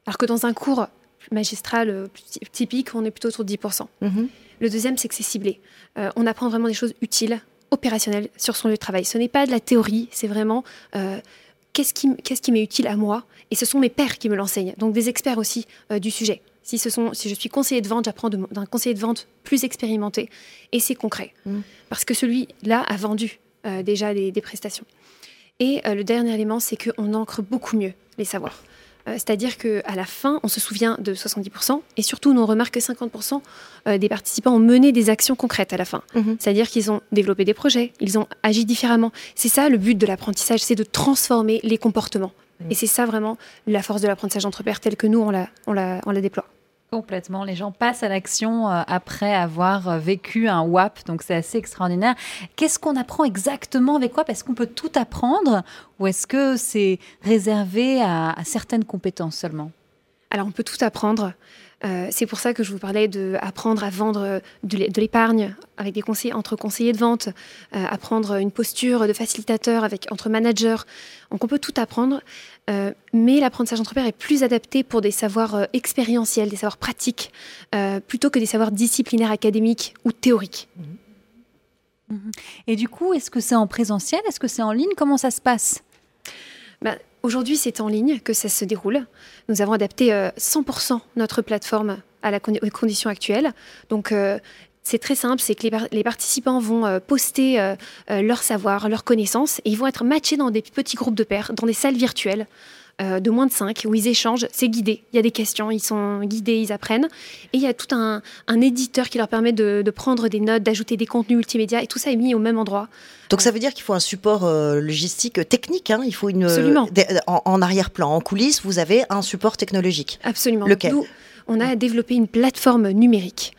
Speaker 8: Alors que dans un cours magistral euh, typique, on est plutôt autour de 10%. Mhm. Le deuxième, c'est que c'est ciblé. Euh, on apprend vraiment des choses utiles, opérationnelles sur son lieu de travail. Ce n'est pas de la théorie, c'est vraiment euh, qu'est-ce qui, m'est utile à moi? Et ce sont mes pairs qui me l'enseignent, donc des experts aussi du sujet. Si, ce sont, si je suis conseiller de vente, j'apprends d'un conseiller de vente plus expérimenté. Et c'est concret. Mhm. Parce que celui-là a vendu déjà des, des, prestations. Et le dernier élément, c'est qu'on ancre beaucoup mieux les savoirs. Euh, c'est-à-dire qu'à la fin, on se souvient de 70%, et surtout, on remarque que 50% euh, des participants ont mené des actions concrètes à la fin. Mhm. C'est-à-dire qu'ils ont développé des projets, ils ont agi différemment. C'est ça le but de l'apprentissage, c'est de transformer les comportements. Et c'est ça vraiment la force de l'apprentissage entre pairs tel que nous, on la, on la, on la déploie.
Speaker 7: Complètement. Les gens passent à l'action euh, après avoir euh, vécu un WAP, donc c'est assez extraordinaire. Qu'est-ce qu'on apprend exactement avec WAP Est-ce qu'on peut tout apprendre ou est-ce que c'est réservé à, certaines compétences seulement?
Speaker 8: Alors on peut tout apprendre. Euh, c'est pour ça que je vous parlais de apprendre à vendre de l'épargne avec des conseillers entre conseillers de vente, euh, apprendre une posture de facilitateur avec entre managers. Donc on peut tout apprendre, euh, mais l'apprentissage entre pairs est plus adapté pour des savoirs expérientiels, des savoirs pratiques, plutôt que des savoirs disciplinaires académiques ou théoriques.
Speaker 7: Mmh. Mmh. Et du coup, est-ce que c'est en présentiel? Est-ce que c'est en ligne? Comment ça se passe?
Speaker 8: Bah, Aujourd'hui, c'est en ligne que ça se déroule. Nous avons adapté 100% euh, notre plateforme à la aux conditions actuelles. Donc, euh, c'est très simple, c'est que les, participants vont euh, poster leur savoir, leurs connaissances, et ils vont être matchés dans des petits groupes de pairs, dans des salles virtuelles. Euh, de moins de 5 où ils échangent. C'est guidé. Il y a des questions, ils sont guidés, ils apprennent. Et il y a tout un, éditeur qui leur permet de, prendre des notes, d'ajouter des contenus multimédia et tout ça est mis au même endroit.
Speaker 1: Donc ça veut dire qu'il faut un support euh, logistique euh, technique. Hein. Il faut une
Speaker 8: Absolument.
Speaker 1: en, arrière-plan, en coulisses, vous avez un support technologique.
Speaker 8: Absolument.
Speaker 1: Lequel?
Speaker 8: On a développé une plateforme numérique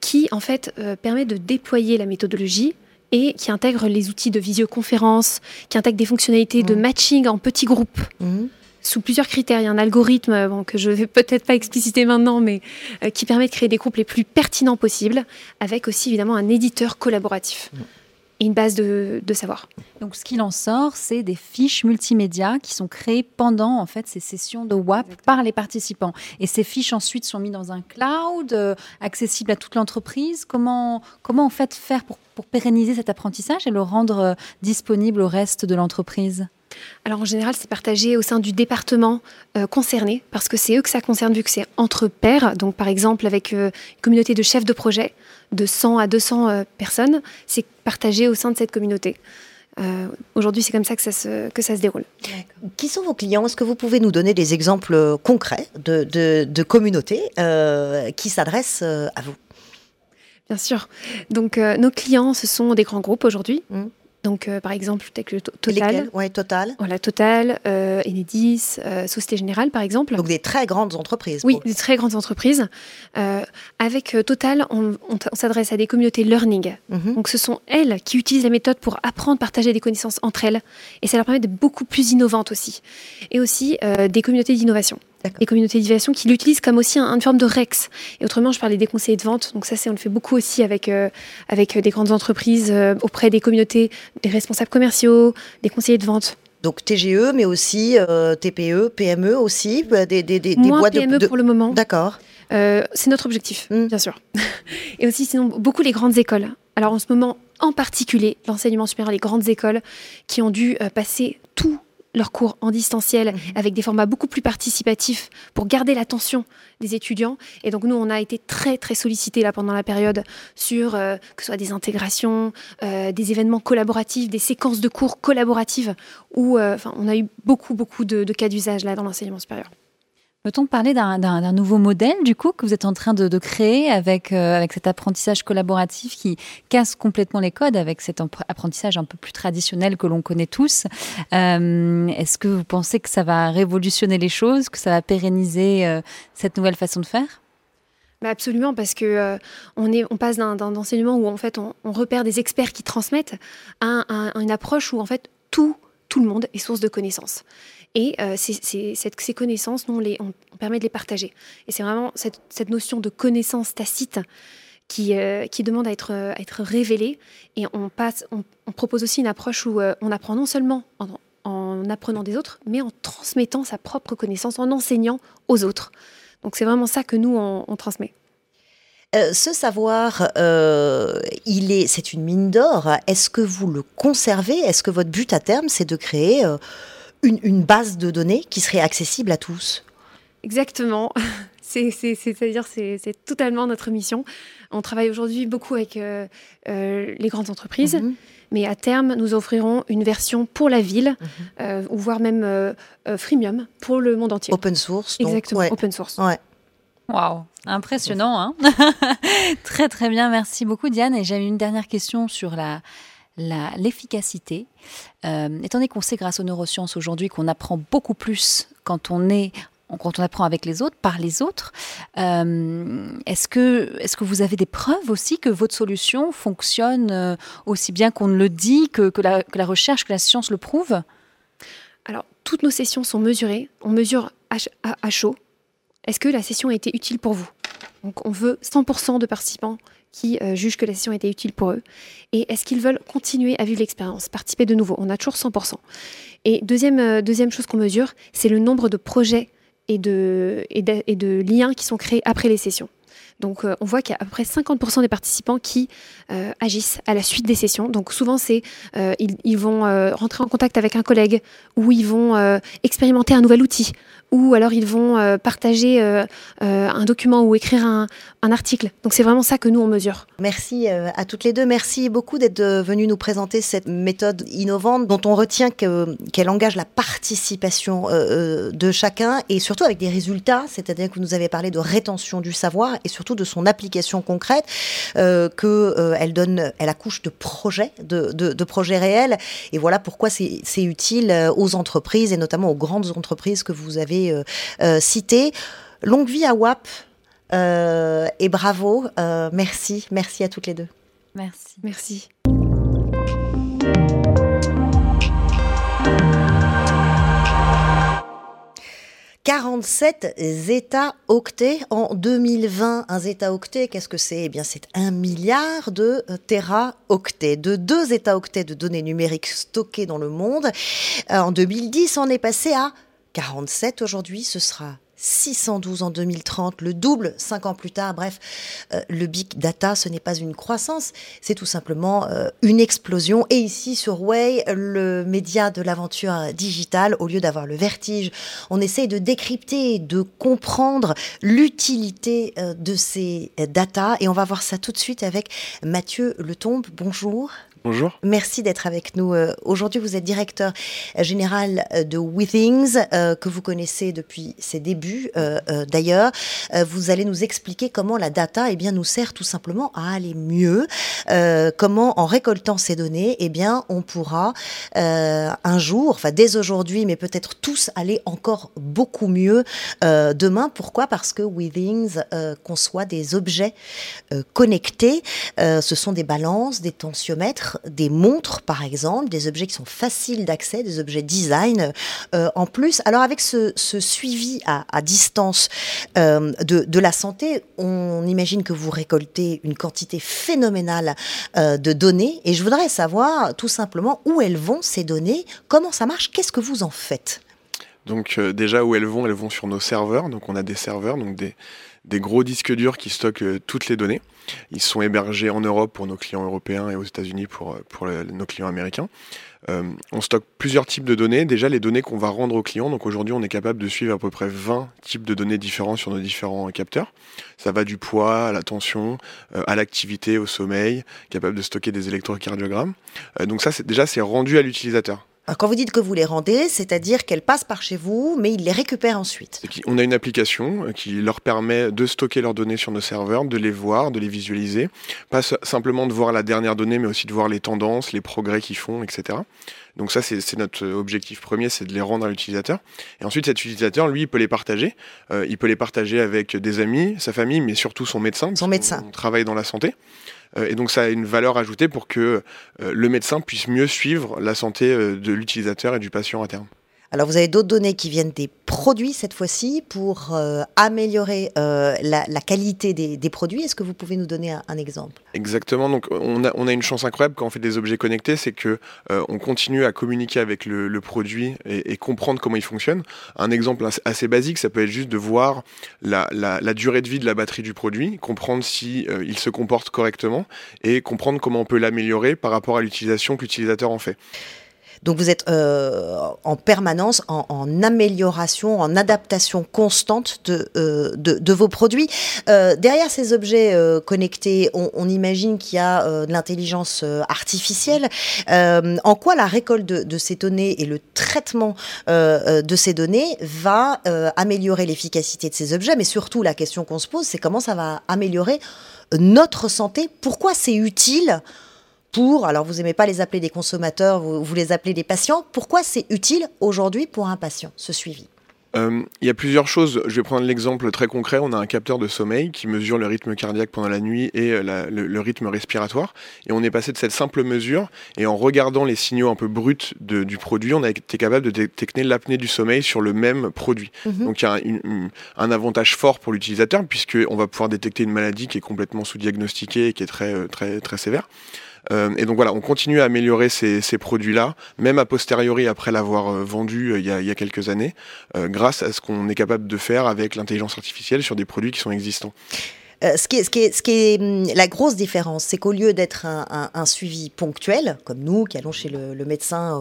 Speaker 8: qui en fait permet de déployer la méthodologie et qui intègre les outils de visioconférence, qui intègre des fonctionnalités de mmh. matching en petits groupes. Mmh sous plusieurs critères. Il y a un algorithme euh, que je ne vais peut-être pas expliciter maintenant, mais euh, qui permet de créer des groupes les plus pertinents possibles, avec aussi évidemment un éditeur collaboratif. Et une base de, savoir.
Speaker 7: Donc, ce qu'il en sort, c'est des fiches multimédia qui sont créées pendant en fait ces sessions de WAP par les participants. Et ces fiches ensuite sont mises dans un cloud euh, accessible à toute l'entreprise. Comment comment en fait faire pour, pour pérenniser cet apprentissage et le rendre disponible au reste de l'entreprise?
Speaker 8: Alors en général, c'est partagé au sein du département euh, concerné, parce que c'est eux que ça concerne, vu que c'est entre pairs. Donc par exemple, avec euh, une communauté de chefs de projet de 100 à 200 euh, personnes, c'est partagé au sein de cette communauté. Aujourd'hui, c'est comme ça que ça se, que ça se déroule.
Speaker 1: Qui sont vos clients? Est-ce que vous pouvez nous donner des exemples concrets de, de, communautés qui s'adressent à vous?
Speaker 8: Bien sûr. Donc, nos clients, ce sont des grands groupes aujourd'hui. Mmh. Donc, euh, par exemple, Total.
Speaker 1: Ouais, Total.
Speaker 8: Voilà, Total, euh, Enedis, euh, Société Générale, par exemple.
Speaker 1: Donc, des très grandes entreprises.
Speaker 8: Oui, des très grandes entreprises. Avec Total, on, s'adresse à des communautés learning. Mhm. Donc, ce sont elles qui utilisent la méthode pour apprendre, partager des connaissances entre elles. Et ça leur permet d'être beaucoup plus innovantes aussi. Et aussi des communautés d'innovation les communautés d'innovation qui l'utilisent comme aussi une forme de REX. Et autrement, je parlais des conseillers de vente. Donc ça, c'est on le fait beaucoup aussi avec, euh, avec des grandes entreprises, euh, auprès des communautés, des responsables commerciaux, des conseillers de vente.
Speaker 1: Donc TGE, mais aussi euh, TPE, PME aussi, des, des, des,
Speaker 8: Moins boîtes PME pour le moment.
Speaker 1: D'accord.
Speaker 8: c'est notre objectif, hmm. bien sûr. Et aussi, sinon, beaucoup les grandes écoles. Alors en ce moment, en particulier, l'enseignement supérieur, les grandes écoles qui ont dû passer tout leurs cours en distanciel mhm. avec des formats beaucoup plus participatifs pour garder l'attention des étudiants. Et donc nous, on a été très très sollicités là pendant la période sur euh, que ce soit des intégrations, euh, des événements collaboratifs, des séquences de cours collaboratives où euh, on a eu beaucoup beaucoup de cas d'usage là dans l'enseignement supérieur.
Speaker 7: Peut-on parler d'un nouveau modèle, du coup, que vous êtes en train de, créer avec, euh, avec cet apprentissage collaboratif qui casse complètement les codes, avec cet apprentissage un peu plus traditionnel que l'on connaît tous? Euh, Est-ce que vous pensez que ça va révolutionner les choses, que ça va pérenniser euh, cette nouvelle façon de faire?
Speaker 8: Bah absolument, parce que on, est, on passe d'un enseignement où en fait on, repère des experts qui transmettent à, une approche où en fait tout, tout le monde est source de connaissances. Et euh, ces connaissances, on, les, permet de les partager. Et c'est vraiment cette, notion de connaissance tacite qui, euh, demande à être, révélée. Et on, propose aussi une approche où euh, on apprend non seulement en, en, apprenant des autres, mais en transmettant sa propre connaissance, en enseignant aux autres. Donc c'est vraiment ça que nous, on, transmet.
Speaker 1: ce savoir, c'est une mine d'or. Est-ce que vous le conservez? Est-ce que votre but à terme, c'est de créer une, base de données qui serait accessible à tous.
Speaker 8: Exactement. C'est-à-dire, c'est totalement notre mission. On travaille aujourd'hui beaucoup avec euh, euh, les grandes entreprises, mhm. mais à terme, nous offrirons une version pour la ville, mhm. euh, ou voire même freemium pour le monde entier.
Speaker 1: Open source.
Speaker 8: Donc, Exactement, open source.
Speaker 1: Ouais.
Speaker 7: Waouh, impressionnant. Hein très très bien, merci beaucoup Diane. Et j'avais une dernière question sur la, l'efficacité. Euh, étant donné qu'on sait grâce aux neurosciences aujourd'hui qu'on apprend beaucoup plus quand on est quand on apprend avec les autres, par les autres. est-ce que, est que vous avez des preuves aussi que votre solution fonctionne aussi bien qu'on le dit, que, que, la, que la recherche, que la science le prouve?
Speaker 8: Alors, toutes nos sessions sont mesurées. On mesure à, chaud. Est-ce que la session a été utile pour vous? Donc, on veut 100% de participants qui euh, jugent que la session été utile pour eux Et est-ce qu'ils veulent continuer à vivre l'expérience, participer de nouveau? On a toujours 100%. Et deuxième, euh, deuxième chose qu'on mesure, c'est le nombre de projets et de, et, de, liens qui sont créés après les sessions. Donc euh, on voit qu'il y a à peu près 50% des participants qui agissent à la suite des sessions. Donc souvent c'est ils, ils, vont rentrer en contact avec un collègue ou ils vont expérimenter un nouvel outil ou alors ils vont euh, partager euh, euh, un document ou écrire un, article. Donc c'est vraiment ça que nous on mesure.
Speaker 1: Merci à toutes les deux. Merci beaucoup d'être venues nous présenter cette méthode innovante dont on retient qu'elle engage la participation de chacun et surtout avec des résultats, c'est-à-dire que vous nous avez parlé de rétention du savoir et surtout de son application concrète, que elle donne, elle accouche de projets, de, projets réels. Et voilà pourquoi c'est utile aux entreprises et notamment aux grandes entreprises que vous avez euh, euh, cité. Longue vie à WAP euh, et bravo. merci, merci à toutes les deux.
Speaker 7: Merci.
Speaker 8: Merci.
Speaker 1: « 47 zeta-octets en 2020. Un zeta-octet, qu'est-ce que c'est? Eh bien, c'est un milliard de téra-octets, de deux zeta-octets de données numériques stockées dans le monde. En 2010, on est passé à 47 aujourd'hui, ce sera 612 en 2030, le double cinq ans plus tard. Bref, euh, le big data, ce n'est pas une croissance, c'est tout simplement euh, une explosion. Et ici, sur Way, le média de l'aventure digitale, au lieu d'avoir le vertige, on essaye de décrypter, de comprendre l'utilité euh, de ces data. Et on va voir ça tout de suite avec Mathieu Letombe. Bonjour.
Speaker 9: Bonjour.
Speaker 1: Merci d'être avec nous. Euh, aujourd'hui, vous êtes directeur euh, général euh, de WeThings, que vous connaissez depuis ses débuts d'ailleurs. Vous allez nous expliquer comment la data eh nous sert tout simplement à aller mieux. comment, en récoltant ces données, eh bien, on pourra un jour, enfin dès aujourd'hui, mais peut-être tous aller encore beaucoup mieux demain. Pourquoi? Parce que WeThings conçoit des objets connectés. ce sont des balances, des tensiomètres des montres, par exemple, des objets qui sont faciles d'accès, des objets design euh, en plus. Alors avec ce, suivi à, distance euh, de, la santé, on imagine que vous récoltez une quantité phénoménale euh, de données et je voudrais savoir tout simplement où elles vont ces données, comment ça marche, qu'est-ce que vous en faites?
Speaker 9: Donc déjà où elles vont, elles vont sur nos serveurs. Donc on a des serveurs, donc des, gros disques durs qui stockent toutes les données. Ils sont hébergés en Europe pour nos clients européens et aux États-Unis pour, euh, pour nos clients américains. Euh, on stocke plusieurs types de données. Déjà, les données qu'on va rendre aux clients. Donc aujourd'hui, on est capable de suivre à peu près 20 types de données différents sur nos différents capteurs. Ça va du poids à la tension, à l'activité, au sommeil, capable de stocker des électrocardiogrammes. donc ça, c'est, déjà, c'est rendu à l'utilisateur
Speaker 1: quand vous dites que vous les rendez, c'est-à-dire qu'elles passent par chez vous, mais ils les récupèrent ensuite.
Speaker 9: On a une application euh, qui leur permet de stocker leurs données sur nos serveurs, de les voir, de les visualiser. Pas simplement de voir la dernière donnée, mais aussi de voir les tendances, les progrès qu'ils font, etc. Donc ça, c'est notre objectif premier, c'est de les rendre à l'utilisateur. Et ensuite, cet utilisateur, lui, il peut les partager. Euh, il peut les partager avec des amis, sa famille, mais surtout son médecin.
Speaker 1: Son médecin.
Speaker 9: On travaille dans la santé. Euh, et donc ça a une valeur ajoutée pour que euh, le médecin puisse mieux suivre la santé euh, de l'utilisateur et du patient à terme.
Speaker 1: Alors vous avez d'autres données qui viennent des produits cette fois-ci pour euh, améliorer euh, la, qualité des, produits. Est-ce que vous pouvez nous donner un, exemple?
Speaker 9: Exactement. Donc on a, une chance incroyable quand on fait des objets connectés, c'est que euh, on continue à communiquer avec le, produit et, comprendre comment il fonctionne. Un exemple assez basique, ça peut être juste de voir la, la, durée de vie de la batterie du produit, comprendre si il se comporte correctement et comprendre comment on peut l'améliorer par rapport à l'utilisation que l'utilisateur en fait.
Speaker 1: Donc vous êtes euh, en permanence en, amélioration, en adaptation constante de, euh, de, vos produits. Euh, derrière ces objets connectés, on, imagine qu'il y a de l'intelligence artificielle. en quoi la récolte de, ces données et le traitement de ces données va améliorer l'efficacité de ces objets, mais surtout la question qu'on se pose, c'est comment ça va améliorer notre santé? Pourquoi c'est utile pour, alors vous n'aimez pas les appeler des consommateurs, vous, les appelez des patients, pourquoi c'est utile aujourd'hui pour un patient, ce suivi?
Speaker 9: Euh, il y a plusieurs choses. Je vais prendre l'exemple très concret. On a un capteur de sommeil qui mesure le rythme cardiaque pendant la nuit et euh, le, rythme respiratoire. Et on est passé de cette simple mesure et en regardant les signaux un peu bruts du produit, on a été capable de détecter l'apnée du sommeil sur le même produit. Mhm. Donc il y a un, avantage fort pour l'utilisateur puisqu'on va pouvoir détecter une maladie qui est complètement sous-diagnostiquée et qui est très, euh, très, très sévère. Euh, et donc voilà, on continue à améliorer ces, produits-là, même a posteriori après l'avoir euh, vendu euh, il, y a, quelques années, grâce à ce qu'on est capable de faire avec l'intelligence artificielle sur des produits qui sont existants.
Speaker 1: ce, qui est, ce, qui est, ce, qui est, hum, la grosse différence, c'est qu'au lieu d'être un, suivi ponctuel, comme nous qui allons chez le, médecin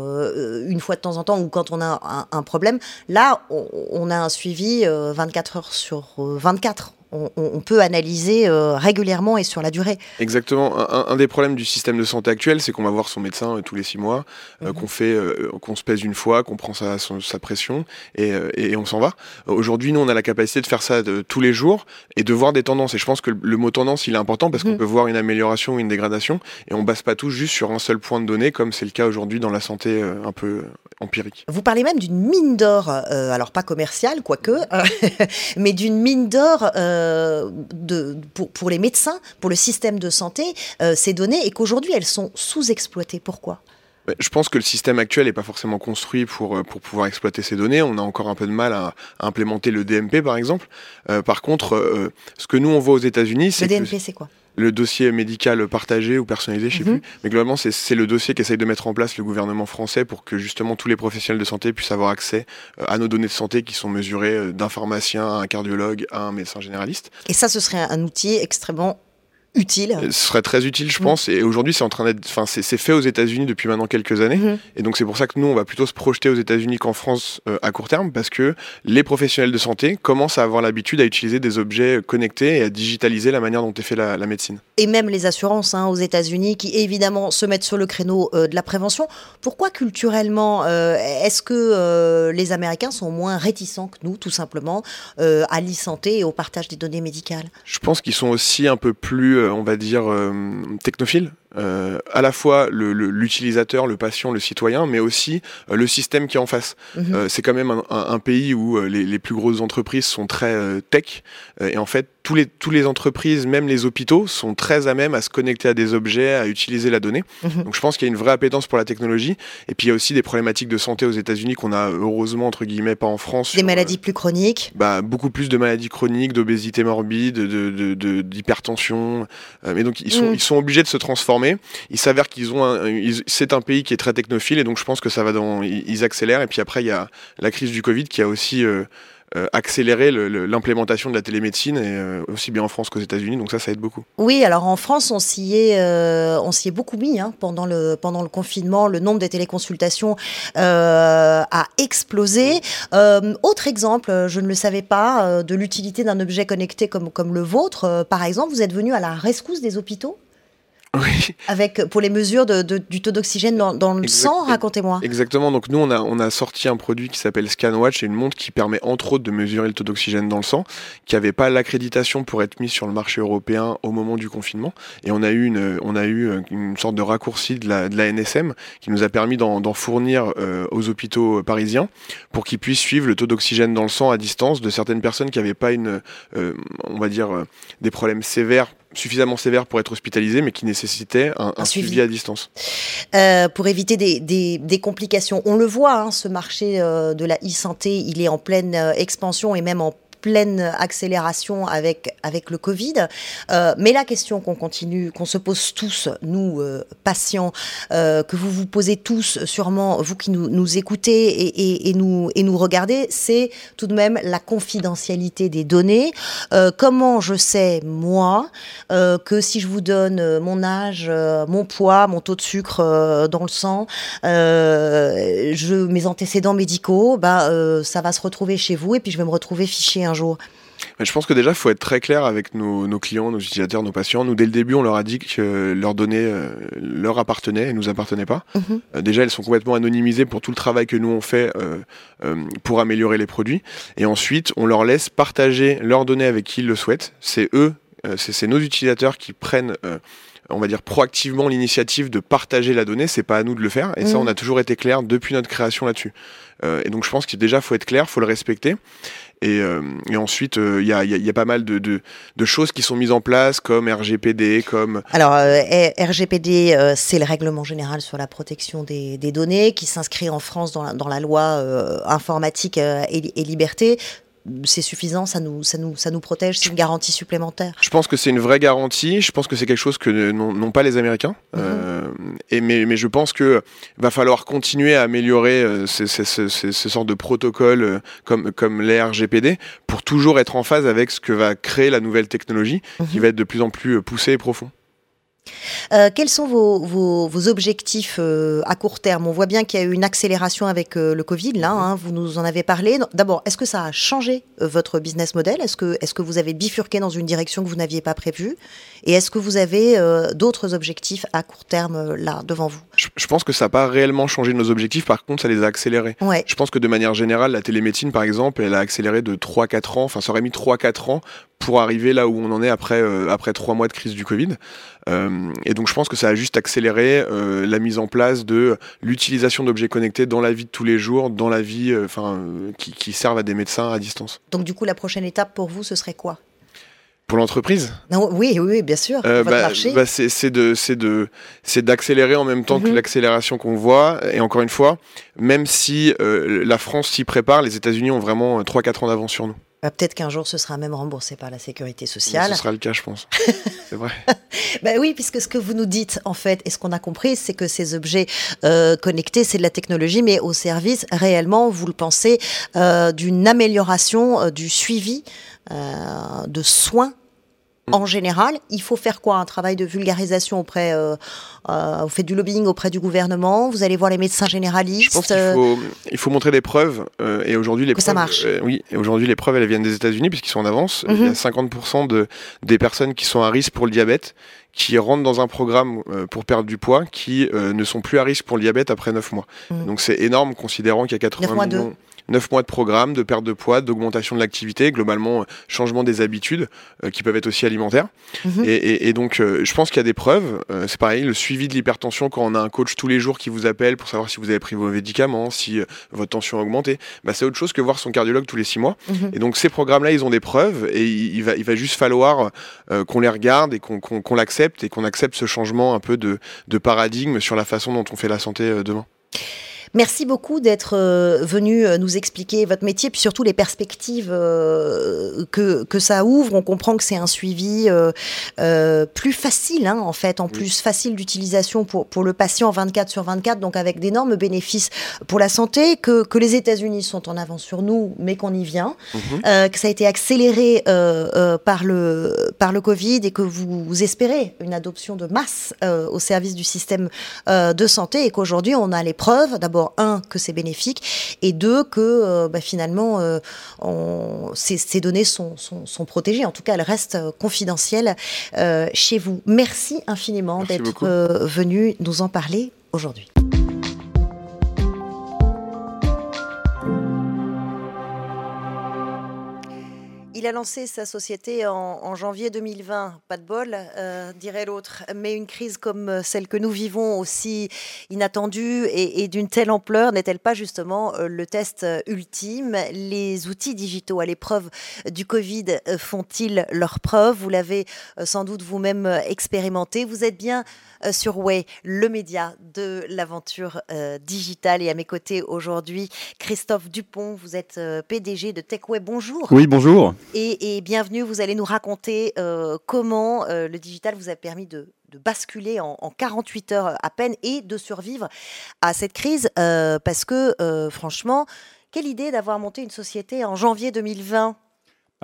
Speaker 1: une fois de temps en temps ou quand on a un, problème, là, on, a un suivi 24 heures sur 24 on, peut analyser euh, régulièrement et sur la durée.
Speaker 9: Exactement. Un, des problèmes du système de santé actuel, c'est qu'on va voir son médecin euh, tous les six mois, euh, mhm. qu'on fait, qu'on se pèse une fois, qu'on prend sa, sa pression et, on s'en va. Aujourd'hui, nous, on a la capacité de faire ça tous les jours et de voir des tendances. Et je pense que le, mot tendance, il est important parce qu'on mhm. peut voir une amélioration ou une dégradation et on base pas tout juste sur un seul point de données, comme c'est le cas aujourd'hui dans la santé un peu empirique.
Speaker 1: Vous parlez même d'une mine d'or, alors pas commerciale, quoique, mais d'une mine d'or. Euh, de, pour, les médecins, pour le système de santé, euh, ces données, et qu'aujourd'hui elles sont sous-exploitées. Pourquoi?
Speaker 9: Je pense que le système actuel n'est pas forcément construit pour, euh, pour pouvoir exploiter ces données. On a encore un peu de mal à, implémenter le DMP, par exemple. par contre, ce que nous, on voit aux États-Unis, c'est.
Speaker 1: Le DMP, c'est quoi?
Speaker 9: Le dossier médical partagé ou personnalisé, je sais mhm. plus. Mais globalement, c'est le dossier qu'essaye de mettre en place le gouvernement français pour que justement tous les professionnels de santé puissent avoir accès euh, à nos données de santé qui sont mesurées euh, d'un pharmacien à un cardiologue à un médecin généraliste.
Speaker 1: Et ça, ce serait un outil extrêmement utile.
Speaker 9: Ce serait très utile, je mm. pense. Et aujourd'hui, c'est en train d'être, enfin, c'est fait aux États-Unis depuis maintenant quelques années. Mm-hmm. Et donc, c'est pour ça que nous, on va plutôt se projeter aux États-Unis qu'en France euh, à court terme, parce que les professionnels de santé commencent à avoir l'habitude à utiliser des objets connectés et à digitaliser la manière dont est fait la, médecine.
Speaker 1: Et même les assurances hein, aux États-Unis, qui évidemment se mettent sur le créneau euh, de la prévention. Pourquoi culturellement, euh, est-ce que les Américains sont moins réticents que nous, tout simplement, à l'e-santé et au partage des données médicales?
Speaker 9: Je pense qu'ils sont aussi un peu plus on va dire, euh, technophile. Euh, à la fois l'utilisateur, le, patient, le citoyen, mais aussi euh, le système qui est en face. Mhm. c'est quand même un, pays où les, plus grosses entreprises sont très tech, et en fait, tous les, tous les entreprises, même les hôpitaux, sont très à même à se connecter à des objets, à utiliser la donnée. Mhm. Donc je pense qu'il y a une vraie appétence pour la technologie, et puis il y a aussi des problématiques de santé aux États-Unis qu'on a heureusement, entre guillemets, pas en France.
Speaker 1: Des maladies plus chroniques
Speaker 9: bah, Beaucoup plus de maladies chroniques, d'obésité morbide, d'hypertension, de, mais donc ils sont, mhm. ils sont obligés de se transformer il s'avère qu'ils ont c'est un pays qui est très technophile et donc je pense que ça va dans, ils, accélèrent. Et puis après, il y a la crise du Covid qui a aussi euh, euh, accéléré l'implémentation de la télémédecine, et, euh, aussi bien en France qu'aux États-Unis. Donc ça, ça aide beaucoup.
Speaker 1: Oui, alors en France, on s'y est, on s'y est beaucoup mis hein, pendant, le, pendant le confinement. Le nombre de téléconsultations a explosé. autre exemple, je ne le savais pas, de l'utilité d'un objet connecté comme, comme le vôtre. par exemple, vous êtes venu à la rescousse des hôpitaux? Avec, pour les mesures de, du taux d'oxygène dans, le sang, racontez-moi.
Speaker 9: Exactement, donc nous on a, on a sorti un produit qui s'appelle ScanWatch, c'est une montre qui permet entre autres de mesurer le taux d'oxygène dans le sang, qui n'avait pas l'accréditation pour être mise sur le marché européen au moment du confinement. Et on a eu une, on a eu une sorte de raccourci de la, de la NSM qui nous a permis d'en fournir euh, aux hôpitaux parisiens pour qu'ils puissent suivre le taux d'oxygène dans le sang à distance de certaines personnes qui n'avaient pas une, euh, on va dire, euh, des problèmes sévères suffisamment sévère pour être hospitalisé, mais qui nécessitait un, suivi. à distance.
Speaker 1: Euh, pour éviter des, des, complications. On le voit, hein, ce marché euh, de la e-santé, il est en pleine euh, expansion et même en pleine accélération avec, avec le Covid. Euh, mais la question qu'on continue, qu'on se pose tous, nous, euh, patients, euh, que vous vous posez tous, sûrement, vous qui nous, nous écoutez et, et, nous, et nous regardez, c'est tout de même la confidentialité des données. comment je sais, moi, que si je vous donne mon âge, mon poids, mon taux de sucre dans le sang, je, mes antécédents médicaux, bah, ça va se retrouver chez vous et puis je vais me retrouver fiché un jour
Speaker 9: je pense que déjà, il faut être très clair avec nos, clients, nos utilisateurs, nos patients. Nous, dès le début, on leur a dit que leurs données euh, leur appartenaient et nous appartenaient pas. Mhm. Euh, déjà, elles sont complètement anonymisées pour tout le travail que nous on fait euh, pour améliorer les produits. Et ensuite, on leur laisse partager leurs données avec qui ils le souhaitent. C'est eux, c'est nos utilisateurs qui prennent on va dire proactivement l'initiative de partager la donnée, c'est pas à nous de le faire. Et ça,
Speaker 1: Mhm.
Speaker 9: on a toujours été clair depuis notre création là-dessus. Euh, et donc, je pense qu'il déjà faut être clair, faut le respecter. Et, euh, et ensuite, euh, il y, a, pas mal de, choses qui sont mises en place, comme RGPD, comme
Speaker 1: Alors, euh, RGPD, c'est le règlement général sur la protection des, données qui s'inscrit en France dans la, loi informatique et liberté. C'est suffisant, ça nous, ça, nous, ça nous protège, c'est une garantie supplémentaire.
Speaker 9: Je pense que c'est une vraie garantie. Je pense que c'est quelque chose que n'ont pas les Américains.
Speaker 1: Mhm.
Speaker 9: Euh, et mais, mais je pense que va falloir continuer à améliorer euh, ces, ces, ces- ces- ces sortes de protocoles euh, comme, comme les RGPD pour toujours être en phase avec ce que va créer la nouvelle technologie qui
Speaker 1: Mhm.
Speaker 9: va être de plus en plus poussée et profond.
Speaker 1: Euh, quels sont vos, vos, vos objectifs euh, à court terme? On voit bien qu'il y a eu une accélération avec euh, le Covid, là, hein, vous nous en avez parlé. D'abord, est-ce que ça a changé votre business model? Est-ce que, est que vous avez bifurqué dans une direction que vous n'aviez pas prévue? Et est-ce que vous avez d'autres objectifs à court terme, là, devant vous?
Speaker 9: Je, je pense que ça n'a pas réellement changé nos objectifs, par contre, ça les a accélérés.
Speaker 1: Ouais.
Speaker 9: Je pense que de manière générale, la télémédecine, par exemple, elle a accéléré de 3-4 ans, enfin, ça aurait mis 3-4 ans pour arriver là où on en est après, après 3 mois de crise du Covid. Euh, et donc, je pense que ça a juste accéléré euh, la mise en place de l'utilisation d'objets connectés dans la vie de tous les jours, dans la vie, euh, enfin, euh, qui, qui servent à des médecins à distance.
Speaker 1: Donc, du coup, la prochaine étape pour vous, ce serait quoi?
Speaker 9: Pour l'entreprise,
Speaker 1: non, oui, oui, oui, bien sûr.
Speaker 9: Euh,
Speaker 1: votre
Speaker 9: bah,
Speaker 1: marché.
Speaker 9: bah, c'est c'est de c'est de c'est d'accélérer en même temps que
Speaker 1: Mhm.
Speaker 9: l'accélération qu'on voit et encore une fois même si euh, la France s'y prépare les États-Unis ont vraiment 3-4 ans d'avance sur nous
Speaker 1: Bah, Peut-être qu'un jour, ce sera même remboursé par la sécurité
Speaker 9: ce
Speaker 1: sociale.
Speaker 9: sera le cas je pense c'est vrai
Speaker 1: Ben oui, puisque ce que vous nous dites, en fait, et ce qu'on a compris, c'est que ces objets euh, connectés, c'est de la technologie, mais au service, réellement, vous le pensez, euh, d'une amélioration euh, du suivi euh, de soins. En général, il faut faire quoi? Un travail de vulgarisation auprès, euh, euh, vous faites du lobbying auprès du gouvernement, vous allez voir les médecins généralistes.
Speaker 9: je pense qu'il
Speaker 1: euh,
Speaker 9: faut il faut montrer des preuves euh, et aujourd'hui les
Speaker 1: Que ça
Speaker 9: preuves,
Speaker 1: marche.
Speaker 9: euh, oui et aujourd'hui les preuves elles viennent des États-Unis puisqu'ils sont en avance il y a
Speaker 1: Mhm.
Speaker 9: 50% de des personnes qui sont à risque pour le diabète qui rentrent dans un programme euh, pour perdre du poids qui euh, ne sont plus à risque pour le diabète après 9 mois.
Speaker 1: Mhm.
Speaker 9: Donc c'est énorme considérant qu'il y a 80
Speaker 1: Neuf mois de-
Speaker 9: millions 9 mois de programme de perte de poids, d'augmentation de l'activité, globalement euh, changement des habitudes euh, qui peuvent être aussi alimentaires.
Speaker 1: Mhm.
Speaker 9: Et, et- et donc euh, je pense qu'il y a des preuves. Euh, c'est pareil, le suivi de l'hypertension quand on a un coach tous les jours qui vous appelle pour savoir si vous avez pris vos médicaments, si euh, votre tension a augmenté, bah, c'est autre chose que voir son cardiologue tous les 6 mois.
Speaker 1: Mhm.
Speaker 9: Et donc ces programmes-là, ils ont des preuves et il, il va, il va juste falloir euh, qu'on les regarde et qu'on qu'on- qu'on l'accepte et qu'on accepte ce changement un peu de, de paradigme sur la façon dont on fait la santé demain.
Speaker 1: Merci beaucoup d'être euh, venu euh, nous expliquer votre métier, puis surtout les perspectives euh, que, que ça ouvre. On comprend que c'est un suivi plus facile, hein, en fait, en plus facile d'utilisation pour, pour le patient 24 sur 24, donc avec d'énormes bénéfices pour la santé, que, que les États-Unis sont en avance sur nous, mais qu'on y vient,
Speaker 9: Mhm.
Speaker 1: euh, que ça a été accéléré euh, euh, par, le, par le Covid et que vous, vous espérez une adoption de masse au service du système de santé et qu'aujourd'hui on a les preuves, d'abord un, que c'est bénéfique et deux, que euh, bah, finalement euh, on- ces, ces données sont, sont, sont protégées, en tout cas elles restent euh, confidentielles chez vous. Merci infiniment d'être venu nous en parler aujourd'hui. Il a lancé sa société en, janvier 2020. Pas de bol, euh, dirait l'autre. Mais une crise comme euh, celle que nous vivons, aussi inattendue et, et d'une telle ampleur, n'est-elle pas justement euh, le test ultime? Les outils digitaux à l'épreuve du Covid font-ils leur preuve Vous l'avez sans doute vous-même expérimenté. Vous êtes bien sur Way, le média de l'aventure euh, digitale. Et à mes côtés aujourd'hui, Christophe Dupont, vous êtes euh, PDG de TechWay. Bonjour.
Speaker 10: Oui, bonjour.
Speaker 1: Et, et bienvenue, vous allez nous raconter euh, comment euh, le digital vous a permis de, de basculer en, en 48 heures à peine et de survivre à cette crise. euh, parce que, euh, franchement, quelle idée d'avoir monté une société en janvier 2020
Speaker 10: Bah,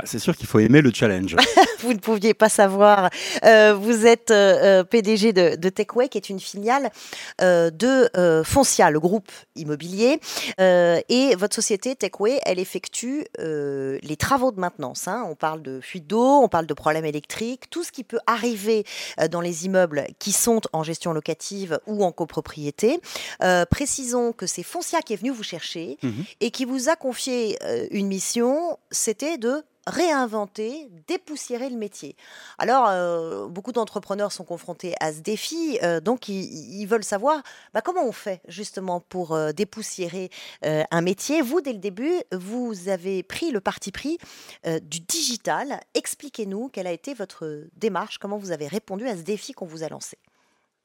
Speaker 10: C'est sûr qu'il faut aimer le challenge.
Speaker 1: vous ne pouviez pas savoir. Euh, vous êtes euh, euh, PDG de, de Techway, qui est une filiale euh, de Foncia, le groupe immobilier. Et votre société Techway, elle effectue les travaux de maintenance. hein. On parle de fuite d'eau, on parle de problèmes électriques, tout ce qui peut arriver dans les immeubles qui sont en gestion locative ou en copropriété. Précisons que c'est Foncia qui est venu vous chercher
Speaker 10: Mhm.
Speaker 1: et qui vous a confié une mission, c'était de réinventer, dépoussiérer le métier. Alors, euh, beaucoup d'entrepreneurs sont confrontés à ce défi, euh, donc ils, veulent savoir bah, comment on fait justement pour euh, dépoussiérer un métier. Vous, dès le début, vous avez pris le parti pris du digital. Expliquez-nous quelle a été votre démarche, comment vous avez répondu à ce défi qu'on vous a lancé.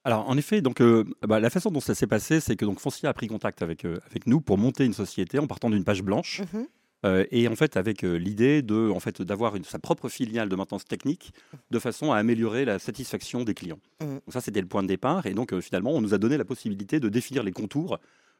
Speaker 10: Alors, en effet, donc, bah, la façon dont ça s'est passé, c'est que donc, Foncia a pris contact avec, avec nous pour monter une société en partant d'une page blanche. Mmh euh, et en fait, avec euh, l'idée de, en fait, d'avoir sa propre filiale de maintenance technique, de façon à améliorer la satisfaction des clients. Mmh. Donc ça, c'était le point de départ. Et donc, euh, finalement, on nous a donné la possibilité de définir les contours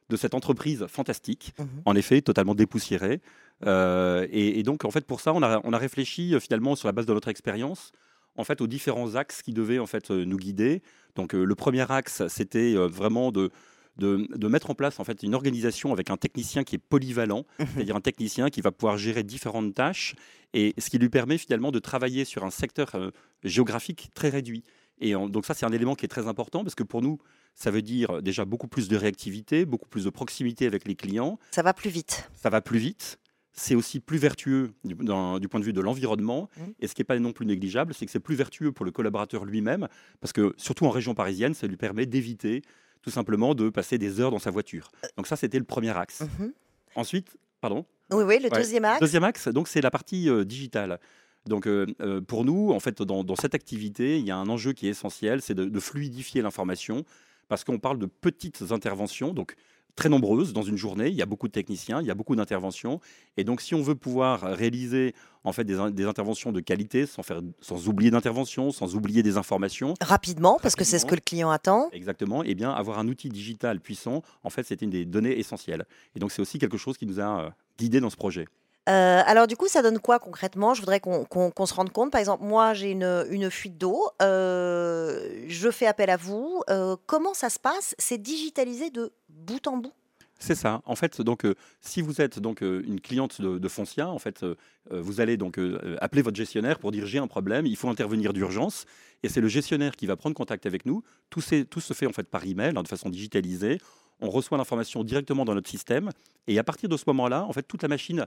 Speaker 10: de cette entreprise fantastique, mmh. en effet, totalement dépoussiérée. Et, donc, en fait, pour ça, on a, on a réfléchi finalement sur la base de notre expérience, en fait, aux différents axes qui devaient en fait nous guider. Donc, le premier axe, c'était vraiment de de, mettre en place en fait une organisation avec un technicien qui est polyvalent, mhm. c'est-à-dire un technicien qui va pouvoir gérer différentes tâches et ce qui lui permet finalement de travailler sur un secteur euh, géographique très réduit. Et donc ça, c'est un élément qui est très important parce que pour nous, ça veut dire déjà beaucoup plus de réactivité, beaucoup plus de proximité avec les clients.
Speaker 1: Ça va plus vite.
Speaker 10: Ça va plus vite. C'est aussi plus vertueux du, point de vue de l'environnement. Mhm. Et ce qui n'est pas non plus négligeable, c'est que c'est plus vertueux pour le collaborateur lui-même, parce que surtout en région parisienne, ça lui permet d'éviter tout simplement de passer des heures dans sa voiture. Donc ça, c'était le premier axe. Mhm. Ensuite, pardon?
Speaker 1: Oui, oui, le deuxième axe.
Speaker 10: Deuxième axe, donc c'est la partie euh, digitale. Donc euh, euh, pour nous, en fait, dans, cette activité, il y a un enjeu qui est essentiel, c'est de, de fluidifier l'information, parce qu'on parle de petites interventions. Donc très nombreuses dans une journée. Il y a beaucoup de techniciens, il y a beaucoup d'interventions. Et donc, si on veut pouvoir réaliser en fait des, des interventions de qualité, sans, faire, sans oublier d'intervention, sans oublier des informations.
Speaker 1: Rapidement, parce que c'est ce que le client attend.
Speaker 10: Exactement. Et eh bien, avoir un outil digital puissant, en fait, c'est une des données essentielles. Et donc, c'est aussi quelque chose qui nous a euh, guidés dans ce projet.
Speaker 1: Euh, alors du coup, ça donne quoi concrètement? Je voudrais qu'on se rende compte. Par exemple, moi, j'ai une, fuite d'eau. Euh, je fais appel à vous. Euh, comment ça se passe? C'est digitalisé de bout en bout
Speaker 10: c'est ça. En fait, donc, si vous êtes donc une cliente de, Foncia, en fait, vous allez donc appeler votre gestionnaire pour dire j'ai un problème, il faut intervenir d'urgence, et c'est le gestionnaire qui va prendre contact avec nous. Tout, tout se fait en fait par email, hein, de façon digitalisée. On reçoit l'information directement dans notre système, et à partir de ce moment-là, en fait, toute la machine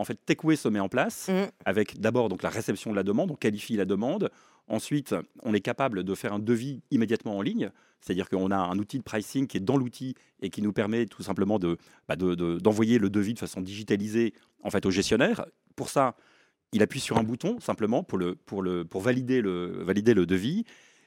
Speaker 10: en fait, Techway se met en place mm. avec d'abord donc la réception de la demande, on qualifie la demande. Ensuite, on est capable de faire un devis immédiatement en ligne, c'est-à-dire qu'on a un outil de pricing qui est dans l'outil et qui nous permet tout simplement bah, d'envoyer le devis de façon digitalisée en fait au gestionnaire. Pour ça, il appuie sur un bouton simplement pour, le, pour, le, pour valider, le, valider le devis.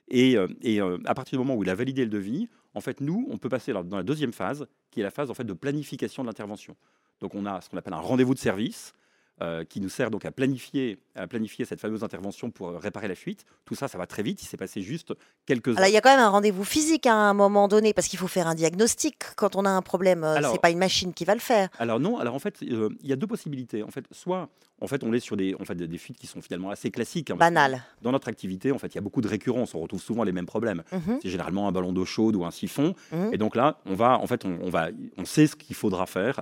Speaker 10: Et, euh, et euh, à partir du moment où il a validé le devis, en fait, nous, on peut passer dans la deuxième phase, qui est la phase en fait de planification de l'intervention. Donc on a ce qu'on appelle un rendez-vous de service euh, qui nous sert donc à planifier, à planifier cette fameuse intervention pour réparer la fuite. Tout ça, ça va très vite. Il s'est passé juste quelques heures.
Speaker 1: Alors, il y a quand même un rendez-vous physique à un moment donné parce qu'il faut faire un diagnostic quand on a un problème. Euh, c'est pas une machine qui va le faire.
Speaker 10: Alors non. Alors en fait, euh, il y a deux possibilités. En fait, soit en fait, on est sur des, en fait, des fuites qui sont finalement assez classiques.
Speaker 1: Hein, Banales.
Speaker 10: Dans notre activité, en fait, il y a beaucoup de récurrence. On retrouve souvent les mêmes problèmes. Mhm. C'est généralement un ballon d'eau chaude ou un siphon. Mhm. Et donc là, on va, en fait, on, va, on sait ce qu'il faudra faire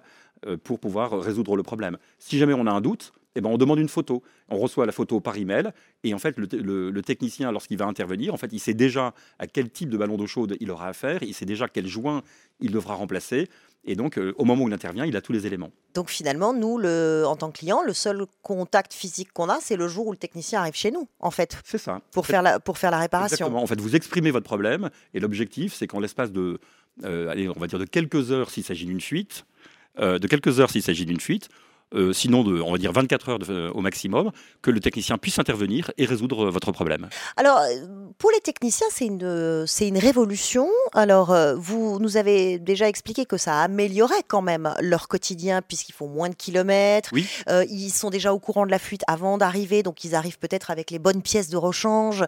Speaker 10: pour pouvoir résoudre le problème. Si jamais on a un doute, eh ben, on demande une photo. On reçoit la photo par email et en fait le, technicien lorsqu'il va intervenir, en fait il sait déjà à quel type de ballon d'eau chaude il aura affaire, il sait déjà quel joint il devra remplacer et donc euh, au moment où il intervient, il a tous les éléments.
Speaker 1: Donc finalement, nous, le, en tant que client, le seul contact physique qu'on a, c'est le jour où le technicien arrive chez nous, en fait.
Speaker 10: C'est ça.
Speaker 1: Pour, faire la, pour faire la réparation.
Speaker 10: Exactement. En fait, vous exprimez votre problème et l'objectif, c'est qu'en l'espace de, euh, allez, on va dire de quelques heures s'il s'agit d'une fuite, euh, de quelques heures s'il s'agit d'une fuite, euh, sinon de, on va dire 24 heures euh, au maximum, que le technicien puisse intervenir et résoudre votre problème.
Speaker 1: Alors, pour les techniciens, c'est une, c'est une révolution. Alors, euh, vous nous avez déjà expliqué que ça améliorait quand même leur quotidien puisqu'ils font moins de kilomètres.
Speaker 10: Oui.
Speaker 1: ils sont déjà au courant de la fuite avant d'arriver, donc ils arrivent peut-être avec les bonnes pièces de rechange.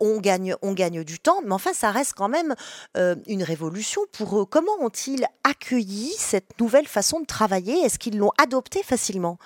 Speaker 1: on, gagne, on gagne du temps, mais enfin, ça reste quand même une révolution pour eux. Comment ont-ils accueilli cette nouvelle façon de travailler? Est-ce qu'ils l'ont adoptée facilement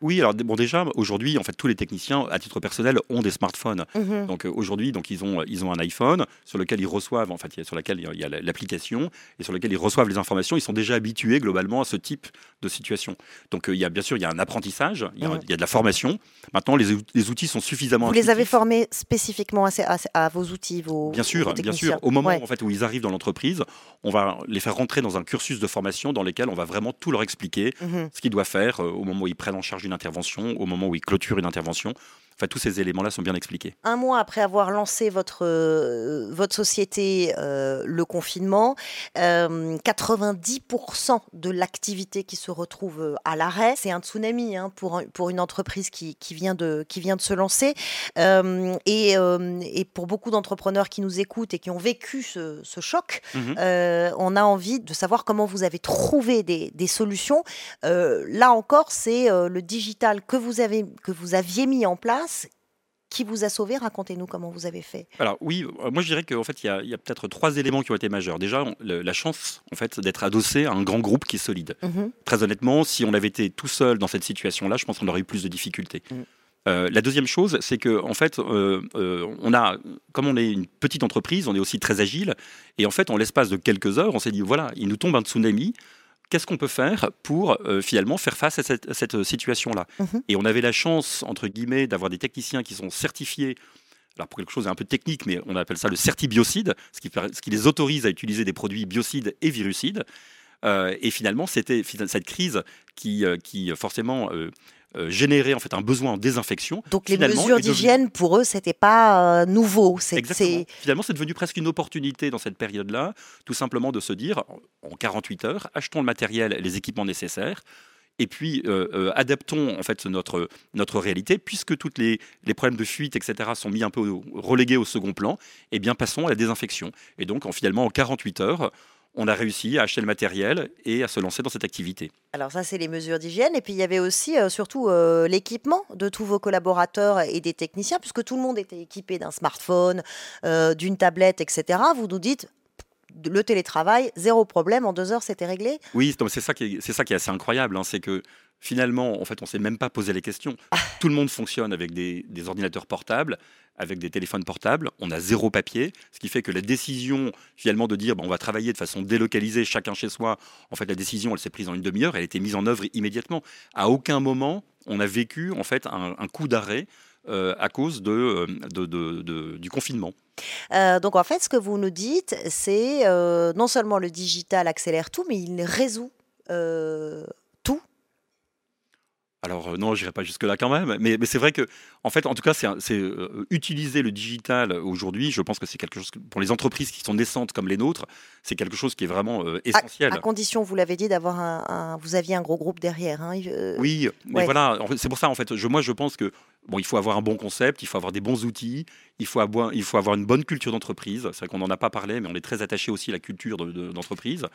Speaker 10: oui, alors bon déjà aujourd'hui en fait tous les techniciens à titre personnel ont des smartphones. Mhm. Donc euh, aujourd'hui donc ils ont ils ont un iPhone sur lequel ils reçoivent en fait sur lequel il y a l'application et sur lequel ils reçoivent les informations. Ils sont déjà habitués globalement à ce type de situation. Donc euh, il y a bien sûr il y a un apprentissage, il y a, de la formation. Maintenant les, les, outils sont suffisamment.
Speaker 1: Vous les avez formés spécifiquement à, à, vos outils, vos
Speaker 10: bien sûr bien sûr au moment en fait où ils arrivent dans l'entreprise, on va les faire rentrer dans un cursus de formation dans lequel on va vraiment tout leur expliquer, mhm. ce qu'ils doivent faire euh, au moment où ils prennent en charge une intervention, au moment où il clôture une intervention. Enfin, tous ces éléments-là sont bien expliqués.
Speaker 1: Un mois après avoir lancé votre, euh, votre société, euh, le confinement, 90% euh, de l'activité qui se retrouve à l'arrêt, c'est un tsunami hein, pour, pour une entreprise qui, qui, vient de, qui vient de se lancer. Et, et, pour beaucoup d'entrepreneurs qui nous écoutent et qui ont vécu ce, ce choc, mhm. on a envie de savoir comment vous avez trouvé des, des solutions. là encore, c'est le digital que vous, avez, que vous aviez mis en place qui vous a sauvé? Racontez-nous comment vous avez fait.
Speaker 10: Alors oui, euh, moi je dirais qu'en fait il y a, peut-être trois éléments qui ont été majeurs. Déjà la chance en fait d'être adossé à un grand groupe qui est solide. Mhm. Très honnêtement, si on avait été tout seul dans cette situation-là, je pense qu'on aurait eu plus de difficultés. Mhm. Euh, la deuxième chose, c'est que en fait, euh, on a, comme on est une petite entreprise, on est aussi très agile, et en fait, en l'espace de quelques heures, on s'est dit voilà, il nous tombe un tsunami, qu'est-ce qu'on peut faire pour euh, finalement faire face à cette, euh, situation-là mhm. Et on avait la chance, entre guillemets, d'avoir des techniciens qui sont certifiés. Alors pour quelque chose d'un peu technique, mais on appelle ça le certibiocide, ce qui, ce qui les autorise à utiliser des produits biocides et virucides. Euh, et finalement, c'était cette crise qui, qui forcément euh, générer en fait un besoin en désinfection.
Speaker 1: Donc les mesures d'hygiène pour eux c'était pas euh, nouveau.
Speaker 10: Exactement. Finalement c'est devenu presque une opportunité dans cette période-là, tout simplement de se dire en 48 heures achetons le matériel, les équipements nécessaires et puis euh, adaptons en fait notre, notre réalité, puisque tous les, les, problèmes de fuite, etc., sont mis un peu relégués au second plan, et eh bien passons à la désinfection. Et donc en, finalement en 48 heures, on a réussi à acheter le matériel et à se lancer dans cette activité.
Speaker 1: Alors ça, c'est les mesures d'hygiène. Et puis il y avait aussi euh, surtout euh, l'équipement de tous vos collaborateurs et des techniciens, puisque tout le monde était équipé d'un smartphone, euh, d'une tablette, etc. Vous nous dites, le télétravail, zéro problème, en deux heures, c'était réglé
Speaker 10: Oui, c'est ça, qui est, ça qui est assez incroyable. Hein, c'est que finalement, en fait, on ne s'est même pas posé les questions. Ah. Tout le monde fonctionne avec des, ordinateurs portables, avec des téléphones portables. On a zéro papier, ce qui fait que la décision, finalement, de dire bon, on va travailler de façon délocalisée, chacun chez soi, en fait, la décision, elle s'est prise en une demi-heure, elle a été mise en œuvre immédiatement. À aucun moment, on a vécu, en fait, un, coup d'arrêt euh, à cause euh, de, du confinement.
Speaker 1: Euh, donc en fait, ce que vous nous dites, c'est non seulement le digital accélère tout, mais il résout
Speaker 10: alors euh, non, je n'irai pas jusque-là quand même, mais, c'est vrai que, en fait, en tout cas, c'est euh, utiliser le digital aujourd'hui. Je pense que c'est quelque chose pour les entreprises qui sont naissantes comme les nôtres, c'est quelque chose qui est vraiment euh, essentiel.
Speaker 1: À, condition, vous l'avez dit, d'avoir un, vous aviez un gros groupe derrière. Hein,
Speaker 10: oui, mais voilà, c'est pour ça en fait. Je, moi, je pense que bon, il faut avoir un bon concept, il faut avoir des bons outils, il faut avoir, il faut avoir une bonne culture d'entreprise. C'est vrai qu'on n'en a pas parlé, mais on est très attaché aussi à la culture d'entreprise.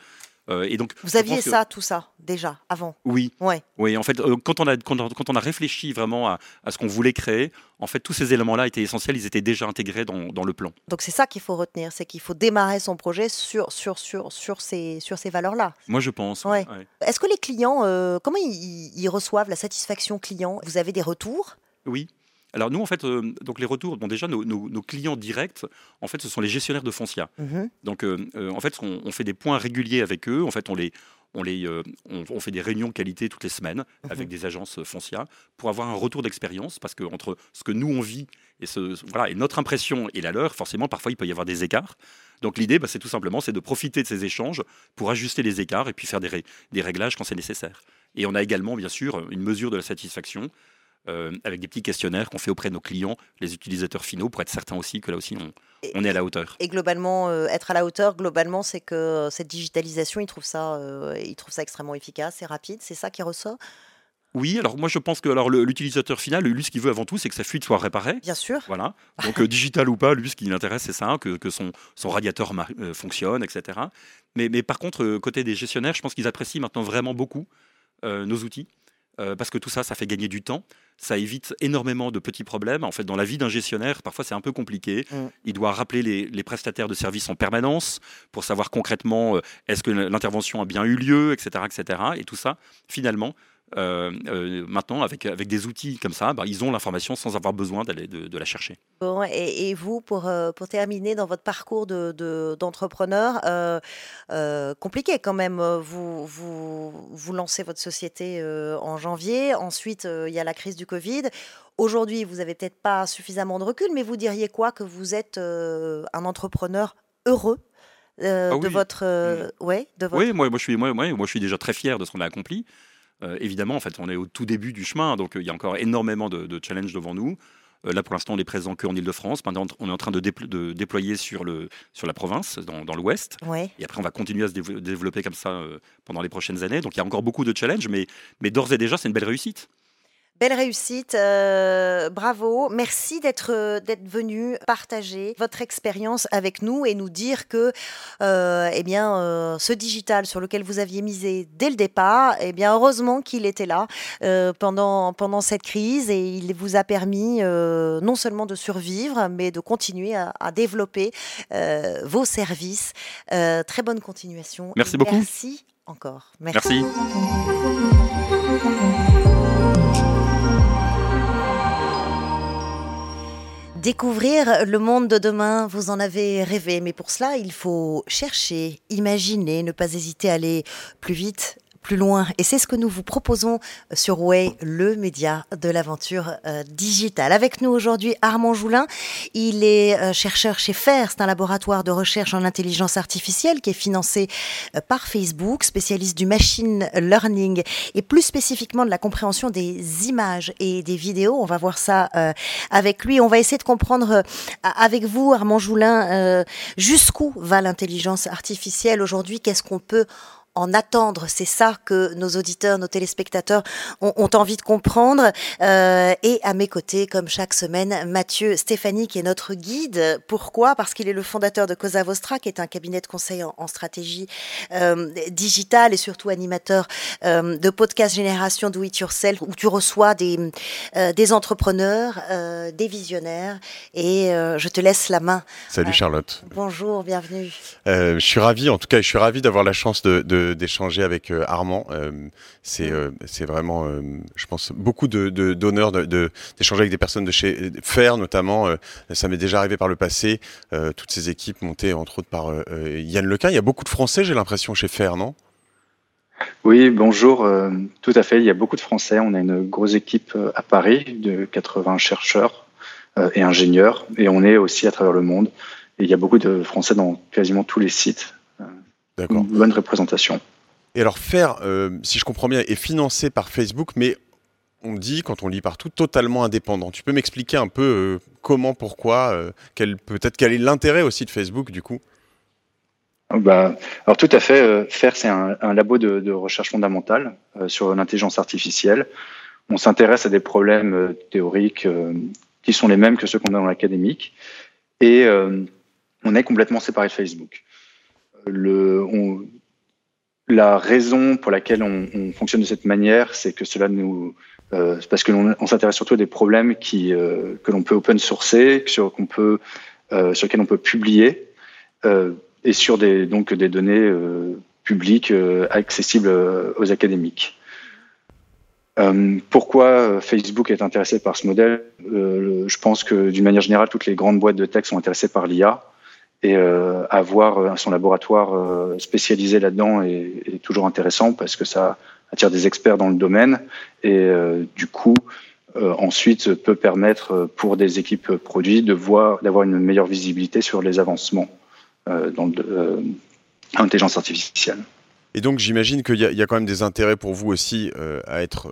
Speaker 1: Euh, et donc, Vous aviez ça, tout ça, déjà, avant
Speaker 10: Oui. Ouais. Oui, en fait, euh, quand, on a, quand, on a réfléchi vraiment à, ce qu'on voulait créer, en fait, tous ces éléments-là étaient essentiels, ils étaient déjà intégrés dans, dans le plan.
Speaker 1: Donc, c'est ça qu'il faut retenir, c'est qu'il faut démarrer son projet sur, sur, sur, sur ces, sur ces valeurs-là.
Speaker 10: Moi, je pense.
Speaker 1: Ouais. Est-ce que les clients, euh, comment ils reçoivent la satisfaction client? Vous avez des retours?
Speaker 10: Oui. Alors nous, en fait, euh, donc les retours, bon déjà nos, clients directs, en fait, ce sont les gestionnaires de foncia. Mhm. Donc euh, euh, en fait, on, fait des points réguliers avec eux. En fait, on les on, les, on, fait des réunions qualité toutes les semaines mhm. avec des agences foncia pour avoir un retour d'expérience parce que entre ce que nous on vit et, ce, voilà, et notre impression et la leur, forcément parfois il peut y avoir des écarts. Donc l'idée, bah, c'est tout simplement c'est de profiter de ces échanges pour ajuster les écarts et puis faire des, des réglages quand c'est nécessaire. Et on a également bien sûr une mesure de la satisfaction euh, avec des petits questionnaires qu'on fait auprès de nos clients, les utilisateurs finaux, pour être certain aussi que là aussi on, on est à la hauteur.
Speaker 1: Et globalement, euh, être à la hauteur, globalement, c'est que euh, cette digitalisation, ils trouvent ça, ils trouvent ça extrêmement efficace et rapide. C'est ça qui ressort?
Speaker 10: Oui, alors moi je pense que alors l'utilisateur final, lui, ce qu'il veut avant tout, c'est que sa fuite soit réparée.
Speaker 1: Bien sûr.
Speaker 10: Voilà. Donc digital ou pas, lui, ce qui l'intéresse, c'est ça, que, que son, son radiateur fonctionne, etc. Mais, mais par contre, côté des gestionnaires, je pense qu'ils apprécient maintenant vraiment beaucoup nos outils. Euh, parce que tout ça, ça fait gagner du temps. Ça évite énormément de petits problèmes. En fait, dans la vie d'un gestionnaire, parfois c'est un peu compliqué. Mm. Il doit rappeler les, prestataires de services en permanence pour savoir concrètement euh, est-ce que l'intervention a bien eu lieu, etc., etc. Et tout ça, finalement, euh, euh, maintenant, avec, avec des outils comme ça, bah, ils ont l'information sans avoir besoin d'aller de, la chercher.
Speaker 1: Bon, et, vous, pour, euh, pour terminer dans votre parcours d'entrepreneur, de, compliqué quand même, vous, vous, vous lancez votre société en janvier, ensuite il y a la crise du Covid. Aujourd'hui, vous n'avez peut-être pas suffisamment de recul, mais vous diriez quoi que vous êtes un entrepreneur heureux ah de, votre,
Speaker 10: mmh. ouais, de votre... Oui, moi, moi, je suis, moi, moi, je suis déjà très fier de ce qu'on a accompli. Évidemment, en fait, on est au tout début du chemin, donc il y a encore énormément de, de challenges devant nous. Euh, là, pour l'instant, on est présent qu'en Ile-de-France. Maintenant, on est en train de, déployer sur, le, sur la province, dans, l'Ouest. Et après, on va continuer à se développer comme ça euh, pendant les prochaines années. Donc, il y a encore beaucoup de challenges, mais, mais d'ores et déjà, c'est une belle réussite.
Speaker 1: Belle réussite, euh, bravo. Merci d'être euh, d'être venu partager votre expérience avec nous et nous dire que euh, eh bien ce digital sur lequel vous aviez misé dès le départ, eh bien heureusement qu'il était là pendant pendant cette crise et il vous a permis non seulement de survivre mais de continuer à, développer vos services. très bonne continuation.
Speaker 10: Merci beaucoup.
Speaker 1: Merci encore.
Speaker 10: merci.
Speaker 1: Découvrir le monde de demain, vous en avez rêvé, mais pour cela, il faut chercher, imaginer, ne pas hésiter à aller plus vite plus loin. Et c'est ce que nous vous proposons sur Way, le média de l'aventure euh, digitale. Avec nous aujourd'hui, Armand Joulin. Il est euh, chercheur chez FAIR. C'est un laboratoire de recherche en intelligence artificielle qui est financé euh, par Facebook, spécialiste du machine learning et plus spécifiquement de la compréhension des images et des vidéos. On va voir ça avec lui. On va essayer de comprendre avec vous, Armand Joulin, jusqu'où va l'intelligence artificielle aujourd'hui? Qu'est-ce qu'on peut en attendre. C'est ça que nos auditeurs, nos téléspectateurs ont, envie de comprendre. Euh, et à mes côtés, comme chaque semaine, Mathieu Stéphanie, qui est notre guide. Pourquoi? Parce qu'il est le fondateur de Cosa Vostra, qui est un cabinet de conseil en, stratégie euh, digitale et surtout animateur euh, de podcast Génération Do It Yourself, où tu reçois des, des entrepreneurs, des visionnaires. Et je te laisse la main.
Speaker 11: Salut Charlotte.
Speaker 1: Bonjour, bienvenue.
Speaker 11: je suis ravi, en tout cas, je suis ravi d'avoir la chance de d'échanger avec euh, Armand. Euh, c'est euh, c'est vraiment, je pense, beaucoup d'honneur de, d'échanger avec des personnes de chez Fer, notamment. ça m'est déjà arrivé par le passé. toutes ces équipes montées, entre autres, par Yann Lequin. Il y a beaucoup de Français, j'ai l'impression, chez Fer, non?
Speaker 12: Oui, bonjour. tout à fait. Il y a beaucoup de Français. On a une grosse équipe à Paris de 80 chercheurs et ingénieurs. Et on est aussi à travers le monde. Et il y a beaucoup de Français dans quasiment tous les sites une bonne représentation.
Speaker 11: Et alors faire, euh, si je comprends bien, est financé par Facebook, mais on dit, quand on lit partout, totalement indépendant. Tu peux m'expliquer un peu euh, comment, pourquoi, euh, peut-être quel est l'intérêt aussi de Facebook du coup?
Speaker 12: Bah, alors tout à fait, FAIR c'est un, labo de, recherche fondamentale sur l'intelligence artificielle. On s'intéresse à des problèmes théoriques qui sont les mêmes que ceux qu'on a dans l'académique et on est complètement séparé de Facebook la raison pour laquelle on, fonctionne de cette manière, c'est que cela nous, euh, parce que l'on on s'intéresse surtout à des problèmes euh, que l'on peut open sourcer, sur euh, lesquels on peut publier, et sur des des données publiques accessibles aux académiques. pourquoi Facebook est intéressé par ce modèle? Je pense que d'une manière générale, toutes les grandes boîtes de tech sont intéressées par l'IA et euh, avoir euh, son laboratoire euh, spécialisé là-dedans est, toujours intéressant parce que ça attire des experts dans le domaine et du coup ensuite peut permettre pour des équipes produits de voir d'avoir une meilleure visibilité sur les avancements dans l'intelligence artificielle.
Speaker 11: Et donc j'imagine qu'il y, a quand même des intérêts pour vous aussi à être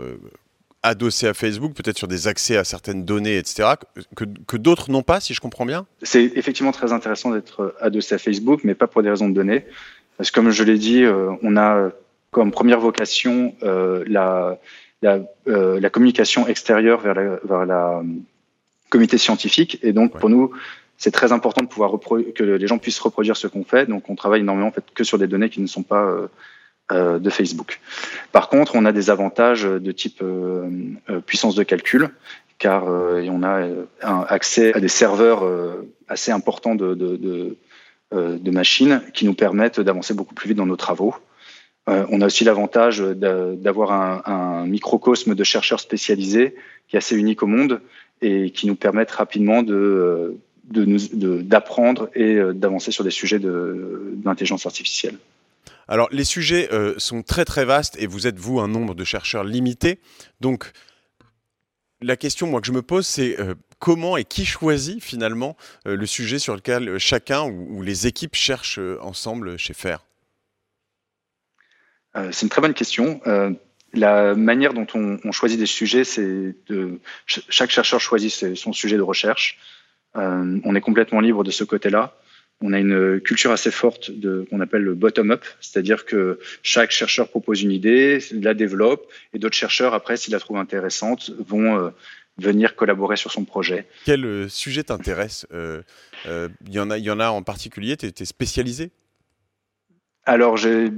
Speaker 11: adossé à Facebook, peut-être sur des accès à certaines données, etc., que, que d'autres n'ont pas, si je comprends bien?
Speaker 12: C'est effectivement très intéressant d'être adossé à Facebook, mais pas pour des raisons de données. Parce que comme je l'ai dit, euh, on a comme première vocation euh, la, la, euh, la, communication extérieure vers la, vers la comité scientifique. Et donc, pour nous, c'est très important de pouvoir que les gens puissent reproduire ce qu'on fait. Donc, on travaille énormément en fait, que sur des données qui ne sont pas de Facebook. Par contre, on a des avantages de type euh, euh, puissance de calcul, car on a accès à des serveurs assez importants de, machines qui nous permettent d'avancer beaucoup plus vite dans nos travaux. on a aussi l'avantage d'avoir un, microcosme de chercheurs spécialisés qui est assez unique au monde et qui nous permettent rapidement de, d'apprendre et d'avancer sur des sujets d'intelligence artificielle.
Speaker 11: Alors, les sujets euh, sont très très vastes et vous êtes, vous, un nombre de chercheurs limité. Donc, la question, moi, que je me pose, c'est euh, comment et qui choisit finalement euh, le sujet sur lequel chacun ou, les équipes cherchent ensemble chez FAIR?
Speaker 12: C'est une très bonne question. la manière dont on, choisit des sujets, c'est de chaque chercheur choisit son sujet de recherche. On est complètement libre de ce côté-là. On a une culture assez forte de qu'on appelle le bottom-up, c'est-à-dire que chaque chercheur propose une idée, la développe, et d'autres chercheurs après, s'ils la trouvent intéressante, vont euh, venir collaborer sur son projet.
Speaker 11: Quel euh, sujet t'intéresse Il y en a, y en a en particulier. Tu es, spécialisé?
Speaker 12: Alors j'ai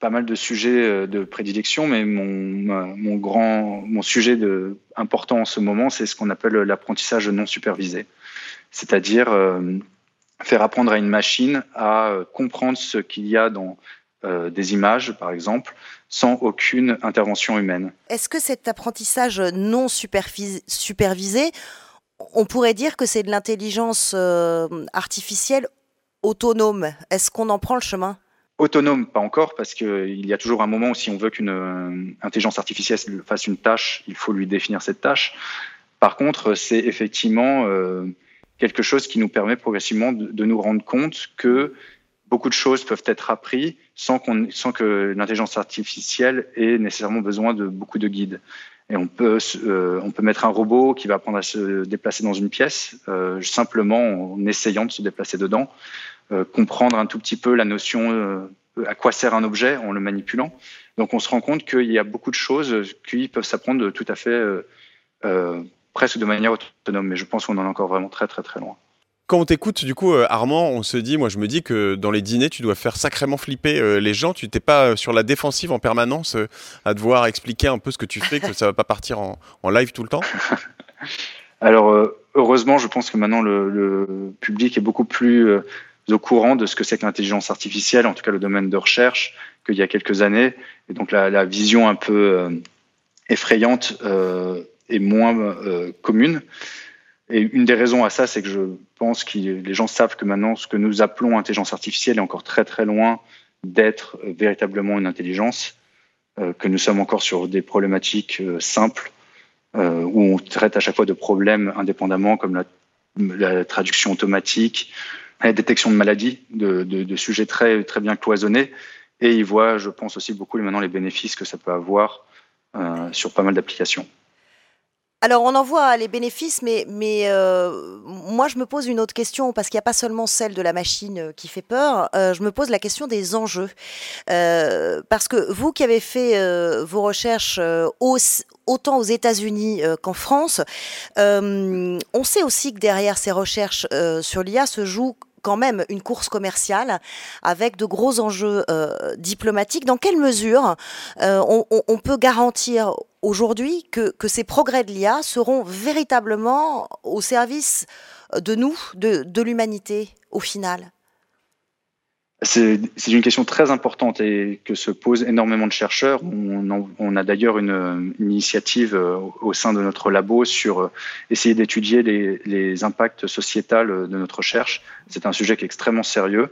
Speaker 12: pas mal de sujets euh, de prédilection, mais mon, mon grand, mon sujet de, important en ce moment, c'est ce qu'on appelle l'apprentissage non supervisé. C'est-à-dire euh, faire apprendre à une machine à euh, comprendre ce qu'il y a dans des images, par exemple, sans aucune intervention humaine.
Speaker 1: Est-ce que cet apprentissage non supervisé, on pourrait dire que c'est de l'intelligence artificielle autonome? Est-ce qu'on en prend le chemin?
Speaker 12: Autonome, pas encore, parce qu'il y a toujours un moment où si on veut qu'une euh, intelligence artificielle fasse une tâche, il faut lui définir cette tâche. Par contre, c'est effectivement euh, quelque chose qui nous permet progressivement de, nous rendre compte que beaucoup de choses peuvent être apprises sans, sans que l'intelligence artificielle ait nécessairement besoin de beaucoup de guides. Et on peut, euh, on peut mettre un robot qui va apprendre à se déplacer dans une pièce simplement en essayant de se déplacer dedans. Euh, comprendre un tout petit peu la notion euh, à quoi sert un objet en le manipulant. Donc on se rend compte qu'il y a beaucoup de choses qui peuvent s'apprendre tout à fait euh, presque de manière autonome, mais je pense qu'on en est encore vraiment très très très loin.
Speaker 11: Quand on t'écoute, du coup, Armand, on se dit, moi je me dis que dans les dîners, tu dois faire sacrément flipper les gens. Tu n'es pas sur la défensive en permanence à devoir expliquer un peu ce que tu fais, que ça va pas partir en, live tout le temps
Speaker 12: Alors, heureusement, je pense que maintenant le, le public est beaucoup plus au courant de ce que c'est que l'intelligence artificielle, en tout cas le domaine de recherche, qu'il y a quelques années. Et donc la, vision un peu euh, effrayante euh, est moins euh, commune. Et une des raisons à ça, c'est que je pense que les gens savent que maintenant, ce que nous appelons intelligence artificielle est encore très très loin d'être véritablement une intelligence, que nous sommes encore sur des problématiques simples, où on traite à chaque fois de problèmes indépendamment, comme la, traduction automatique, la détection de maladies, de, de, sujets très, très bien cloisonnés. Et il voit, je pense aussi beaucoup maintenant les bénéfices que ça peut avoir euh, sur pas mal d'applications.
Speaker 1: Alors on en voit les bénéfices, mais, mais euh, moi je me pose une autre question, parce qu'il n'y a pas seulement celle de la machine euh, qui fait peur, je me pose la question des enjeux. parce que vous qui avez fait vos recherches autant aux États-Unis qu'en France, on sait aussi que derrière ces recherches sur l'IA se joue quand même une course commerciale avec de gros enjeux euh, diplomatiques. Dans quelle mesure euh, on, peut garantir aujourd'hui que, ces progrès de l'IA seront véritablement au service de nous, de l'humanité au final?
Speaker 12: C'est une question très importante et que se posent énormément de chercheurs. On, a d'ailleurs une, initiative euh, au sein de notre labo sur euh, essayer d'étudier les, impacts sociétals de notre recherche. C'est un sujet qui est extrêmement sérieux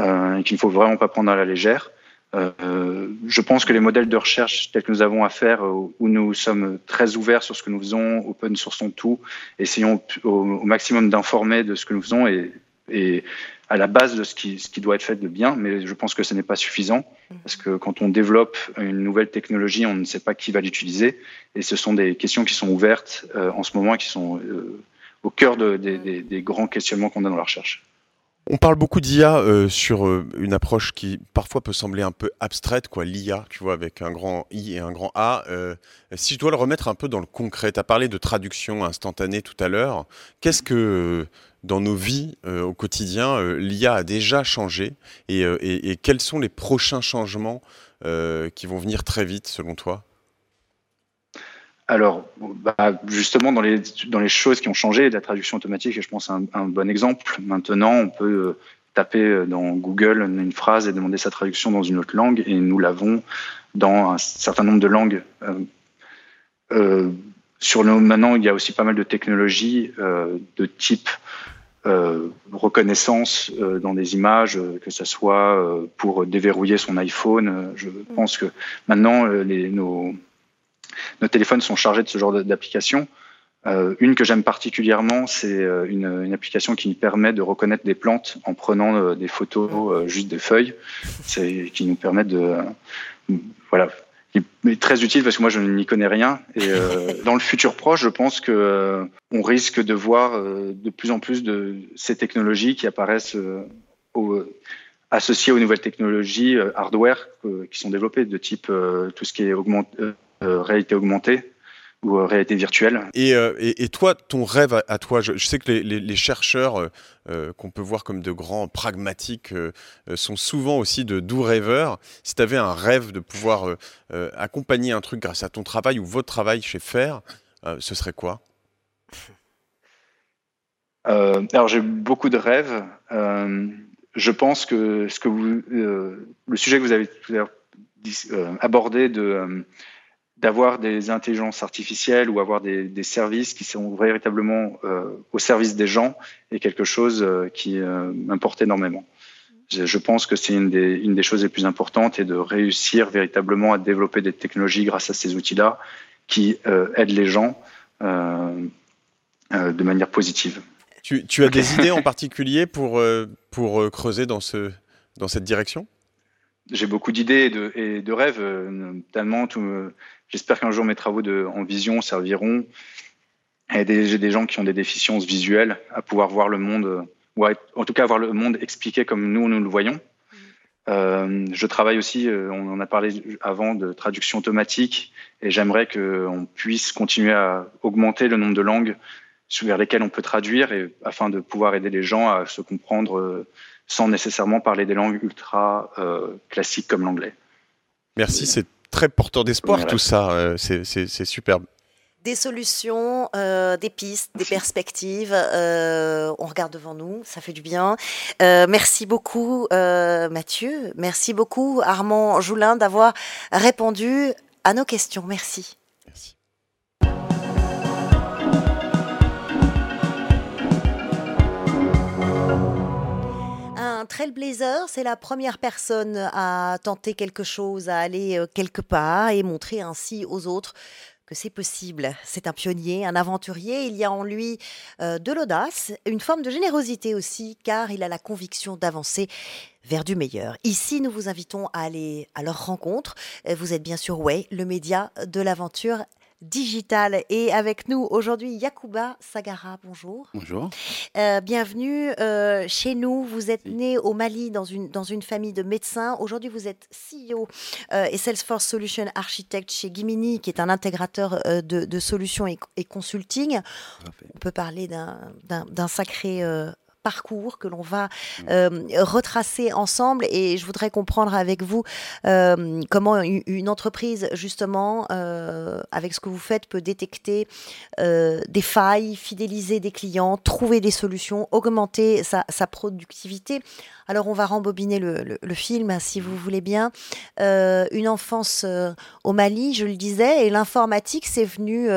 Speaker 12: euh, et qu'il ne faut vraiment pas prendre à la légère. je pense que les modèles de recherche tels que nous avons à faire, où nous sommes très ouverts sur ce que nous faisons, open source tout, essayons au, maximum d'informer de ce que nous faisons et, et à la base de ce qui, ce qui doit être fait de bien, mais je pense que ce n'est pas suffisant, mmh. parce que quand on développe une nouvelle technologie, on ne sait pas qui va l'utiliser, et ce sont des questions qui sont ouvertes euh, en ce moment et qui sont euh, au cœur de, des, des, grands questionnements qu'on a dans la recherche.
Speaker 11: On parle beaucoup d'IA euh, sur une approche qui parfois peut sembler un peu abstraite, quoi, l'IA, tu vois, avec un grand I et un grand A. si je dois le remettre un peu dans le concret, tu as parlé de traduction instantanée tout à l'heure. Qu'est-ce que dans nos vies euh, au quotidien, euh, l'IA a déjà changé euh, et, quels sont les prochains changements qui vont venir très vite selon toi?
Speaker 12: Alors, bah, justement, dans les, choses qui ont changé, la traduction automatique est, je pense, un bon exemple. Maintenant, on peut taper dans Google une phrase et demander sa traduction dans une autre langue, et nous l'avons dans un certain nombre de langues. Sur le, maintenant, il y a aussi pas mal de technologies de type euh, reconnaissance euh, dans des images, euh, que ce soit pour déverrouiller son iPhone. Je pense que maintenant, nos, téléphones sont chargés de ce genre d'applications. une que j'aime particulièrement, c'est une, application qui permet de reconnaître des plantes en prenant des photos juste des feuilles, qui nous permet de voilà qui est très utile parce que moi je n'y connais rien. Et dans le futur proche, je pense que on risque de voir de plus en plus de ces technologies qui apparaissent au, associées aux nouvelles technologies hardware qui sont développées de type tout ce qui est réalité augmentée ou euh, réalité virtuelle.
Speaker 11: Et, euh, et, et, toi, ton rêve à, toi, je, sais que les, les, les chercheurs euh, qu'on peut voir comme de grands pragmatiques sont souvent aussi de doux rêveurs. Si tu avais un rêve de pouvoir accompagner un truc grâce à ton travail ou votre travail chez Faire, ce serait quoi?
Speaker 12: Alors j'ai beaucoup de rêves. je pense que ce que vous, le sujet que vous avez abordé de d'avoir des intelligences artificielles ou avoir des, des services qui sont véritablement euh, au service des gens est quelque chose euh, qui euh, m'importe énormément. Je, je, pense que c'est une des, une des choses les plus importantes et de réussir véritablement à développer des technologies grâce à ces outils-là qui aident les gens de manière positive.
Speaker 11: Tu, tu as des idées en particulier pour, pour creuser dans, ce, dans cette direction?
Speaker 12: J'ai beaucoup d'idées et de, et de rêves, notamment tout, J'espère qu'un jour mes travaux de, en vision serviront à aider des gens qui ont des déficiences visuelles à pouvoir voir le monde, ou en tout cas voir le monde expliqué comme nous, nous le voyons. Euh, je travaille aussi, euh, on en a parlé avant, de traduction automatique, et j'aimerais qu'on puisse continuer à augmenter le nombre de langues vers lesquelles on peut traduire, et, afin de pouvoir aider les gens à se comprendre euh, sans nécessairement parler des langues ultra euh, classiques comme l'anglais.
Speaker 11: Merci, c'est très porteur d'espoir tout ça. Euh, c'est superbe
Speaker 1: des solutions, euh, des pistes, des perspectives. Euh, on regarde devant nous, ça fait du bien. Euh, merci beaucoup Mathieu, merci beaucoup Armand Joulin d'avoir répondu à nos questions. Merci. Trailblazer, c'est la première personne à tenter quelque chose, à aller euh, quelque part et montrer ainsi aux autres que c'est possible. C'est un pionnier, un aventurier. Il y a en lui euh, de l'audace, une forme de générosité aussi, car il a la conviction d'avancer vers du meilleur. Ici, nous vous invitons à aller à leur rencontre. Vous êtes bien sûr Way, le média de l'aventure digital. Et avec nous aujourd'hui, Yakuba Sagara, bonjour.
Speaker 13: Bonjour.
Speaker 1: Euh, bienvenue euh, chez nous. Vous êtes né au Mali dans une, dans une famille de médecins. Aujourd'hui, vous êtes CEO euh, et Salesforce Solution Architect chez Gimini, qui est un intégrateur de, de, solutions et, et consulting. On peut parler d'un sacré parcours que l'on va euh, retracer ensemble. Et je voudrais comprendre avec vous euh, comment une entreprise, justement, euh, avec ce que vous faites, peut détecter des failles, fidéliser des clients, trouver des solutions, augmenter sa, sa productivité. Alors on va rembobiner le, le, le, film, si vous voulez bien. Une enfance au Mali, je le disais, et l'informatique, c'est venu,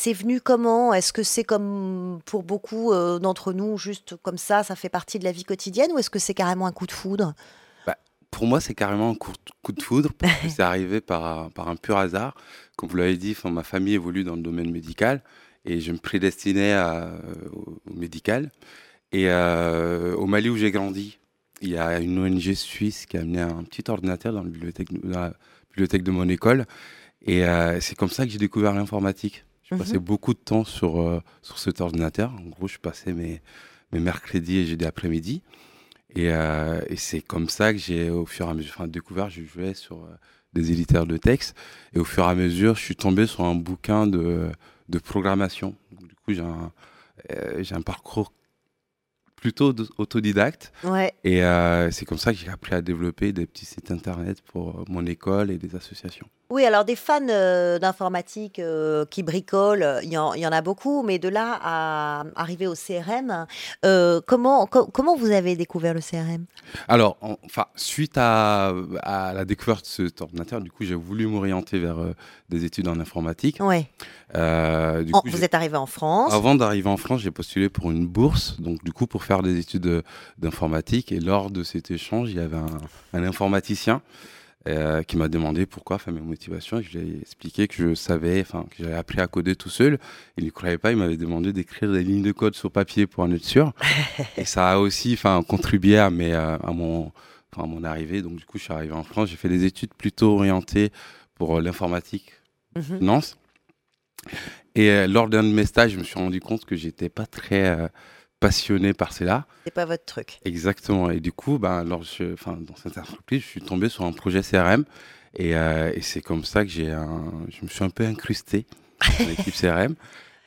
Speaker 1: c'est venu comment? Est-ce que c'est comme pour beaucoup euh, d'entre nous, juste comme ça, ça fait partie de la vie quotidienne, ou est-ce que c'est carrément un coup de foudre?
Speaker 13: Bah, Pour moi, c'est carrément un coup, de foudre. c'est arrivé par, par un pur hasard. Comme vous l'avez dit, ma famille évolue dans le domaine médical, et je me prédestinais à, au, médical. Et euh, au Mali où j'ai grandi, il y a une ONG suisse qui a amené un petit ordinateur dans la bibliothèque, de mon école. Et euh, c'est comme ça que j'ai découvert l'informatique. Je passais mmh. beaucoup de temps sur, euh, sur cet ordinateur. En gros, je passais mes, mes mercredis et jeudi après-midi. Et, euh, et c'est comme ça que j'ai, au fur et à mesure, enfin, découvert, je jouais sur euh, des éditeurs de texte. Et au fur et à mesure, je suis tombé sur un bouquin de, de programmation. Donc, du coup, j'ai un, j'ai un parcours plutôt autodidacte.
Speaker 1: Ouais.
Speaker 13: Et c'est comme ça que j'ai appris à développer des petits sites internet pour mon école et des associations.
Speaker 1: Oui, alors des fans euh, d'informatique euh, qui bricolent, il y, y, en a beaucoup, mais de là à arriver au CRM, euh, comment, co comment vous avez découvert le CRM
Speaker 13: Alors, en, enfin, suite à, à, la découverte de cet ordinateur, du coup, j'ai voulu m'orienter vers des études en informatique.
Speaker 1: Ouais.
Speaker 13: du
Speaker 1: en, coup, vous êtes arrivé en France
Speaker 13: Avant d'arriver en France, j'ai postulé pour une bourse, donc du coup, pour faire des études d'informatique. Et lors de cet échange, il y avait un, un informaticien euh, qui m'a demandé pourquoi, enfin mes motivations. Je lui ai expliqué que je savais, enfin que j'avais appris à coder tout seul. Il ne croyait pas. Il m'avait demandé d'écrire des lignes de code sur papier pour en être sûr. et ça a aussi, enfin, contribué à mes, à mon, enfin, à mon arrivée. Donc du coup, je suis arrivé en France. J'ai fait des études plutôt orientées pour l'informatique,
Speaker 1: Mhm.
Speaker 13: finance. Et euh, lors d'un de mes stages, je me suis rendu compte que j'étais pas très euh, passionné par cela.
Speaker 1: C'est pas votre truc.
Speaker 13: Exactement. Et du coup, ben, lors, je, enfin, dans cette entreprise, je suis tombé sur un projet CRM. Et, euh, et c'est comme ça que j'ai un, je me suis un peu incrusté dans l'équipe CRM.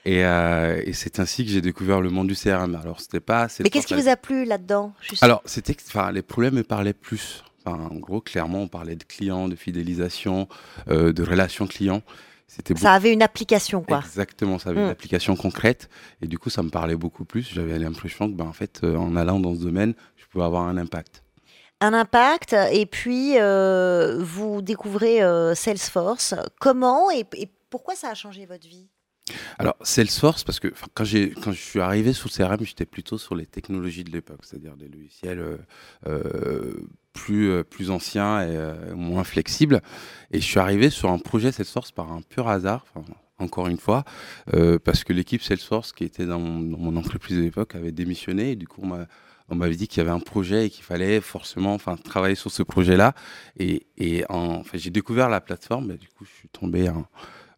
Speaker 13: Et, euh, et c'est ainsi que j'ai découvert le monde du CRM. Alors, c'était pas.
Speaker 1: Mais qu'est-ce qui vous a plu là-dedans
Speaker 13: Alors, c'était, les problèmes me parlaient plus. Enfin, en gros, clairement, on parlait de clients, de fidélisation, euh, de relations clients. C'était
Speaker 1: Ça avait une application, quoi.
Speaker 13: Exactement, ça avait
Speaker 1: Mm.
Speaker 13: une application concrète. Et du coup, ça me parlait beaucoup plus. J'avais l'impression que, ben, en fait, euh, en allant dans ce domaine, je pouvais avoir un impact.
Speaker 1: un impact et puis euh, vous découvrez euh, Salesforce. Comment et, et pourquoi ça a changé votre vie?
Speaker 13: Alors, Salesforce, parce que quand, je suis arrivé sur le CRM, j'étais plutôt sur les technologies de l'époque, c'est-à-dire des logiciels euh, plus, euh, plus anciens et euh, moins flexibles. Et je suis arrivé sur un projet Salesforce par un pur hasard, encore une fois, euh, parce que l'équipe Salesforce qui était dans mon, dans mon entreprise de l'époque avait démissionné. Et du coup, on m'a- on m'avait dit qu'il y avait un projet et qu'il fallait forcément enfin, travailler sur ce projet-là. Et, et en, enfin, j'ai découvert la plateforme, et du coup, je suis tombé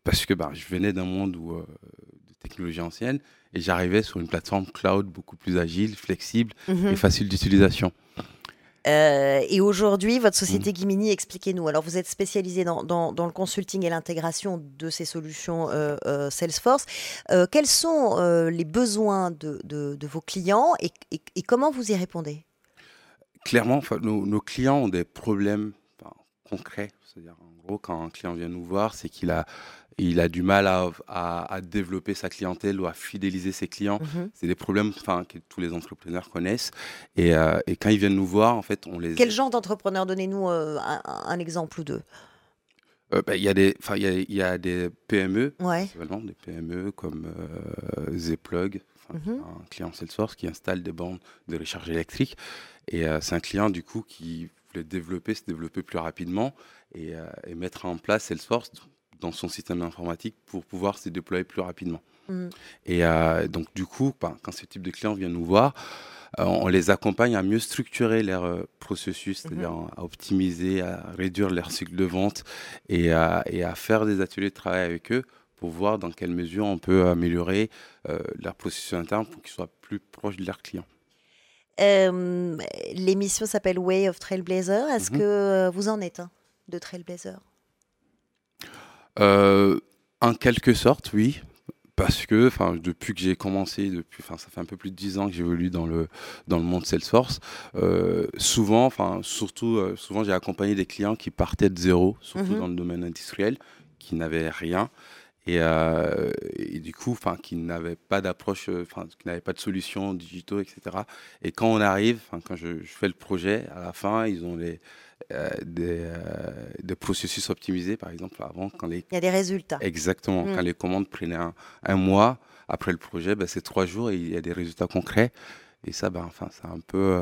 Speaker 13: parce que bah, je venais d'un monde où, euh, de technologie ancienne et j'arrivais sur une plateforme cloud beaucoup plus agile, flexible
Speaker 1: Mhm.
Speaker 13: et facile d'utilisation.
Speaker 1: Euh, et aujourd'hui, votre société
Speaker 13: Mm.
Speaker 1: Gimini, expliquez-nous. Alors, vous êtes spécialisé dans, dans- dans le consulting et l'intégration de ces solutions euh, euh, Salesforce. Quels sont les besoins de, de- de vos clients et, et- et comment vous y répondez?
Speaker 13: Clairement, enfin, nos, nos clients ont des problèmes enfin, concrets. C'est-à-dire, en gros, quand un client vient nous voir, c'est qu'il a, il a du mal à, à- à développer sa clientèle ou à fidéliser ses clients.
Speaker 1: Mhm.
Speaker 13: C'est des problèmes que tous les entrepreneurs connaissent. Et, euh, et quand ils viennent nous voir, en fait, on les
Speaker 1: Quel genre d'entrepreneur Donnez-nous euh, un, un exemple ou deux.
Speaker 13: Euh, bah, Il y, a des- y, a, il y a des PME,
Speaker 1: Ouais.
Speaker 13: des PME comme Zplug, enfin,
Speaker 1: Mhm.
Speaker 13: un client Salesforce qui installe des bornes de recharge électrique. Et c'est un client du coup qui voulait développer, se développer plus rapidement et, et mettre en place Salesforce dans son système informatique pour pouvoir se déployer plus rapidement.
Speaker 1: Mhm.
Speaker 13: Et euh, donc du coup, bah, quand ce type de client vient nous voir, euh, on les accompagne à mieux structurer leur euh, processus, c'est-à-dire à optimiser, à réduire leur cycle de vente et à, et à faire des ateliers de travail avec eux pour voir dans quelle mesure on peut améliorer leur processus interne pour qu'ils soient plus proches de leurs clients.
Speaker 1: L'émission s'appelle Way of Trailblazer. Est-ce
Speaker 13: Mhm.
Speaker 1: que vous en êtes un de Trailblazer?
Speaker 13: En quelque sorte, oui. Parce que enfin, depuis que j'ai commencé, depuis, enfin, ça fait un peu plus de 10 ans que j'évolue dans le, dans le monde Salesforce, euh, souvent, enfin, surtout, euh, souvent j'ai accompagné des clients qui partaient de zéro, surtout
Speaker 1: Mhm.
Speaker 13: dans le domaine industriel, qui n'avaient rien. Et, euh, et du coup, enfin, qui n'avaient pas d'approche, euh, enfin, qui n'avaient pas de solutions digitaux, etc. Et quand on arrive, quand je, je fais le projet, à la fin, ils ont les, euh, des, euh, des processus optimisés, par exemple, avant, quand les
Speaker 1: Il y a des résultats.
Speaker 13: Exactement.
Speaker 1: Mm.
Speaker 13: Quand les commandes prenaient un, un mois, après le projet, ben, c'est trois jours et il y a des résultats concrets. Et ça, ben, enfin, c'est un peu,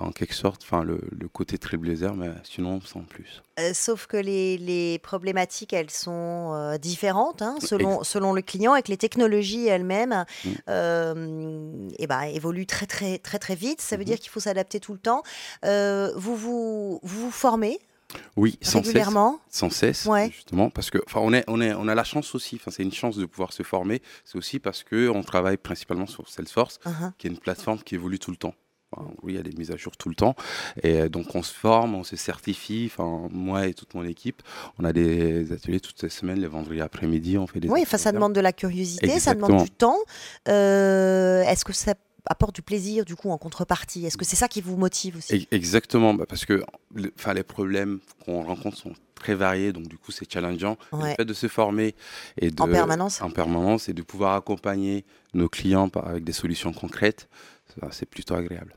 Speaker 13: en quelque sorte, enfin, le, le côté Trailblazer, mais sinon, sans plus.
Speaker 1: Euh, sauf que les, les problématiques, elles sont euh, différentes hein, selon, selon le client et que les technologies elles-mêmes
Speaker 13: Mm.
Speaker 1: euh, eh ben, évoluent très, très, très, très vite. Ça veut
Speaker 13: Mhm.
Speaker 1: dire qu'il faut s'adapter tout le temps. Euh, vous, vous, vous vous formez
Speaker 13: Oui, sans cesse. Sans cesse,
Speaker 1: Ouais.
Speaker 13: justement, parce que, enfin, on, est, on, est, on a la chance aussi, enfin, c'est une chance de pouvoir se former. C'est aussi parce qu'on travaille principalement sur Salesforce,
Speaker 1: Uh-huh.
Speaker 13: qui est une plateforme qui évolue tout le temps. Oui, il y a des mises à jour tout le temps. Et euh, donc, on se forme, on se certifie. Enfin, moi et toute mon équipe, on a des ateliers toutes les semaines, les vendredis après-midi, on fait des
Speaker 1: Oui, enfin, ça demande de la curiosité, ça demande du temps. Euh, Est-ce que ça apporte du plaisir du coup en contrepartie? Est-ce que c'est ça qui vous motive aussi?
Speaker 13: Exactement, bah, parce que enfin, les problèmes qu'on rencontre sont très variés, donc du coup c'est challengeant.
Speaker 1: Ouais.
Speaker 13: Le fait de se former et de,
Speaker 1: En permanence.
Speaker 13: en permanence et de pouvoir accompagner nos clients par- avec des solutions concrètes, c'est plutôt agréable.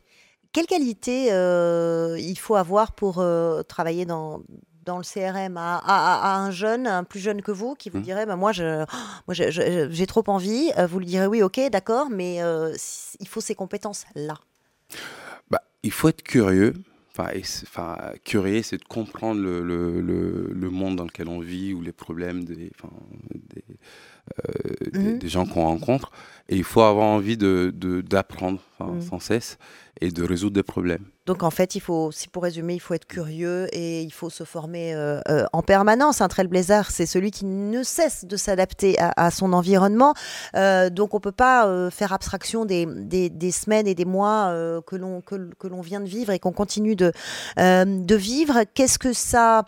Speaker 1: Quelle qualité euh, il faut avoir pour euh, travailler dans, dans le CRM à, à- à un jeune, un plus jeune que vous, qui vous
Speaker 13: Mhm.
Speaker 1: dirait bah, Moi, je- j'ai trop envie. Euh, Vous lui direz Oui, ok, d'accord, mais euh, il faut ces compétences-là.
Speaker 13: Bah, il faut être curieux. Enfin, et c'est- enfin, curieux, c'est de comprendre le, le, le- le monde dans lequel on vit ou les problèmes des, enfin, des, des, des, gens qu'on rencontre. Et il faut avoir envie d'apprendre de, mmh. sans cesse et de résoudre des problèmes.
Speaker 1: Donc en fait, il faut, si pour résumer, il faut être curieux et il faut se former euh, euh, en permanence. Un trailblazer, c'est celui qui ne cesse de s'adapter à, son environnement. Euh, donc on peut pas faire abstraction des, des, semaines et des mois que l'on que, que l'on vient de vivre et qu'on continue de de vivre. Qu'est-ce que ça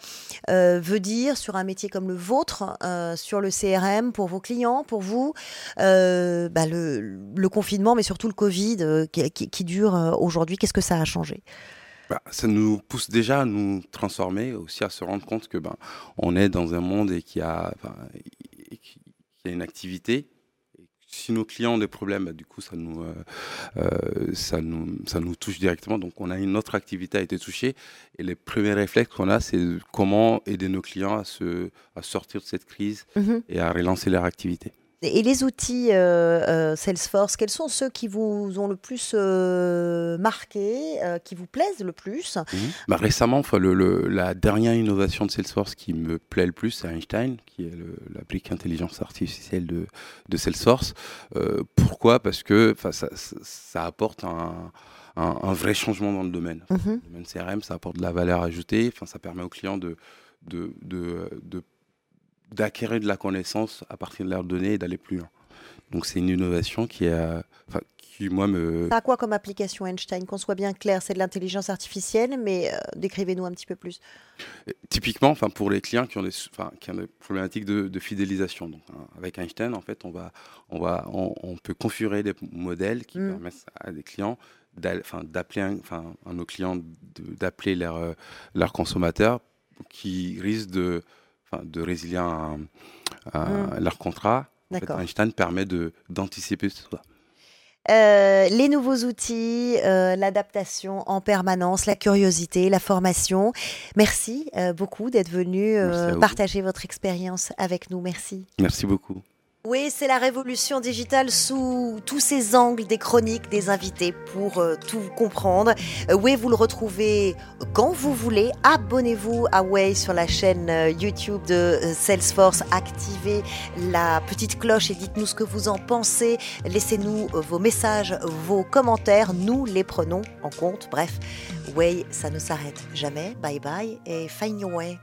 Speaker 1: veut dire sur un métier comme le vôtre, sur le CRM pour vos clients, pour vous, bah, le, le, confinement, mais surtout le Covid qui, qui, qui dure aujourd'hui. Qu'est-ce que ça a changé?
Speaker 13: Bah, ça nous pousse déjà à nous transformer, aussi à se rendre compte que ben, on est dans un monde et qu'il y, a, a une activité. Si nos clients ont des problèmes, bah, du coup, ça nous, euh, euh, ça, nous, ça nous touche directement. Donc, on a une autre activité a été touchée. Et les premiers réflexes qu'on a, c'est comment aider nos clients à, se, à sortir de cette crise mmh et à relancer leur activité.
Speaker 1: Et les outils euh, euh, Salesforce, quels sont ceux qui vous ont le plus euh, marqué, qui vous plaisent le plus?
Speaker 13: Mmh. bah, Récemment, enfin, le, la dernière innovation de Salesforce qui me plaît le plus, c'est Einstein, qui est la brique intelligence artificielle de, de Salesforce. pourquoi? Parce que ça, ça, apporte un, un, vrai changement dans le domaine. Mmh le domaine CRM, ça apporte de la valeur ajoutée, enfin, ça permet aux clients de, de, de, de d'acquérir de la connaissance à partir de leurs données et d'aller plus loin. Donc c'est une innovation qui, a, qui moi me...
Speaker 1: Ça a quoi comme application Einstein? Qu'on soit bien clair, c'est de l'intelligence artificielle, mais euh, décrivez-nous un petit peu plus.
Speaker 13: Euh, typiquement, enfin, pour les clients qui ont des, enfin, qui ont des problématiques de, fidélisation, donc, hein, avec Einstein, en fait, on, va, on, va, on, peut configurer des modèles qui mm. permettent à des clients d'appeler enfin, à nos clients d'appeler leurs euh, leur consommateurs qui risquent de de résilier un, mmh. leur contrat. Einstein permet d'anticiper tout ça.
Speaker 1: Euh, les nouveaux outils, euh, l'adaptation en permanence, la curiosité, la formation. Merci euh, beaucoup d'être venu partager votre expérience avec nous. Merci.
Speaker 13: Merci beaucoup.
Speaker 1: Oui, c'est la révolution digitale sous tous ses angles, des chroniques, des invités pour euh, tout comprendre. Euh, oui, vous le retrouvez quand vous voulez. Abonnez-vous à Way sur la chaîne euh, YouTube de Salesforce. Activez la petite cloche et dites-nous ce que vous en pensez. Laissez-nous vos messages, vos commentaires. Nous les prenons en compte. Bref, Way, ça ne s'arrête jamais. Bye bye et find your way.